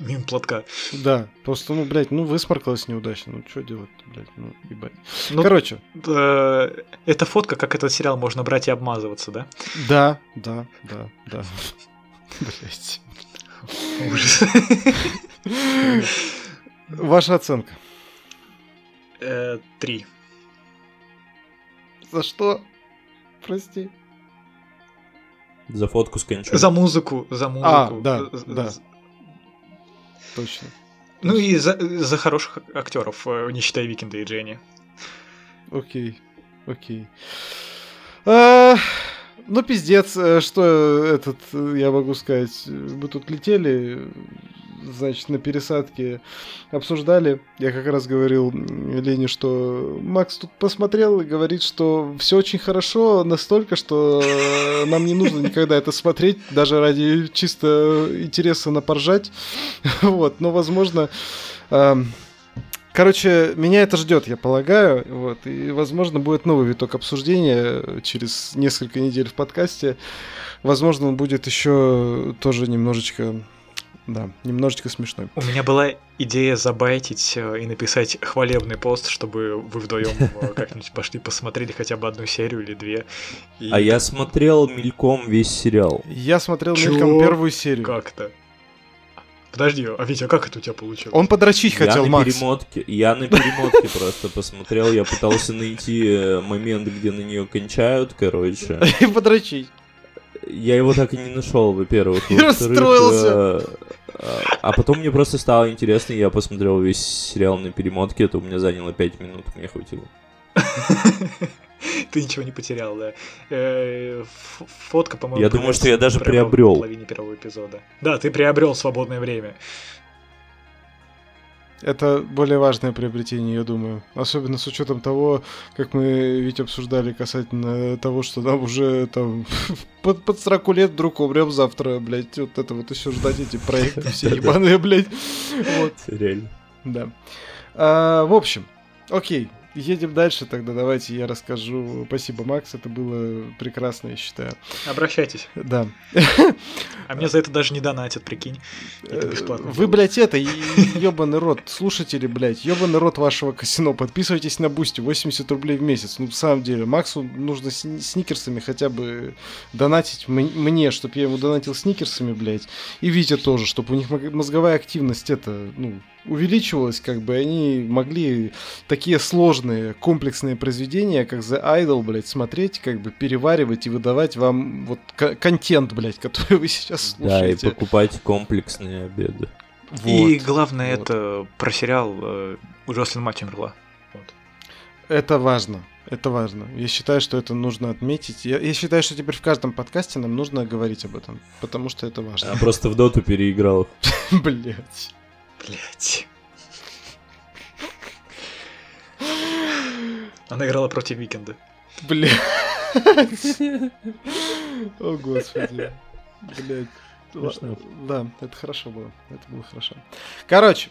Мимо платка. да. Просто, ну, блядь, ну, высморкалось неудачно. Ну, что делать, блядь, ну, ебать. Ну, Короче, э, эта фотка, как этот сериал, можно брать и обмазываться, да? да, да, да, да. Блядь. Ужас. Ваша оценка. Э, Три. За что? Прости. За фотку с кончой. За музыку, за музыку. А, да, З- да. з- Точно. Ну и за, за хороших актеров, э, не считая Викинда и Дженни. Окей, окей. Ну, пиздец, э, что этот, э, я могу сказать, мы тут летели, значит, на пересадке обсуждали. Я как раз говорил Лене, что Макс тут посмотрел и говорит, что все очень хорошо, настолько, что э, нам не нужно никогда это смотреть, даже ради чисто интереса напоржать. Вот, но, возможно, ам, Короче, меня это ждет, я полагаю. Вот, и, возможно, будет новый виток обсуждения через несколько недель в подкасте. Возможно, он будет еще тоже немножечко, да, немножечко смешной. У меня была идея забайтить э, и написать хвалебный пост, чтобы вы вдвоем э, как-нибудь пошли посмотрели хотя бы одну серию или две. И А я смотрел мельком весь сериал. Я смотрел Чё? мельком первую серию. Как-то. Подожди, а Витя, а как это у тебя получилось? Он подрочить я хотел, на Макс. перемотке, я на перемотке просто посмотрел, я пытался найти э, момент, где на нее кончают, короче. И подрочить. Я его так и не нашел, во-первых. И расстроился. э, а- А потом мне просто стало интересно, я посмотрел весь сериал на перемотке, это у меня заняло 5 минут, мне хватило. Ты ничего не потерял, да. Э, Фотка, по-моему, Я думаю, что я даже приобрел. В половине первого эпизода. Да, ты приобрел свободное время. Это более важное приобретение, я думаю. Особенно с учетом того, как мы ведь обсуждали касательно того, что нам уже там под, под 40 лет вдруг умрем завтра, блядь. Вот это вот еще ждать эти проекты все ебаные, блядь. Вот, Реально. да. А, в общем, окей. Едем дальше тогда, давайте я расскажу. Спасибо, Макс, это было прекрасно, я считаю. Обращайтесь. Да. А мне за это даже не донатят, прикинь. Это бесплатно. Вы, блядь, это, ебаный рот, слушатели, блядь, ебаный рот вашего казино, подписывайтесь на Бусти, 80 рублей в месяц. Ну, в самом деле, Максу нужно сни- сникерсами хотя бы донатить мне, чтобы я ему донатил сникерсами, блядь, и Витя тоже, чтобы у них мозговая активность это, ну, увеличивалась, как бы они могли такие сложные, комплексные произведения, как The Idol, блядь, смотреть, как бы переваривать и выдавать вам вот к- контент, блядь, который вы сейчас Да, и слушаете. покупать комплексные обеды. И Вот, главное, вот. это про сериал э, «Джослин мать умерла». Вот. Это важно. Это важно. Я считаю, что это нужно отметить. Я, я считаю, что теперь в каждом подкасте нам нужно говорить об этом, потому что это важно. А просто в доту переиграл. Блять. Блять. Она играла против Викенда. Блять. О, господи. Блять. Да, это хорошо было. Это было хорошо. Короче,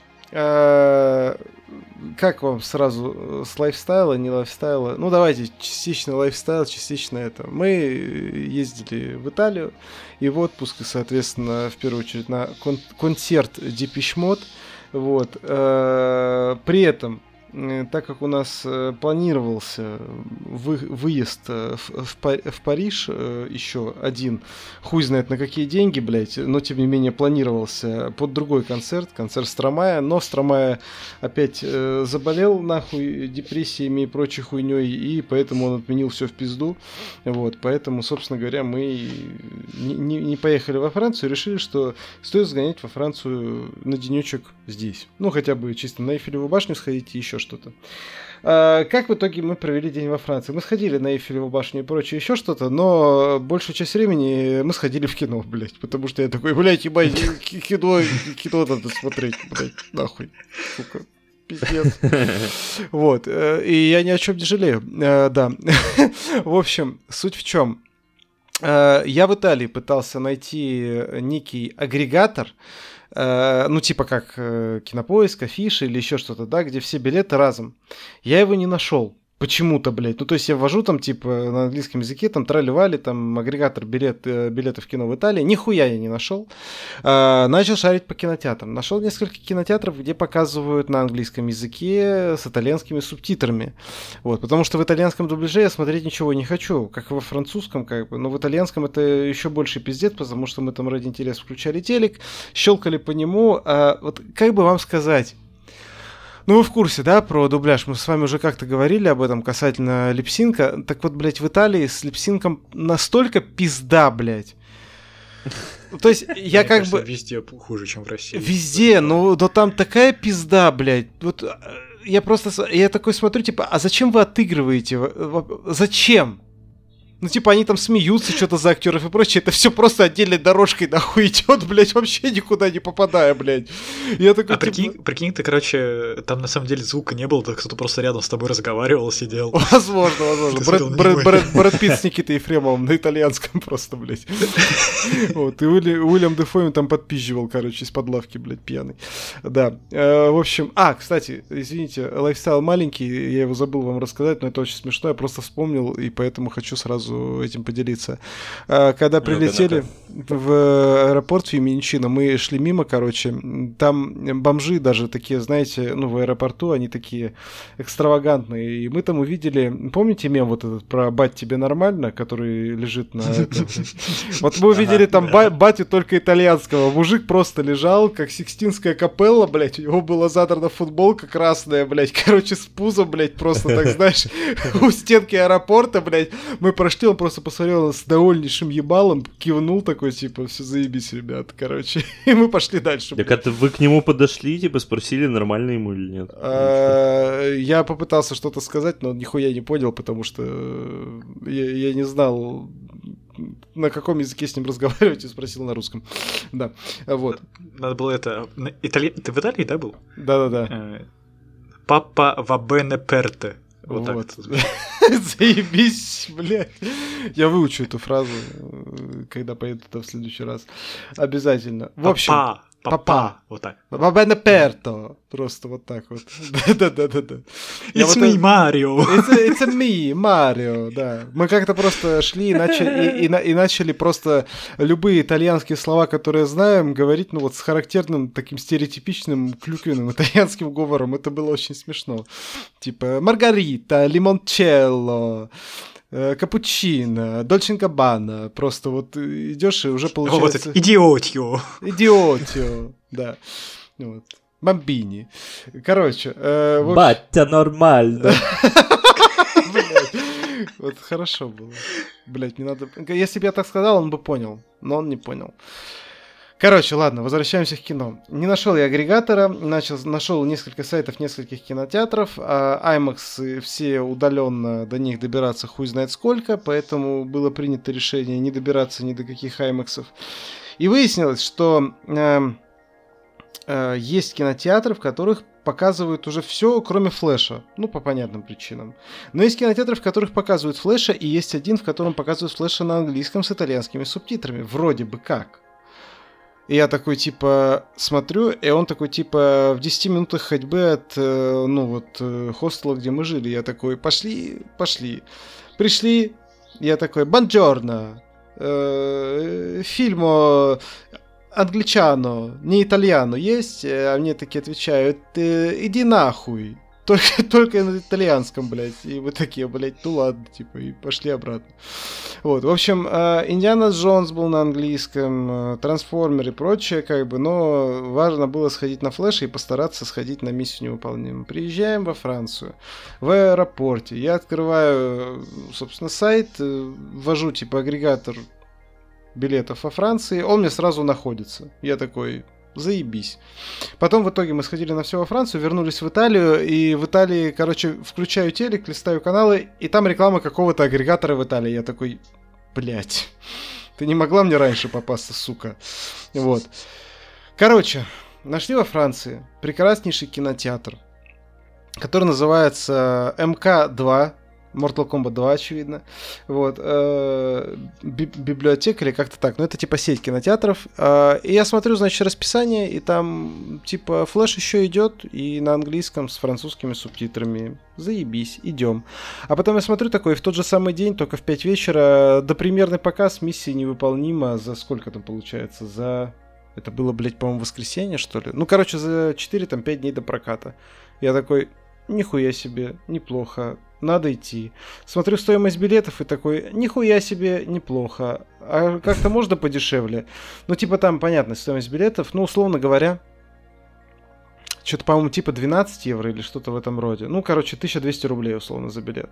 как вам сразу э, с лайфстайла, не лайфстайла? Ну, давайте, частично лайфстайл, частично это. Мы ездили в Италию и в отпуск, и, соответственно, в первую очередь на кон- концерт Depeche Mode. Вот. э, При этом э, так как у нас э, планировался вы- выезд э, в, в в Париж э, еще один, хуй знает на какие деньги, блядь, но тем не менее планировался под другой концерт, концерт Стромая, но Стромая опять э, заболел нахуй депрессиями и прочей хуйней, и поэтому он отменил все в пизду, вот, поэтому, собственно говоря, мы не, не- не поехали во Францию, решили, что стоит сгонять во Францию на денечек здесь, ну, хотя бы чисто на Эйфелеву башню сходить и еще что-то. А, Как в итоге мы провели день во Франции? Мы сходили на Эйфелеву башню и прочее еще что-то, но большую часть времени мы сходили в кино, блядь, потому что я такой, блядь, ебать, ки- кино, кино надо смотреть, блядь, нахуй, сука, пиздец. Вот, э, и я ни о чем не жалею, э, да. В общем, суть в чем? Э, я в Италии пытался найти некий агрегатор, ну, типа как кинопоиск, афиши или еще что-то, да, где все билеты разом. Я его не нашел. Почему-то, блядь. Ну, то есть я ввожу там, типа, на английском языке, там, трали-вали, там, агрегатор билет, э, билетов в кино в Италии. Нихуя я не нашел. А, начал шарить по кинотеатрам. Нашел несколько кинотеатров, где показывают на английском языке с итальянскими субтитрами. Вот, потому что в итальянском дубляже я смотреть ничего не хочу, как во французском, как бы. Но в итальянском это еще больше пиздец, потому что мы там ради интереса включали телек, щелкали по нему. А, вот как бы вам сказать, ну, вы в курсе, да, про дубляж? Мы с вами уже как-то говорили об этом касательно липсинка. Так вот, блядь, в Италии с липсинком настолько пизда, блядь. То есть я как бы... Везде хуже, чем в России. Везде, но, но там такая пизда, блядь. Вот э, я просто... Я такой смотрю, типа, а зачем вы отыгрываете? Зачем? Ну, типа, они там смеются что-то за актеров и прочее. Это все просто отдельной дорожкой нахуй идет, блядь, вообще никуда не попадая, блядь. Я такой, а типа... прикинь, прикинь, ты, короче, там на самом деле звука не было, так кто-то просто рядом с тобой разговаривал, сидел. Возможно, возможно. Брэд, Брэд, Брэд, Брэд Питт с Никитой Ефремовым на итальянском просто, блядь. Вот, и Уилли, Уильям Дефо там подпизживал, короче, из-под лавки, блядь, пьяный. Да, э, в общем... А, кстати, извините, лайфстайл маленький, я его забыл вам рассказать, но это очень смешно, я просто вспомнил, и поэтому хочу сразу сразу этим поделиться. А, когда прилетели в аэропорт Феминчина, мы шли мимо, короче, там бомжи даже такие, знаете, ну, в аэропорту, они такие экстравагантные. И мы там увидели, помните мем вот этот про «Бать, тебе нормально?», который лежит на... Вот мы увидели там батю только итальянского. Мужик просто лежал, как Сикстинская капелла, блядь, у него была задрана футболка красная, блядь, короче, с пузом, блядь, просто так, знаешь, у стенки аэропорта, блядь, мы прошли он просто посмотрел с довольнейшим ебалом, кивнул такой, типа, все заебись, ребят, короче. И мы пошли дальше. Так это вы к нему подошли, типа, спросили, нормально ему или нет? А, я попытался что-то сказать, но нихуя не понял, потому что я не знал, на каком языке с ним разговаривать и спросил на русском. Да, вот. Надо было это... Ты в Италии, да, был? Да-да-да. Э, Папа вабене перте. Вот, вот. так. Заебись, блядь. Я выучу эту фразу, э, когда поеду туда в следующий раз. Обязательно. В общем, Папа. Папа. Вот так. Бабена Перто. Просто вот так вот. Да-да-да-да. It's me, Марио. It's, it's me, Марио, да. Мы как-то просто шли и начали, и, и, и начали просто любые итальянские слова, которые знаем, говорить, ну вот с характерным таким стереотипичным клюквенным итальянским говором. Это было очень смешно. Типа Маргарита, лимончелло, капучино, Дольчин Габбана. Просто вот идешь и уже получается... Вот идиотью. Идиотью, да. Вот. Бомбини. Короче. Э, общем... Батя нормально. Вот хорошо было. Блять, не надо... Если бы я так сказал, он бы понял. Но он не понял. Короче, ладно, возвращаемся к кино. Не нашел я агрегатора, начал, нашел несколько сайтов нескольких кинотеатров, а IMAX все удаленно до них добираться хуй знает сколько, поэтому было принято решение не добираться ни до каких IMAX. И выяснилось, что э, э, есть кинотеатры, в которых показывают уже все, кроме флеша. Ну, по понятным причинам. Но есть кинотеатры, в которых показывают флеша, и есть один, в котором показывают флеша на английском с итальянскими субтитрами. Вроде бы как. И я такой, типа, смотрю, и он такой, типа, в 10 минутах ходьбы от, э, ну, вот, э, хостела, где мы жили. Я такой, пошли, пошли. Пришли, я такой, бонджорно, э, фильмо англичано, не итальяно есть? А мне такие отвечают, иди нахуй. Только, только на итальянском, блядь. И вы такие, блядь, ну ладно, типа, и пошли обратно. Вот, в общем, э, Индиана Джонс был на английском, э, Трансформер и прочее, как бы, но важно было сходить на флеш и постараться сходить на миссию невыполнимую. Приезжаем во Францию, в аэропорте, я открываю, собственно, сайт, э, ввожу, типа, агрегатор билетов во Франции, он мне сразу находится. Я такой, заебись. Потом в итоге мы сходили на все во Францию, вернулись в Италию, и в Италии, короче, включаю телек, листаю каналы, и там реклама какого-то агрегатора в Италии. Я такой, блядь, ты не могла мне раньше попасться, сука. Вот. Короче, нашли во Франции прекраснейший кинотеатр. который называется МК-2. Mortal Kombat 2, очевидно. Вот. Э, библиотека или как-то так. Но это типа сеть кинотеатров. Э, и я смотрю, значит, расписание, и там типа флеш еще идет, и на английском с французскими субтитрами. Заебись, идем. А потом я смотрю такой, в тот же самый день, только в 5 вечера, до примерный показ миссии невыполнима за сколько там получается? За... Это было, блядь, по-моему, воскресенье, что ли? Ну, короче, за 4-5 дней до проката. Я такой, нихуя себе, неплохо надо идти. Смотрю стоимость билетов и такой, нихуя себе, неплохо. А как-то можно подешевле? Ну, типа там, понятно, стоимость билетов, ну, условно говоря, что-то, по-моему, типа 12 евро или что-то в этом роде. Ну, короче, 1200 рублей, условно, за билет.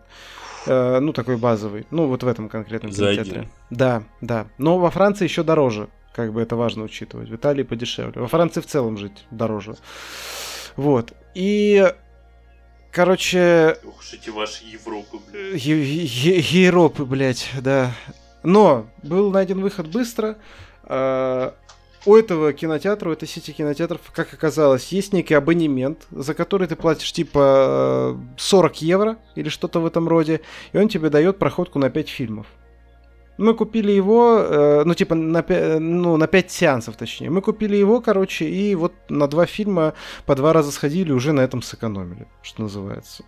Э, ну, такой базовый. Ну, вот в этом конкретном кинотеатре. Да, да. Но во Франции еще дороже. Как бы это важно учитывать. В Италии подешевле. Во Франции в целом жить дороже. Вот. И Короче... Ух, эти ваши Европы, блядь. Европы, блядь, да. Но был найден выход быстро. А, у этого кинотеатра, у этой сети кинотеатров, как оказалось, есть некий абонемент, за который ты платишь типа 40 евро или что-то в этом роде, и он тебе дает проходку на 5 фильмов. Мы купили его, э, ну, типа, на, ну, на 5 сеансов, точнее. Мы купили его, короче, и вот на два фильма по два раза сходили, уже на этом сэкономили, что называется.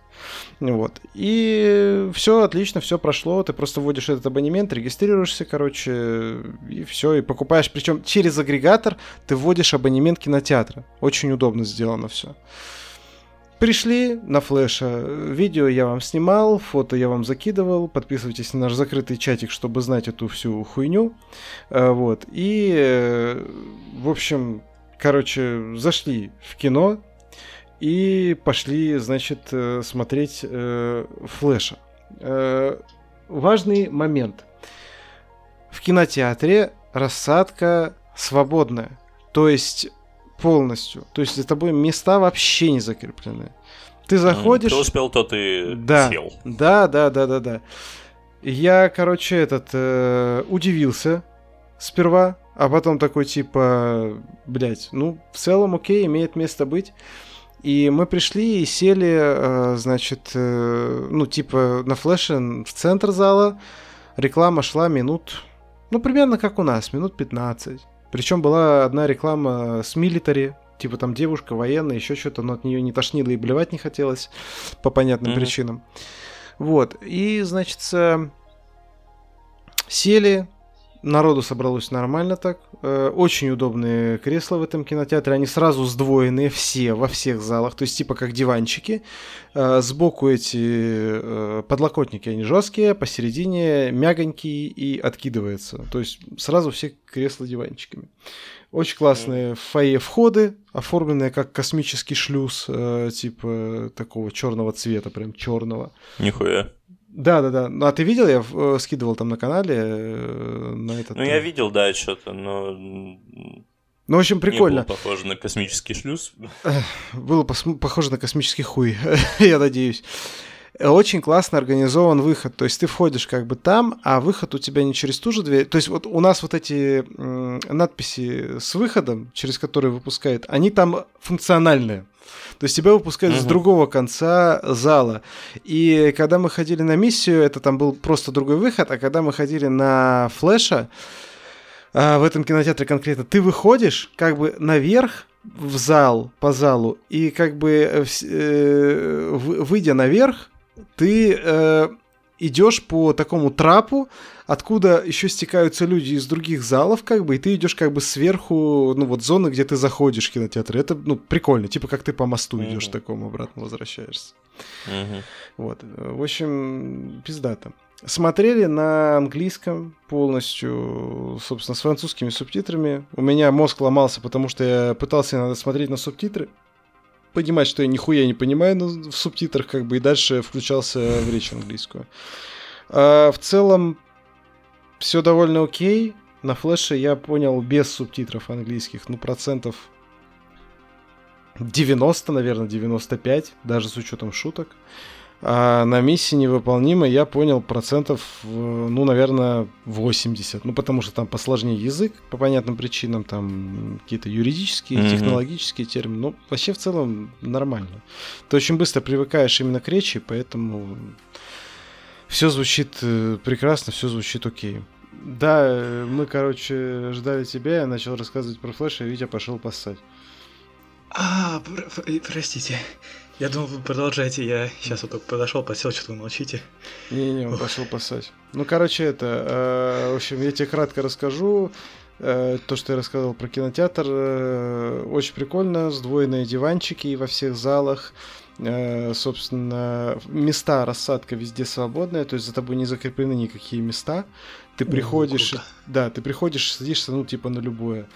Вот. И все отлично, все прошло. Ты просто вводишь этот абонемент, регистрируешься, короче, и все, и покупаешь. Причем через агрегатор ты вводишь абонемент кинотеатра. Очень удобно сделано все. Пришли на флеша. Видео я вам снимал, фото я вам закидывал. Подписывайтесь на наш закрытый чатик, чтобы знать эту всю хуйню. Э, вот. И, э, в общем, короче, зашли в кино и пошли, значит, э, смотреть флеша. Важный момент. В кинотеатре рассадка свободная. То есть полностью. То есть за тобой места вообще не закреплены. Ты заходишь... Ты успел, то ты да, сел. Да, да, да, да, да. Я, короче, этот э, удивился сперва, а потом такой типа, блядь, ну в целом окей, имеет место быть. И мы пришли и сели, э, значит, э, ну типа на флеше в центр зала. Реклама шла минут, ну примерно как у нас, минут 15. Причем была одна реклама с милитари, типа там девушка военная, еще что-то, но от нее не тошнило и блевать не хотелось по понятным mm-hmm. причинам. Вот. И, значит, сели, Народу собралось нормально так. Э, очень удобные кресла в этом кинотеатре. Они сразу сдвоенные все, во всех залах. То есть типа как диванчики. Э, сбоку эти э, подлокотники, они жесткие. Посередине мягонькие и откидывается. То есть сразу все кресла диванчиками. Очень классные фойе входы, оформленные как космический шлюз, типа такого черного цвета, прям черного. Нихуя. Да, да, да. Ну, а ты видел, я э, скидывал там на канале э, на этот. Ну, я э, видел, да, что-то, но. Ну, в общем, прикольно. Не было похоже на космический шлюз. Было похоже на космический хуй, я надеюсь. Очень классно организован выход. То есть ты входишь как бы там, а выход у тебя не через ту же дверь. То есть вот у нас вот эти надписи с выходом, через которые выпускают, они там функциональные. То есть тебя выпускают uh-huh. с другого конца зала. И когда мы ходили на миссию, это там был просто другой выход, а когда мы ходили на флеша, а, в этом кинотеатре конкретно, ты выходишь как бы наверх в зал, по залу, и как бы э, э выйдя наверх, ты э, идешь по такому трапу, откуда еще стекаются люди из других залов, как бы, и ты идешь как бы сверху, ну вот зоны, где ты заходишь в кинотеатр. Это, ну, прикольно, типа как ты по мосту mm-hmm. идешь такому обратно возвращаешься. Mm-hmm. Вот, в общем, пиздато. Смотрели на английском полностью, собственно, с французскими субтитрами. У меня мозг ломался, потому что я пытался надо смотреть на субтитры, понимать, что я нихуя не понимаю в субтитрах, как бы, и дальше включался в речь английскую. А в целом, все довольно окей. На флеше я понял без субтитров английских, ну, процентов 90, наверное, 95, даже с учетом шуток. А на миссии невыполнимо я понял процентов, ну, наверное, 80. Ну, потому что там посложнее язык по понятным причинам, там какие-то юридические, mm-hmm. технологические термины. Ну, вообще в целом нормально. Ты очень быстро привыкаешь именно к речи, поэтому все звучит э, прекрасно, все звучит окей. Да, мы, короче, ждали тебя, я начал рассказывать про флеш, и Витя пошел поссать. А, простите. Я думал, вы продолжаете. Я сейчас вот только подошел, посел, что вы молчите. Не-не, он пошел пасать. Ну, короче, это. Э, в общем, я тебе кратко расскажу. Э, то, что я рассказывал про кинотеатр, э, очень прикольно. Сдвоенные диванчики во всех залах. Э, собственно, места, рассадка везде свободная, то есть за тобой не закреплены никакие места. Ты приходишь, О, да, ты приходишь, садишься, ну, типа на любое.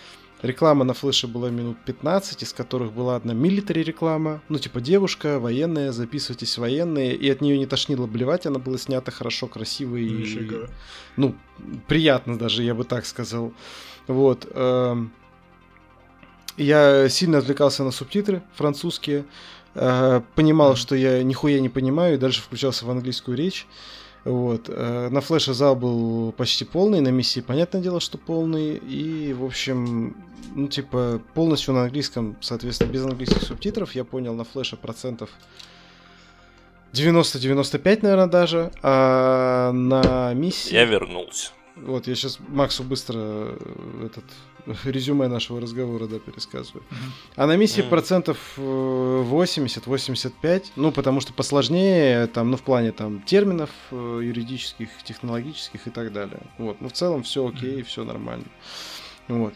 Реклама на флеше была минут 15, из которых была одна милитари реклама. Ну, типа, девушка, военная, записывайтесь военные. И от нее не тошнило блевать, она была снята хорошо, красиво и... Нифига. Ну, приятно даже, я бы так сказал. Вот. Эм, я сильно отвлекался на субтитры французские. Э, понимал, что я нихуя не понимаю, и дальше включался в английскую речь. Вот. Э, на флеше зал был почти полный, на миссии, понятное дело, что полный. И, в общем, ну, типа, полностью на английском, соответственно, без английских субтитров, я понял на флеше процентов 90-95, наверное, даже. А на миссии... Я вернулся. Вот, я сейчас Максу быстро э, этот резюме нашего разговора, да, пересказываю. Mm-hmm. А на миссии mm-hmm. процентов 80-85, э, ну, потому что посложнее, там, ну, в плане там терминов э, юридических, технологических и так далее. Вот, ну, в целом все окей, mm-hmm. все нормально. Вот.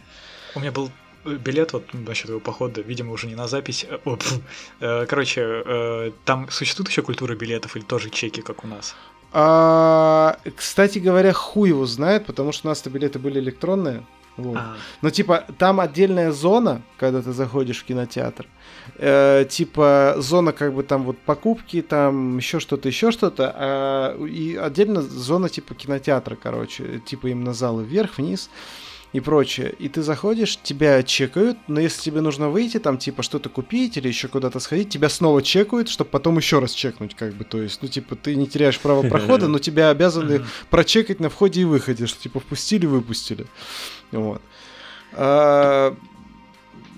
У меня был билет вот насчет его похода, видимо, уже не на запись. Короче, там существует еще культура билетов или тоже чеки, как у нас? А, кстати говоря, хуй его знает, потому что у нас-то билеты были электронные. Вот. А. Но типа там отдельная зона, когда ты заходишь в кинотеатр. Э, типа зона как бы там вот покупки, там еще что-то, еще что-то. А, и отдельно зона типа кинотеатра, короче. Типа именно залы вверх, вниз и прочее. И ты заходишь, тебя чекают, но если тебе нужно выйти, там, типа, что-то купить или еще куда-то сходить, тебя снова чекают, чтобы потом еще раз чекнуть, как бы, то есть, ну, типа, ты не теряешь право прохода, но тебя обязаны прочекать на входе и выходе, что, типа, впустили, выпустили. Вот. А,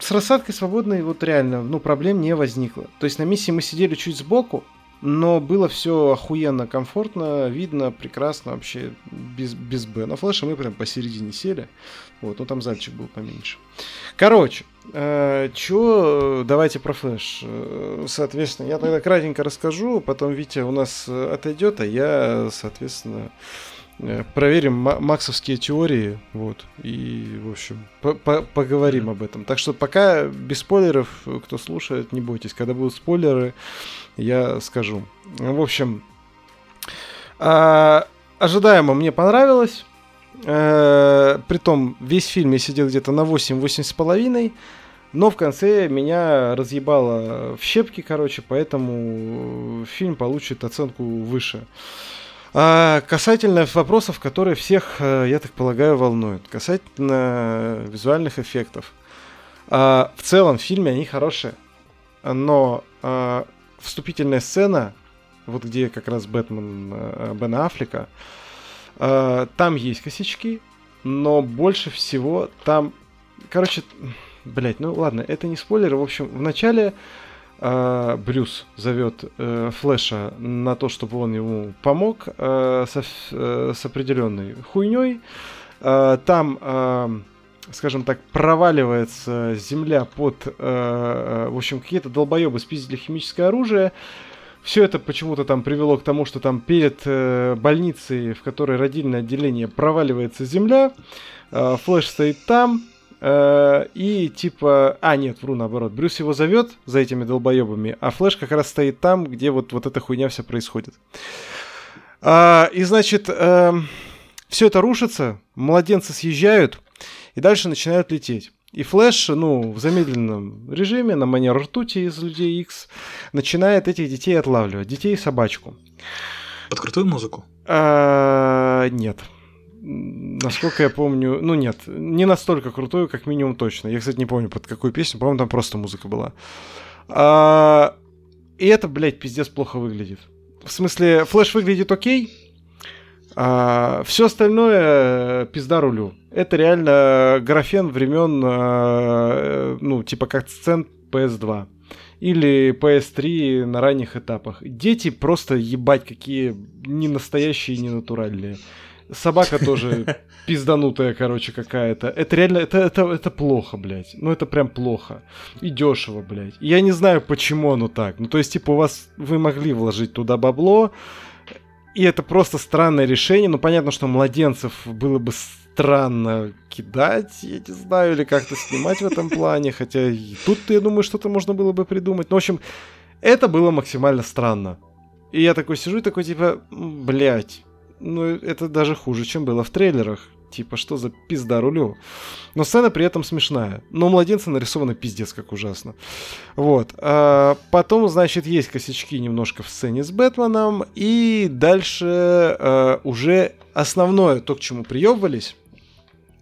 с рассадкой свободной вот реально, ну, проблем не возникло. То есть на миссии мы сидели чуть сбоку, но было все охуенно комфортно, видно, прекрасно вообще, без, без Б. На флеше мы прям посередине сели. Вот, ну там зальчик был поменьше. Короче, э, чё, давайте про флеш. Э, соответственно, я тогда кратенько расскажу, потом Витя у нас отойдет, а я, соответственно, э, проверим максовские теории, вот, и, в общем, по -по поговорим об этом. Так что пока без спойлеров, кто слушает, не бойтесь, когда будут спойлеры, я скажу. В общем, э, ожидаемо мне понравилось. Э, притом весь фильм я сидел где-то на 8-8 с половиной. Но в конце меня разъебало в щепки, короче, поэтому фильм получит оценку выше. А касательно вопросов, которые всех, э, я так полагаю, волнуют. Касательно визуальных эффектов. А, в целом в фильме они хорошие. Но а, вступительная сцена, вот где как раз Бэтмен э, Бена Аффлека, э, там есть косячки, но больше всего там... Короче, блять, ну ладно, это не спойлер. В общем, в начале э, Брюс зовет э, Флэша на то, чтобы он ему помог э, со, э, с определенной хуйней. Э, там э, скажем так, проваливается земля под, э, э, в общем, какие-то долбоебы спиздили химическое оружие. Все это почему-то там привело к тому, что там перед э, больницей, в которой родильное отделение, проваливается земля. Э, Флэш стоит там. Э, и типа... А, нет, вру наоборот. Брюс его зовет за этими долбоебами, а Флэш как раз стоит там, где вот, вот эта хуйня вся происходит. Э, и значит, э, все это рушится, младенцы съезжают, и дальше начинают лететь. И Флэш, ну, в замедленном режиме, на манер ртути из Людей X, начинает этих детей отлавливать. Детей и собачку. Под крутую музыку? А, нет. Насколько я помню, ну нет, не настолько крутую, как минимум точно. Я, кстати, не помню, под какую песню, по-моему, там просто музыка была. А, и это, блядь, пиздец плохо выглядит. в смысле, флеш выглядит окей, а все остальное пизда рулю. Это реально графен времен, э, ну, типа как сцен PS2 или PS3 на ранних этапах. Дети просто ебать какие не настоящие, не натуральные. Собака тоже пизданутая, короче, какая-то. Это реально, это, это, это плохо, блядь. Ну, это прям плохо. И дешево, блядь. я не знаю, почему оно так. Ну, то есть, типа, у вас, вы могли вложить туда бабло, и это просто странное решение. Ну, понятно, что младенцев было бы странно кидать, я не знаю, или как-то снимать в этом плане, хотя и тут, я думаю, что-то можно было бы придумать. Ну, в общем, это было максимально странно. И я такой сижу и такой, типа, блядь, ну, это даже хуже, чем было в трейлерах. Типа, что за пизда рулю? Но сцена при этом смешная. Но младенцы нарисованы пиздец как ужасно. Вот. А потом, значит, есть косячки немножко в сцене с Бэтменом. И дальше а, уже основное, то, к чему приебывались,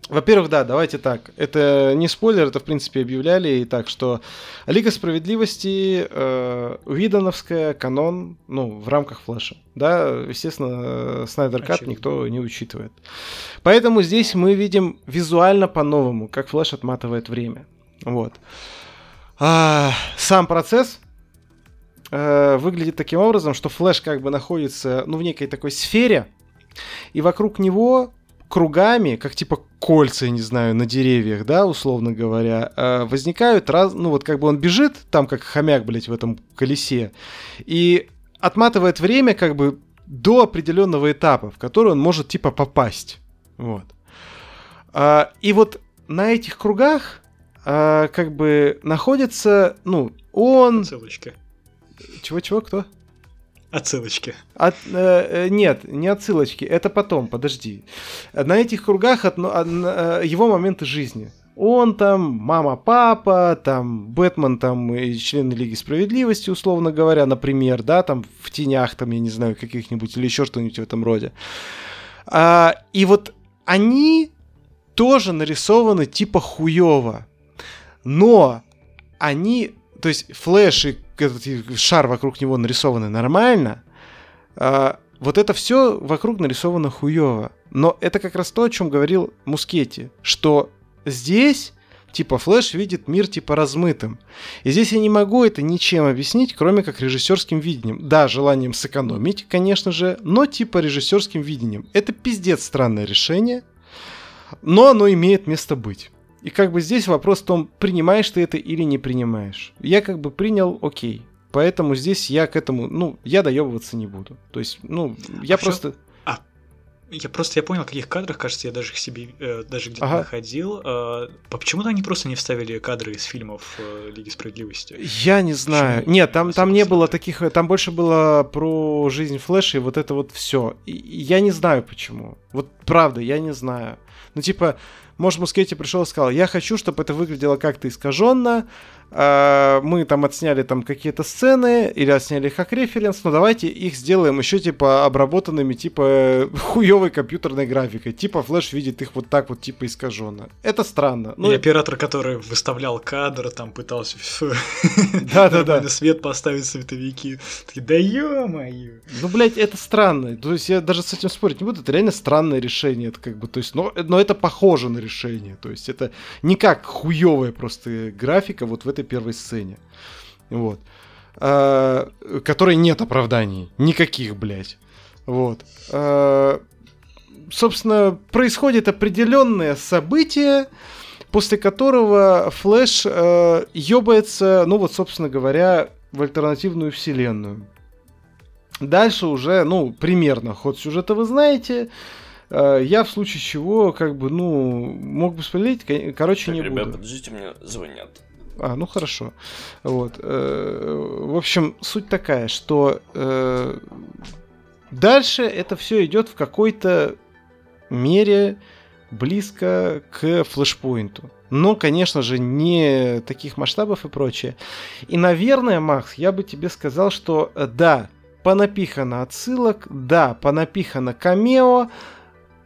во-первых, да, давайте так. Это не спойлер, это в принципе объявляли и так, что Лига справедливости э, Видановская, канон, ну, в рамках флеша. Да, естественно, Снайдер Кат никто не учитывает. Поэтому здесь мы видим визуально по-новому, как флеш отматывает время. Вот. А, сам процесс э, выглядит таким образом, что флеш как бы находится ну, в некой такой сфере, и вокруг него кругами, как типа кольца, я не знаю, на деревьях, да, условно говоря, э, возникают раз, ну вот как бы он бежит, там как хомяк, блядь, в этом колесе, и отматывает время как бы до определенного этапа, в который он может типа попасть, вот. А, и вот на этих кругах а, как бы находится, ну, он... Ссылочки. Чего-чего, кто? Отсылочки. От, э, э, нет, не отсылочки, это потом, подожди. На этих кругах от, от, э, его моменты жизни. Он там, мама, папа, там, Бэтмен, там, и члены Лиги Справедливости, условно говоря, например, да, там, в тенях, там, я не знаю, каких-нибудь, или еще что-нибудь в этом роде. А, и вот они тоже нарисованы типа хуево. Но они, то есть Флэш и этот шар вокруг него нарисованы нормально, а, вот это все вокруг нарисовано хуево. Но это как раз то, о чем говорил Мускетти, что здесь типа Флэш видит мир типа размытым. И здесь я не могу это ничем объяснить, кроме как режиссерским видением. Да, желанием сэкономить, конечно же, но типа режиссерским видением. Это пиздец странное решение, но оно имеет место быть. И как бы здесь вопрос в том, принимаешь ты это или не принимаешь. Я как бы принял, окей. Поэтому здесь я к этому, ну, я доебываться не буду. То есть, ну, я а просто... Все... А, я просто, я понял, в каких кадрах, кажется, я даже их себе, э, даже где-то ага. находил. Э, почему-то они просто не вставили кадры из фильмов э, Лиги Справедливости. Я не знаю. Почему? Нет, там, там не было таких, там больше было про жизнь Флэша и вот это вот все. Я не знаю почему. Вот правда, я не знаю. Ну, типа, может, Мускетти пришел и сказал, я хочу, чтобы это выглядело как-то искаженно, а, мы там отсняли там какие-то сцены или отсняли их как референс, но давайте их сделаем еще типа обработанными типа хуевой компьютерной графикой, типа флеш видит их вот так вот типа искаженно. Это странно. Ну, и оператор, который выставлял кадр, там пытался да-да-да свет поставить световики, такие, да ё-моё. Ну, блядь, это странно. То есть я даже с этим спорить не буду, это реально странное решение, это как бы, то есть, но, но это похоже на решение, то есть это не как хуевая просто графика вот в этой первой сцене. Вот. А, которой нет оправданий. Никаких, блядь. Вот. А, собственно, происходит определенное событие, после которого Флэш э, ёбается, ну вот, собственно говоря, в альтернативную вселенную. Дальше уже, ну, примерно ход сюжета вы знаете. Э, я в случае чего, как бы, ну, мог бы спалить, короче, так, не ребят, буду. подождите, мне звонят. А, ну хорошо. Вот. Э, в общем, суть такая, что э, дальше это все идет в какой-то мере близко к флешпоинту. Но, конечно же, не таких масштабов и прочее. И, наверное, Макс, я бы тебе сказал, что да, понапихано отсылок, да, понапихано камео,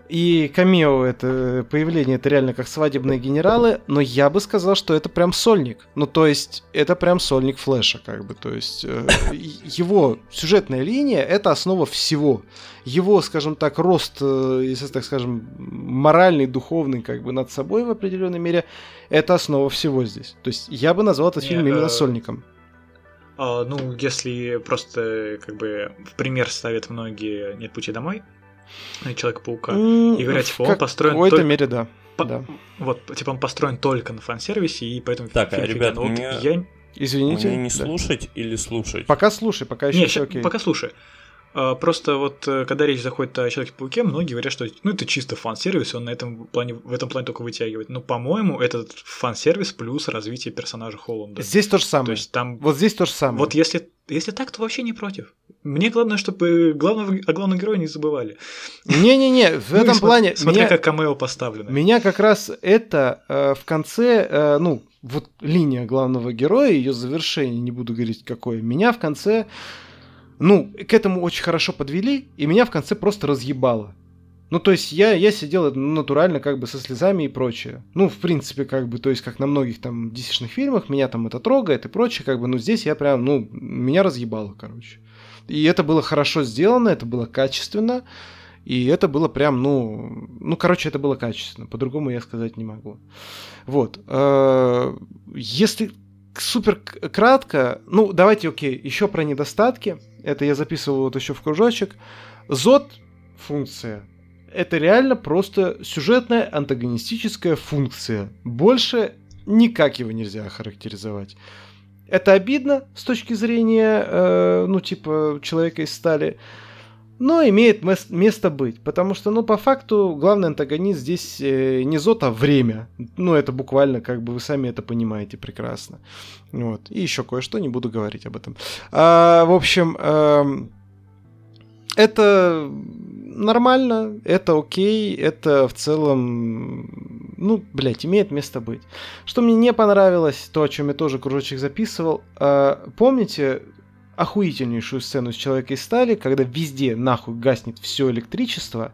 И камео это появление, это реально как свадебные генералы, но я бы сказал, что это прям сольник. Ну, то есть, это прям сольник Флэша, как бы. То есть, э, его сюжетная линия это основа всего. Его, скажем так, рост, э, если так скажем, моральный, духовный, как бы над собой в определенной мере, это основа всего здесь. То есть, я бы назвал этот фильм именно э, сольником. А, ну, если просто, как бы, в пример ставят многие «Нет пути домой», Человека-паука, М, и говорят, типа, он построен В какой-то только- мере, да. по- да. Вот, типа, он построен только на фан-сервисе, и поэтому Так, а, фильм ребят, фигня. Но вот мне- я... Извините. Мне не да. слушать или слушать? Пока слушай, пока еще Не, все окей. пока слушай. А, Просто вот э, когда речь заходит о Человеке-пауке, многие говорят, что ну это чисто фан-сервис, он на этом плане, в этом плане только вытягивает. Но, по-моему, этот фан-сервис плюс развитие персонажа Холланда. Здесь то же То самое. есть там Вот здесь то же самое. Вот если, если так, то вообще не против. Мне главное, чтобы главного, о главном герое не забывали. Не-не-не, в Ну этом плане Смотря меня, как камео поставлено. меня как раз это э, в конце, э, ну, вот линия главного героя, ее завершение, не буду говорить какое, меня в конце, ну, к этому очень хорошо подвели, и меня в конце просто разъебало. Ну, то есть я, я сидел натурально как бы со слезами и прочее. Ну, в принципе, как бы, то есть как на многих там dc фильмах, меня там это трогает и прочее, как бы, ну, здесь я прям, ну, меня разъебало, короче. И это было хорошо сделано, это было качественно, и это было прям, ну, ну, короче, это было качественно, по-другому я сказать не могу. Вот. э, Если супер кратко, ну, давайте, окей, еще про недостатки. Это я записывал вот еще в кружочек. Зод функция. Это реально просто сюжетная антагонистическая функция. Больше никак его нельзя охарактеризовать. Это обидно с точки зрения, э, ну, типа, человека из стали, но имеет мес- место быть, потому что, ну, по факту, главный антагонист здесь э, не Зод, а время. Ну, это буквально, как бы, вы сами это понимаете прекрасно. Вот. И еще кое-что, не буду говорить об этом. А, в общем, эм, это нормально, это окей, это в целом, ну, блядь, имеет место быть. Что мне не понравилось, то, о чем я тоже кружочек записывал, э, помните охуительнейшую сцену с Человека из стали, когда везде нахуй гаснет все электричество,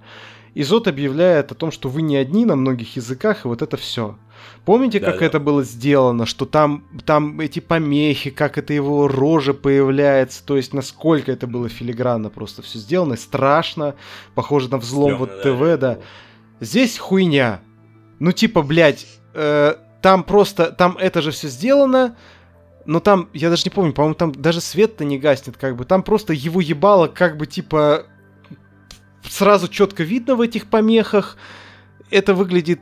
и Зод объявляет о том, что вы не одни на многих языках, и вот это все. Помните, как Да-да. это было сделано, что там, там эти помехи, как это его рожа появляется, то есть насколько это было филигранно просто все сделано, страшно, похоже на взлом Стрёмно, вот да, ТВ, да. Здесь хуйня. Ну, типа, блядь, э, там просто, там это же все сделано, но там, я даже не помню, по-моему, там даже свет-то не гаснет, как бы. Там просто его ебало, как бы, типа, сразу четко видно в этих помехах. Это выглядит,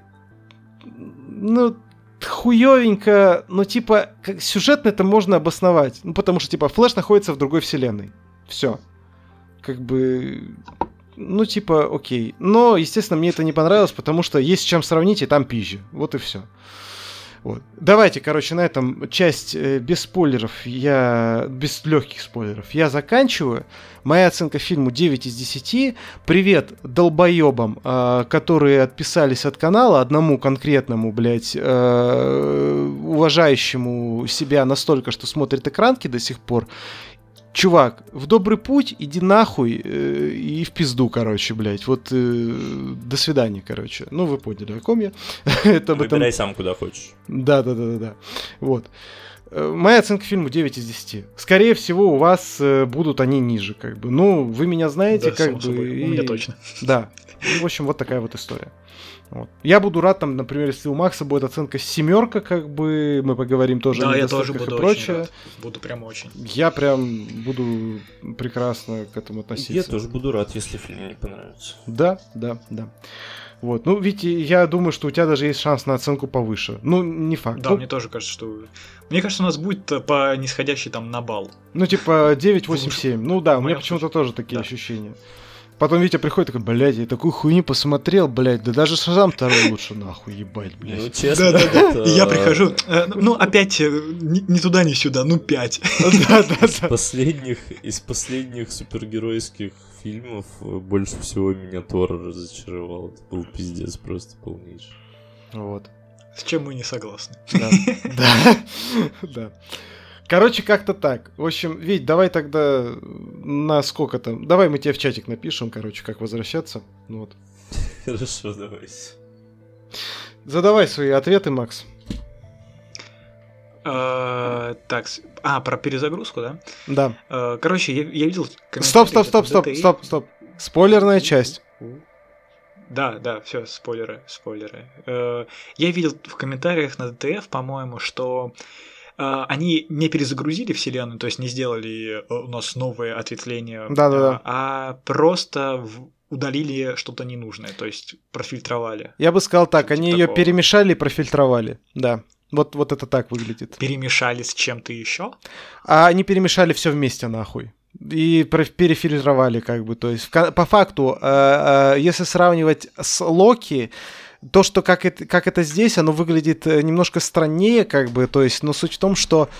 ну, хуевенько, но, типа, как, сюжетно это можно обосновать. Ну, потому что, типа, Флэш находится в другой вселенной. Все. Как бы, ну, типа, окей. Но, естественно, мне это не понравилось, потому что есть с чем сравнить, и там пизжи. Вот и все. Вот. Давайте, короче, на этом часть э, без спойлеров, я без легких спойлеров, я заканчиваю. Моя оценка фильму 9 из 10. Привет долбоебам, э, которые отписались от канала, одному конкретному, блядь, э, уважающему себя настолько, что смотрит экранки до сих пор. Чувак, в добрый путь, иди нахуй э, и в пизду, короче, блядь. Вот э, до свидания, короче. Ну, вы поняли, о ком я. Это об этом- Выбирай сам, куда хочешь. да, да, да, да, да. Вот. Э, Моя оценка фильму 9 из 10. Скорее всего, у вас э, будут они ниже, как бы. Ну, вы меня знаете, Да, как бы. собой, и- У меня точно. Да. И, в общем, вот такая вот история. Вот. Я буду рад, там, например, если у Макса будет оценка семерка, как бы мы поговорим тоже Да, о я тоже буду и очень прочее. рад. Буду прям очень. Я прям буду прекрасно к этому относиться. Я тоже буду рад, если фильм не понравится. Да, да, да. Вот. Ну, ведь я думаю, что у тебя даже есть шанс на оценку повыше. Ну, не факт. Да, ну, мне тоже кажется, что... Мне кажется, у нас будет э, по нисходящей там на бал. Ну, типа 9, 8, 7. Ну да, у меня почему-то тоже такие Да. ощущения. Потом Витя приходит такой, блядь, я такую хуйню посмотрел, блядь, да даже Шазам второй лучше нахуй, ебать, Ну, блядь. честно, Да-да-да. это, И я прихожу, э, ну опять э, ни ни туда, ни сюда, ну пять. Да, да, Из да. последних, из последних супергеройских фильмов э, больше всего меня Тор разочаровал. Это был пиздец просто полнейший. Вот. С чем мы не согласны. Да. Да. Короче, как-то так. В общем, Вить, давай тогда на сколько там. Давай мы тебе в чатик напишем, короче, как возвращаться. Ну Вот. Хорошо, давайте. Задавай свои ответы, Макс. Э, Так, а, про перезагрузку, да? Да. Э, Короче, я видел... Стоп, стоп, стоп, стоп, стоп, стоп. Спойлерная часть. Да, да, все, спойлеры, спойлеры. Э, Я видел в комментариях на ДТФ, по-моему, что они не перезагрузили вселенную, то есть не сделали э, у нас новые ответвления, Да-да-да. э, а просто удалили что-то ненужное, то есть профильтровали. Я бы сказал так, Типа они ее такого. перемешали и профильтровали. Да. Вот, вот это так выглядит. Перемешали с чем-то еще. А они перемешали все вместе нахуй. И перефильтровали, как бы. То есть, по факту, э, э, если сравнивать с Локи, то, что как это, как это здесь, оно выглядит э, немножко страннее, как бы, то есть, но суть в том, что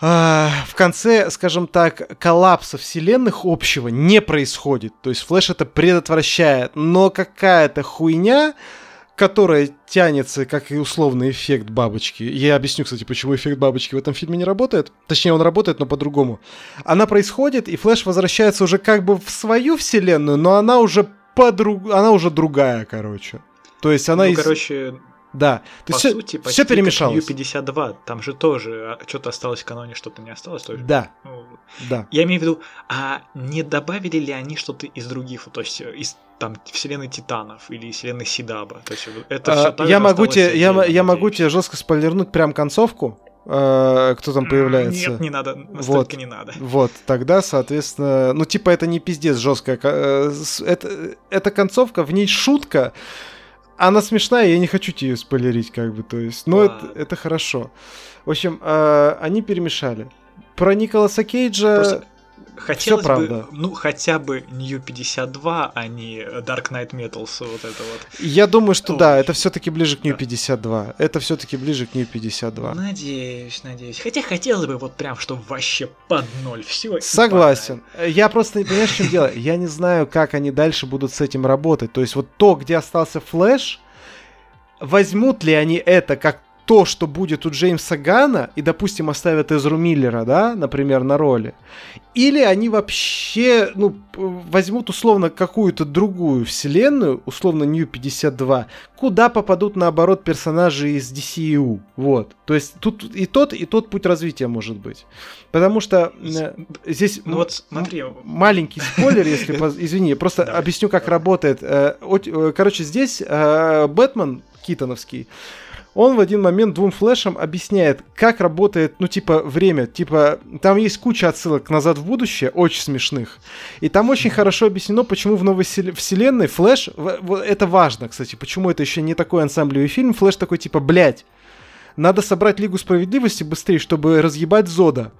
э, в конце, скажем так, коллапса вселенных общего не происходит. То есть Флэш это предотвращает, но какая-то хуйня, которая тянется, как и условный эффект бабочки. Я объясню, кстати, почему эффект бабочки в этом фильме не работает. Точнее, он работает, но по-другому. Она происходит, и Флэш возвращается уже как бы в свою вселенную, но она уже подруг... она уже другая, короче. То есть она ну, из... короче, Да. То по есть сути, всё почти перемешалось. как U52, там же тоже что-то осталось в каноне, что-то не осталось. тоже. Да, Ну, да. Я имею в виду, а не добавили ли они что-то из других, то есть э, из там вселенной Титанов или вселенной Сидаба? То есть это А, все я могу тебе, я, я могу тебе жестко спойлернуть прям концовку, э, кто там появляется. Нет, не надо, настолько не надо. Вот, тогда, соответственно, ну, типа, это не пиздец жесткая. э, Это, эта концовка, в ней шутка, она смешная, я не хочу тебе ее спойлерить, как бы, то есть, но это, это хорошо. В общем, э, они перемешали. Про Николаса Кейджа... Просто хотелось бы, правда. ну, хотя бы New 52, а не Dark Knight Metals, вот это вот. Я думаю, что Ой. да, это все-таки ближе к New Да. 52. Это все-таки ближе к New 52. Надеюсь, надеюсь. Хотя хотелось бы вот прям, чтобы вообще под ноль все. Согласен. Я просто не понимаю, в чем дело. Я не знаю, как они дальше будут с этим работать. То есть вот то, где остался Флэш, возьмут ли они это как то, что будет у Джеймса Гана, и, допустим, оставят Эзру Миллера, да, например, на роли, или они вообще, ну, возьмут условно какую-то другую вселенную, условно New 52, куда попадут, наоборот, персонажи из DCU, вот. То есть тут и тот, и тот путь развития может быть. Потому что здесь Ну вот смотри, маленький спойлер, если извини, просто объясню, как работает. Э, э, Короче, здесь э, Бэтмен Китоновский. Он в один момент двум флешам объясняет, как работает, ну, типа, время. Типа, там есть куча отсылок назад в будущее, очень смешных. И там очень хорошо объяснено, почему в новой селе- вселенной Флэш... Это важно, кстати, почему это еще не такой ансамблевый фильм. Флэш такой, типа, блядь, надо собрать Лигу Справедливости быстрее, чтобы разъебать Зода.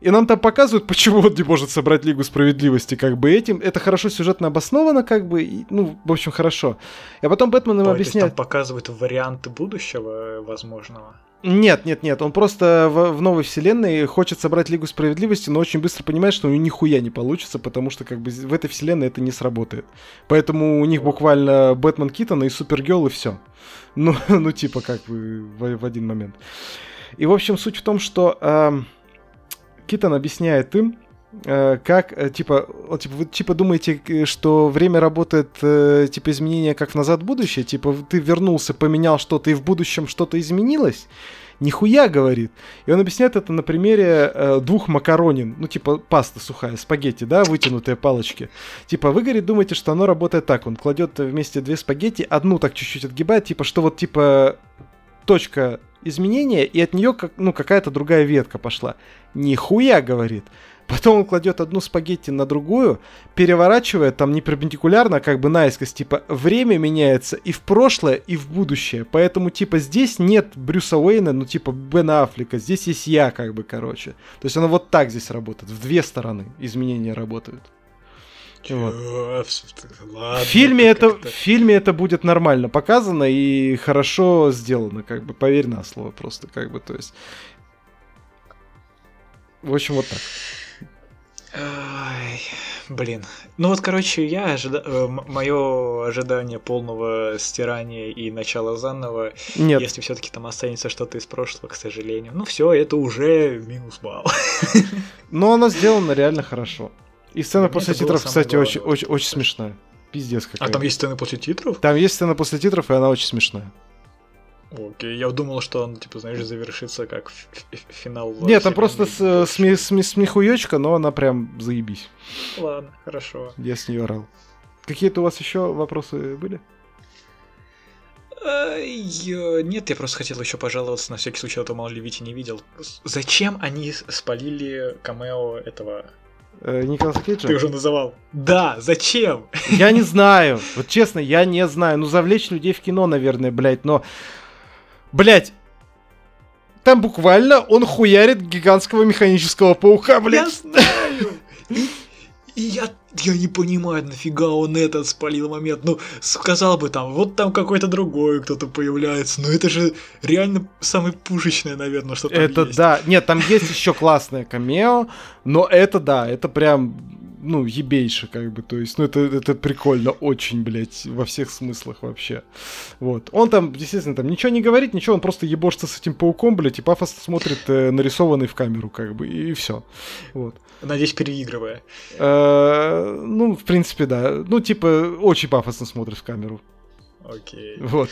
И нам там показывают, почему он не может собрать Лигу Справедливости, как бы этим. Это хорошо сюжетно обосновано, как бы, и, ну, в общем, хорошо. А потом Бэтмен им Ой, объясняет... там показывают варианты будущего э, возможного. Нет, нет, нет, он просто в, в новой вселенной хочет собрать Лигу Справедливости, но очень быстро понимает, что у него нихуя не получится, потому что как бы в этой вселенной это не сработает. Поэтому у них буквально Бэтмен Китон и Супергерл и все. Ну, ну типа как бы в, в один момент. И в общем суть в том, что эм, Китон объясняет им, э, как, э, типа, он, типа, вы типа думаете, э, что время работает, типа, изменения как в назад будущее? Типа, ты вернулся, поменял что-то, и в будущем что-то изменилось? Нихуя, говорит. И он объясняет это на примере э, двух макаронин. Ну, типа, паста сухая, спагетти, да, вытянутые палочки. Типа, вы, говорит, думаете, что оно работает так. Он кладет вместе две спагетти, одну так чуть-чуть отгибает, типа, что вот, типа, точка изменения, и от нее как, ну, какая-то другая ветка пошла. Нихуя, говорит. Потом он кладет одну спагетти на другую, переворачивает там не перпендикулярно, а как бы наискось, типа время меняется и в прошлое, и в будущее. Поэтому, типа, здесь нет Брюса Уэйна, ну, типа, Бена Аффлека, здесь есть я, как бы, короче. То есть оно вот так здесь работает, в две стороны изменения работают. Вот. Чё? Ладно, в, фильме это, в фильме это будет нормально показано и хорошо сделано, как бы, поверь на слово просто, как бы, то есть... В общем, вот так. Ай, блин. Ну вот, короче, я ожида... мое ожидание полного стирания и начала заново, Нет, если все-таки там останется что-то из прошлого, к сожалению. Ну все, это уже минус балл. но оно сделано реально хорошо. И сцена Мне после титров, кстати, очень, главное, очень, очень смешная. Пиздец какая. А там есть сцены после титров? Там есть сцена после титров, и она очень смешная. Окей, я думал, что он, типа, знаешь, завершится как ф- ф- финал. Нет, там просто с- сме- сме- смехуёчка, но она прям заебись. Ладно, хорошо. Я с нее орал. Какие-то у вас еще вопросы были? Я- Нет, я просто хотел еще пожаловаться на всякий случай, а то мало ли Витя не видел. Зачем они спалили камео этого? Э, Николаса Кейджа? Ты уже называл. Да, зачем? Я не знаю. Вот честно, я не знаю. Ну, завлечь людей в кино, наверное, блядь, но... Блядь, там буквально он хуярит гигантского механического паука, Я блядь. знаю! И, я, я не понимаю, нафига он этот спалил момент. Ну, сказал бы там, вот там какой-то другой кто-то появляется. Но это же реально самое пушечное, наверное, что там Это есть. да. Нет, там есть еще классное камео, но это да, это прям, ну, ебейше, как бы, то есть, ну, это, это прикольно очень, блядь, во всех смыслах вообще. Вот. Он там, естественно, там ничего не говорит, ничего, он просто ебошится с этим пауком, блядь, и пафосно смотрит э, нарисованный в камеру, как бы, и, все. Вот. Надеюсь, переигрывая. Э, ну, в принципе, да. Ну, типа, очень пафосно смотрит в камеру. Окей. Вот.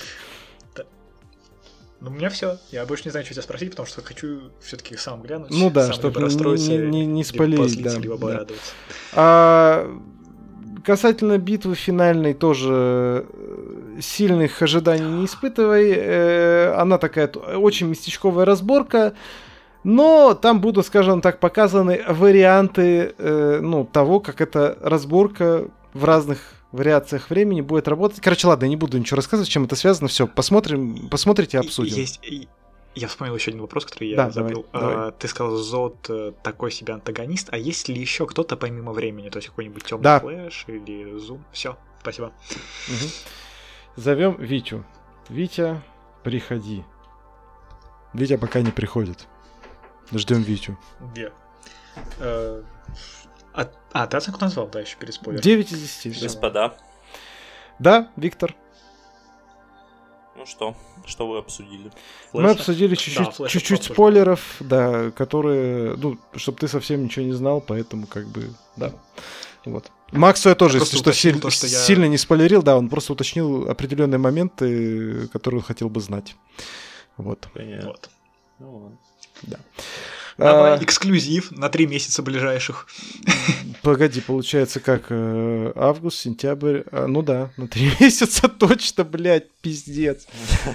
Ну, у меня все. Я больше не знаю, что тебя спросить, потому что хочу все-таки сам глянуть. Ну да, сам чтоб либо не- расстроиться, не- не- либо спалить, позлиться, да, либо да. А касательно битвы финальной тоже э, сильных ожиданий не испытывай. Э, Она такая очень местечковая разборка. Но там будут, скажем так, показаны варианты э, ну, того, как эта разборка в разных вариациях времени будет работать. Короче, ладно, я не буду ничего рассказывать, чем это связано. Все, посмотрим, посмотрите, обсудим. Есть... Я вспомнил еще один вопрос, который я Да, забыл. давай, А, Ты сказал, Зод э, такой себе антагонист, а есть ли еще кто-то помимо времени? То есть какой-нибудь темный Да. флэш или зум? Все, спасибо. Мгм. Зовем Витю. Витя, приходи. Витя пока не приходит. Ждем Витю. Где? Э, А, а, ты оценку назвал, да, еще перед спойлером? 9 из 10. да. Господа, Да, Виктор. ну что, что вы обсудили? Мы Флэша? обсудили чуть-чуть, Флэша чуть-чуть спойлеров, да, которые, ну, чтобы ты совсем ничего не знал, поэтому как бы, да. Вот. Максу я тоже, Я если что, силь- то, что я- сильно не спойлерил, да, он просто уточнил определенные моменты, которые он хотел бы знать. Вот. Понятно. Вот. Ну ладно. Давай, А, эксклюзив на три месяца ближайших. Погоди, получается как э, август, сентябрь, а, ну да, на три месяца точно, блядь, пиздец.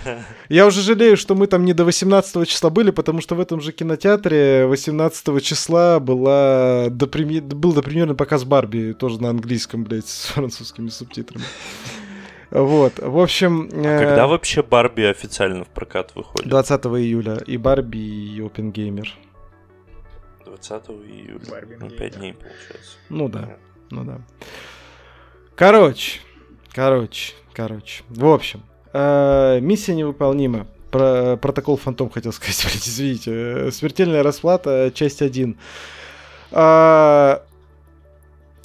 Я уже жалею, что мы там не до 18 числа были, потому что в этом же кинотеатре 18 числа была допреми- был допремьерный показ Барби, тоже на английском, блядь, с французскими субтитрами. Вот, в общем... э, Когда вообще Барби официально в прокат выходит? 20 июля и Барби, и Опенгеймер. 20 июля. Барби Ну, мне, 5 да. дней получается. Ну да. Ну да. Короче, короче, короче. В общем, э, миссия невыполнима. Про протокол Фантом хотел сказать, блядь, извините. Э, Смертельная расплата, часть 1. А,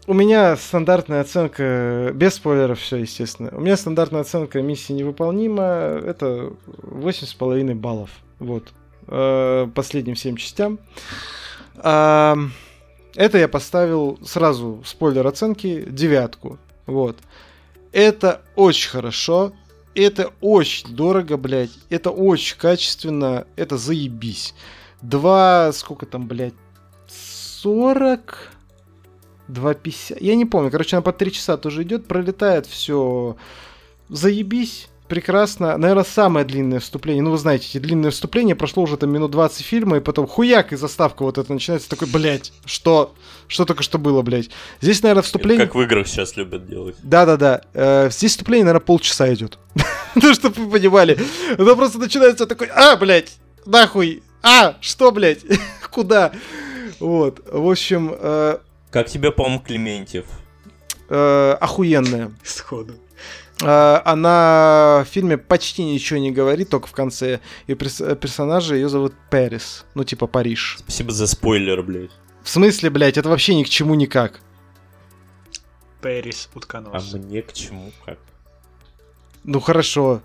у меня стандартная оценка, без спойлеров все, естественно. У меня стандартная оценка миссии невыполнима, это 8,5 баллов. Вот. Э, Последним всем частям. А, это я поставил сразу спойлер оценки девятку. Вот. Это очень хорошо. Это очень дорого, блядь. Это очень качественно. Это заебись. Два, сколько там, блядь, 40? 2,50. Я не помню. Короче, она по 3 часа тоже идет. Пролетает все. Заебись. Прекрасно. Наверное, самое длинное вступление. Ну, вы знаете, эти длинные вступления. Прошло уже там минут 20 фильма, и потом хуяк и заставка вот это начинается. Такой, блядь, что? Что только что было, блядь? Здесь, наверное, вступление... Как в играх сейчас любят делать. Да-да-да. Э, здесь вступление, наверное, полчаса идет. Ну, чтобы вы понимали. Оно просто начинается такой, а, блядь, нахуй, а, что, блядь, куда? Вот, в общем, э, Как тебе, по-моему, Клементьев? э, охуенная. Сходу. Э, Она в фильме почти ничего не говорит, только в конце. И э, персонажа ее зовут Пэрис. Ну, типа Париж. Спасибо за спойлер, блядь. В смысле, блядь, это вообще ни к чему никак. Пэрис А утконос. мне к чему как? Ну хорошо.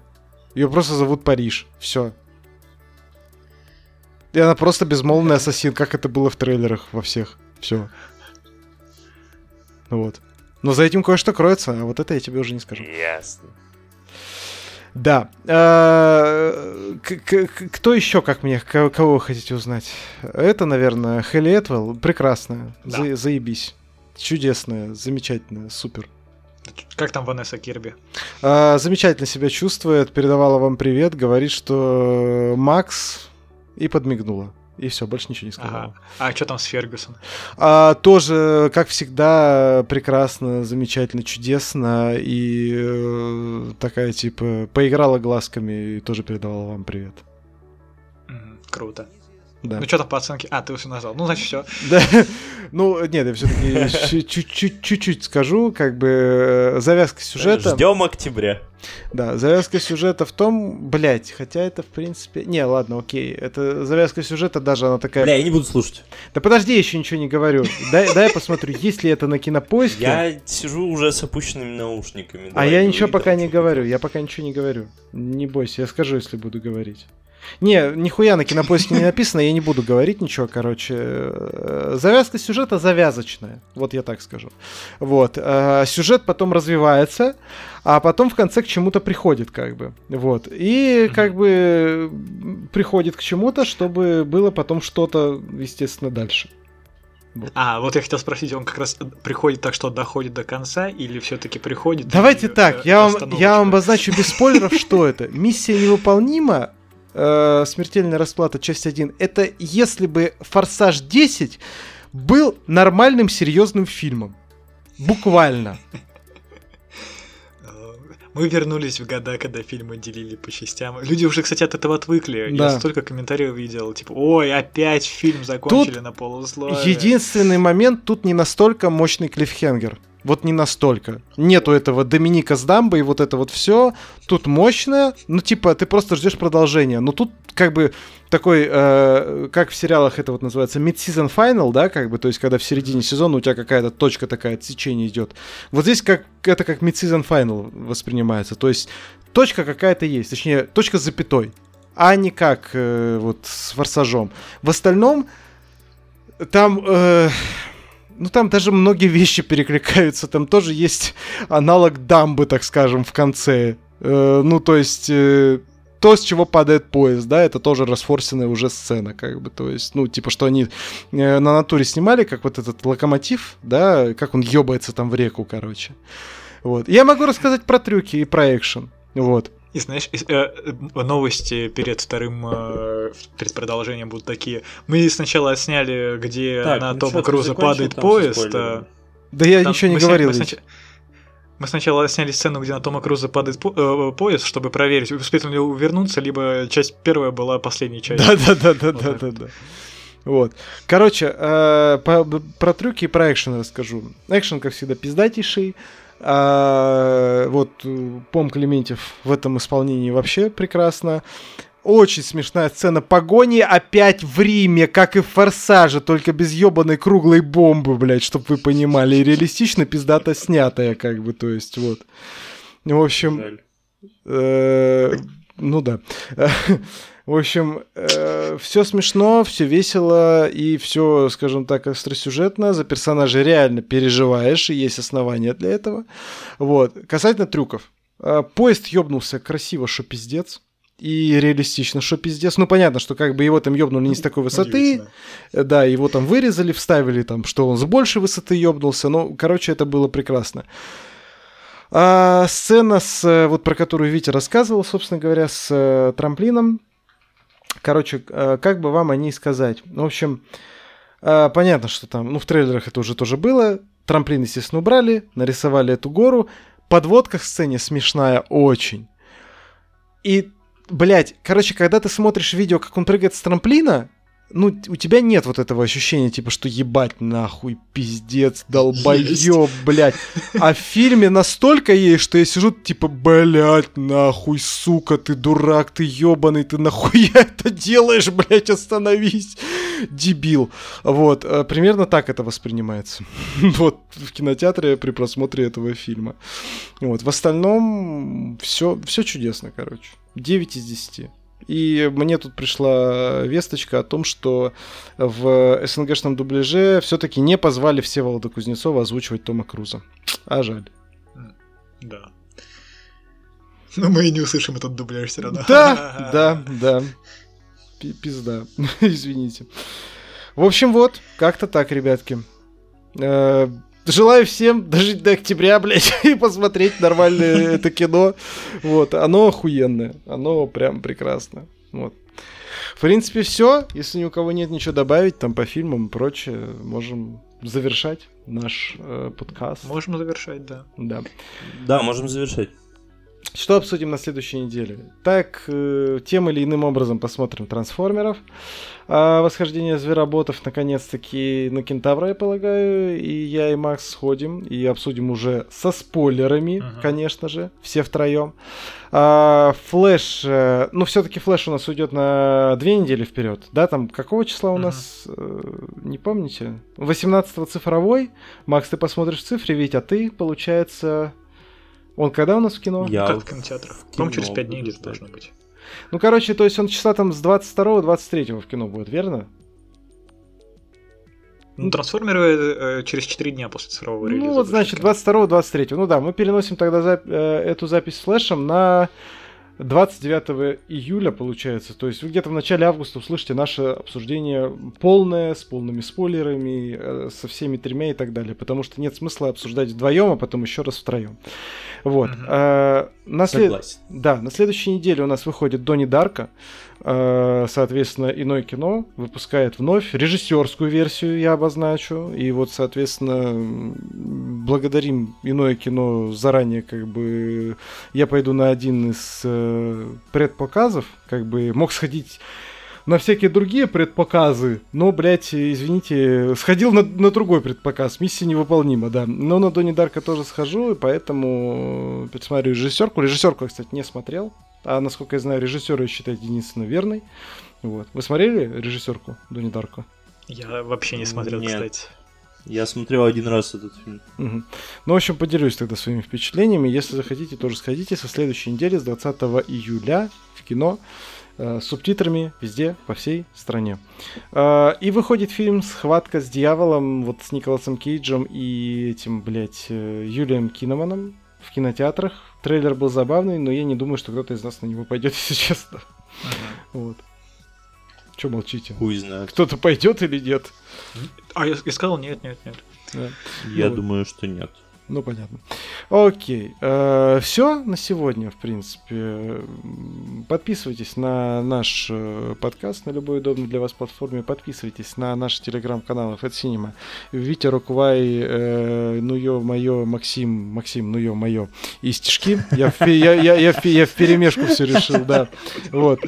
Ее просто зовут Париж. Все. И она просто безмолвный ассасин, как это было в трейлерах во всех. Все. Вот. Но за этим кое-что кроется, а вот это я тебе уже не скажу. Ясно. Да. А, кто еще, как мне, кого вы хотите узнать? Это, наверное, Хелли Этвелл. Прекрасная. Да. заебись. Чудесная, замечательная, супер. Как там Ванесса Кирби? А, замечательно себя чувствует, передавала вам привет, говорит, что Макс и подмигнула. И все, больше ничего не сказала. Ага. А что там с Фергюсом? А, тоже, как всегда, прекрасно, замечательно, чудесно. И э, такая, типа, поиграла глазками и тоже передавала вам привет. Mm, круто. Да. Ну что там по оценке? А, ты уже назвал. Ну, значит, все. Да. Ну, нет, я все-таки чуть-чуть скажу, как бы э, завязка сюжета. Ждем октября. Да, завязка сюжета в том, блять, хотя это в принципе... Не, ладно, окей, это завязка сюжета даже она такая... Бля, я не буду слушать. Да подожди, я еще ничего не говорю. Дай, дай я посмотрю, есть ли это на кинопоиске. Я сижу уже с опущенными наушниками. А я ничего пока не говорю, я пока ничего не говорю. Не бойся, я скажу, если буду говорить. Не, нихуя на кинопоиске не написано, я не буду говорить ничего, короче. Э, завязка сюжета завязочная, вот я так скажу. Вот. Э, сюжет потом развивается, а потом в конце к чему-то приходит, как бы. Вот. И как бы приходит к чему-то, чтобы было потом что-то, естественно, дальше. Вот. А, вот я хотел спросить, он как раз приходит так, что доходит до конца, или все-таки приходит? Давайте и, так, э, я вам, я вам обозначу без спойлеров, что это. Миссия невыполнима, э, «Смертельная расплата. Часть 1» — это если бы «Форсаж 10» был нормальным серьезным фильмом. Буквально. Мы вернулись в года, когда фильмы делили по частям. Люди уже, кстати, от этого отвыкли. Да. Я столько комментариев видел, типа, ой, опять фильм закончили тут на полусловие. Единственный момент, тут не настолько мощный клиффхенгер. Вот не настолько. Нету этого Доминика с дамбой, вот это вот все. Тут мощное, ну типа ты просто ждешь продолжения. Но тут как бы такой, э, как в сериалах это вот называется, mid-season final, да, как бы, то есть когда в середине сезона у тебя какая-то точка такая, отсечение идет. Вот здесь как, это как mid-season final воспринимается, то есть точка какая-то есть, точнее, точка с запятой, а не как э, вот с форсажом. В остальном там... Э, ну там даже многие вещи перекликаются, там тоже есть аналог дамбы, так скажем, в конце. Э, ну, то есть э, то, с чего падает поезд, да, это тоже расфорсенная уже сцена, как бы, то есть, ну, типа, что они э, на натуре снимали, как вот этот локомотив, да, как он ёбается там в реку, короче. Вот. Я могу рассказать про трюки и про экшен, вот. И знаешь, э, новости перед вторым, э, перед продолжением будут такие. Мы сначала сняли, где так, на ну Тома Круза падает поезд. А... Да я там ничего не говорил. Мы, снач... мы сначала сняли сцену, где на Тома Круза падает по... э, поезд, чтобы проверить, успеет ли вернуться, либо часть первая была последней частью. Да, да, да, да, вот да, да, да. Вот. Короче, э, по, про трюки и про экшен расскажу. Экшен, как всегда, пиздатейший. А, вот Пом Клементьев в этом исполнении вообще прекрасно. Очень смешная сцена погони опять в Риме, как и в Форсаже, только без ебаной круглой бомбы, блядь, чтобы вы понимали. И реалистично пиздато снятая, как бы, то есть, вот. В общем... Э, ну да. В общем, э, все смешно, все весело и все, скажем так, остросюжетно. За персонажей реально переживаешь, и есть основания для этого. Вот. Касательно трюков. Э, поезд ёбнулся красиво, что пиздец. И реалистично, что пиздец. Ну, понятно, что как бы его там ёбнули не с такой высоты. Да, его там вырезали, вставили там, что он с большей высоты ёбнулся. Ну, короче, это было прекрасно. А, сцена, с, вот про которую Витя рассказывал, собственно говоря, с э, трамплином, Короче, э, как бы вам о ней сказать? В общем, э, понятно, что там, ну, в трейлерах это уже тоже было. Трамплин, естественно, убрали, нарисовали эту гору. Подводка к сцене смешная очень. И, блядь, короче, когда ты смотришь видео, как он прыгает с трамплина, ну, у тебя нет вот этого ощущения, типа, что ебать нахуй, пиздец, долбоёб, блядь. А в фильме настолько есть, что я сижу, типа, блядь, нахуй, сука, ты дурак, ты ебаный, ты нахуя это делаешь, блядь, остановись, дебил. Вот, э, примерно так это воспринимается. Вот, в кинотеатре при просмотре этого фильма. Вот, в остальном все, все чудесно, короче. 9 из 10. И мне тут пришла весточка о том, что в СНГшном дубляже все-таки не позвали Всеволода Кузнецова озвучивать Тома Круза. А жаль. Да. Но мы и не услышим этот дубляж все равно. Да, да, да. Пизда. Извините. В общем, вот, как-то так, ребятки. Желаю всем дожить до октября, блядь, и посмотреть нормальное это кино. Вот, оно охуенное, оно прям прекрасно. Вот. В принципе, все. Если ни у кого нет ничего добавить там по фильмам и прочее, можем завершать наш э, подкаст. Можем завершать, да. Да. Да, можем завершать. Что обсудим на следующей неделе? Так, э, тем или иным образом посмотрим трансформеров. А восхождение звероботов наконец-таки на кентавра, я полагаю. И я и Макс сходим и обсудим уже со спойлерами, uh-huh. конечно же, все втроем. А, флэш, э, ну все-таки флэш у нас уйдет на две недели вперед, да? Там какого числа у uh-huh. нас, э, не помните? 18 цифровой. Макс, ты посмотришь цифры, ведь а ты, получается, он когда у нас в кино? Я как в кинотеатрах. По-моему, через 5 дней где-то должно быть. Ну, короче, то есть он числа там с 22-23 в кино будет, верно? Ну, трансформеры э, через 4 дня после цифрового релиза. Ну, вот, значит, 22-23. Ну да, мы переносим тогда зап- э, эту запись с флешем на 29 июля, получается. То есть вы где-то в начале августа услышите наше обсуждение полное, с полными спойлерами, э, со всеми тремя и так далее. Потому что нет смысла обсуждать вдвоем, а потом еще раз втроем. Вот. Угу. А, на след... Да, на следующей неделе у нас выходит Донни Дарка. А, соответственно, иное кино выпускает вновь режиссерскую версию, я обозначу. И вот, соответственно, благодарим иное кино заранее, как бы я пойду на один из э, предпоказов, как бы мог сходить на всякие другие предпоказы, но, блядь, извините, сходил на, на другой предпоказ, миссия невыполнима, да. Но на Донни Дарка тоже схожу, и поэтому пересмотрю режиссерку. Режиссерку кстати, не смотрел, а, насколько я знаю, режиссер ее считает единственно верной. Вот. Вы смотрели режиссерку Донни Дарка? Я вообще не смотрел, Нет. кстати. Я смотрел один раз этот фильм. Угу. Ну, в общем, поделюсь тогда своими впечатлениями. Если захотите, тоже сходите со следующей недели, с 20 июля в кино э, с субтитрами везде, по всей стране. Э, и выходит фильм «Схватка с дьяволом» вот с Николасом Кейджем и этим, блядь, э, Юлием Киноманом в кинотеатрах. Трейлер был забавный, но я не думаю, что кто-то из нас на него пойдет, если честно. Uh-huh. Вот. Че молчите? Хуй знает. Кто-то пойдет или нет? А я, я сказал нет, нет, нет. Да. Я ну, думаю, что нет. Ну, понятно. Окей. Э, все на сегодня, в принципе. Подписывайтесь на наш э, подкаст на любой удобной для вас платформе. Подписывайтесь на наши телеграм-каналы Fat Cinema. Витя Роквай, э, ну ё-моё, Максим, Максим, ну ё-моё. И стишки. Я в, я, я, я, в, я в перемешку все решил, да. Вот.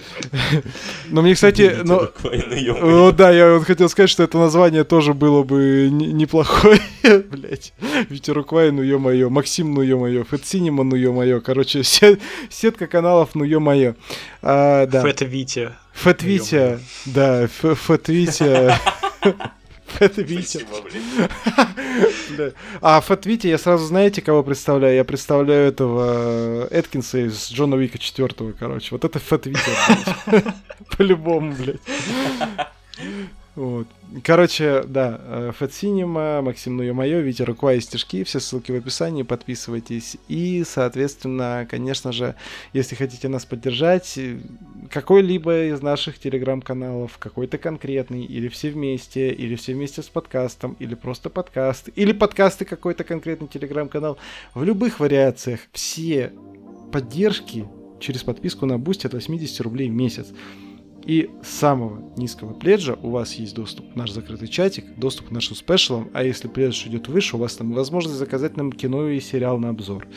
Но мне, кстати... Но, ну, да, я вот хотел сказать, что это название тоже было бы неплохое. Блять. Витя Роквай, ну ё-моё. Максим, ну ё-моё. Фэт Cinema, ну ё-моё. Короче, сетка каналов, ну ё-моё. А, да. Фэт Витя. Фэт Витя, да, Фэт Витя. Фэт Витя. А Фэт Витя я сразу знаете, кого представляю? Я представляю этого Эткинса из Джона Уика 4, короче. Вот это Фэт Витя. По-любому, блядь. Вот. Короче, да, Fat э, Cinema, Максим Ну Мое, Витя Руква и стишки, все ссылки в описании, подписывайтесь. И, соответственно, конечно же, если хотите нас поддержать, э, какой-либо из наших телеграм-каналов, какой-то конкретный, или все вместе, или все вместе с подкастом, или просто подкаст, или подкасты какой-то конкретный телеграм-канал, в любых вариациях все поддержки через подписку на Boost от 80 рублей в месяц. И с самого низкого пледжа у вас есть доступ в наш закрытый чатик, доступ к нашим спешлам, а если пледж идет выше, у вас там возможность заказать нам кино и сериал на обзор.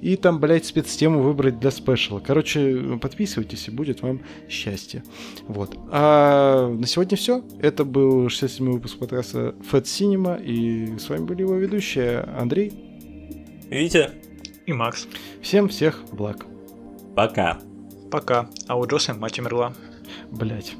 И там, блядь, спецтему выбрать для спешла. Короче, подписывайтесь, и будет вам счастье. Вот. А на сегодня все. Это был 67-й выпуск подкаста Fat Cinema, и с вами были его ведущие Андрей, Витя и Макс. Всем всех благ. Пока. Пока. А у Джоса мать умерла. Блять.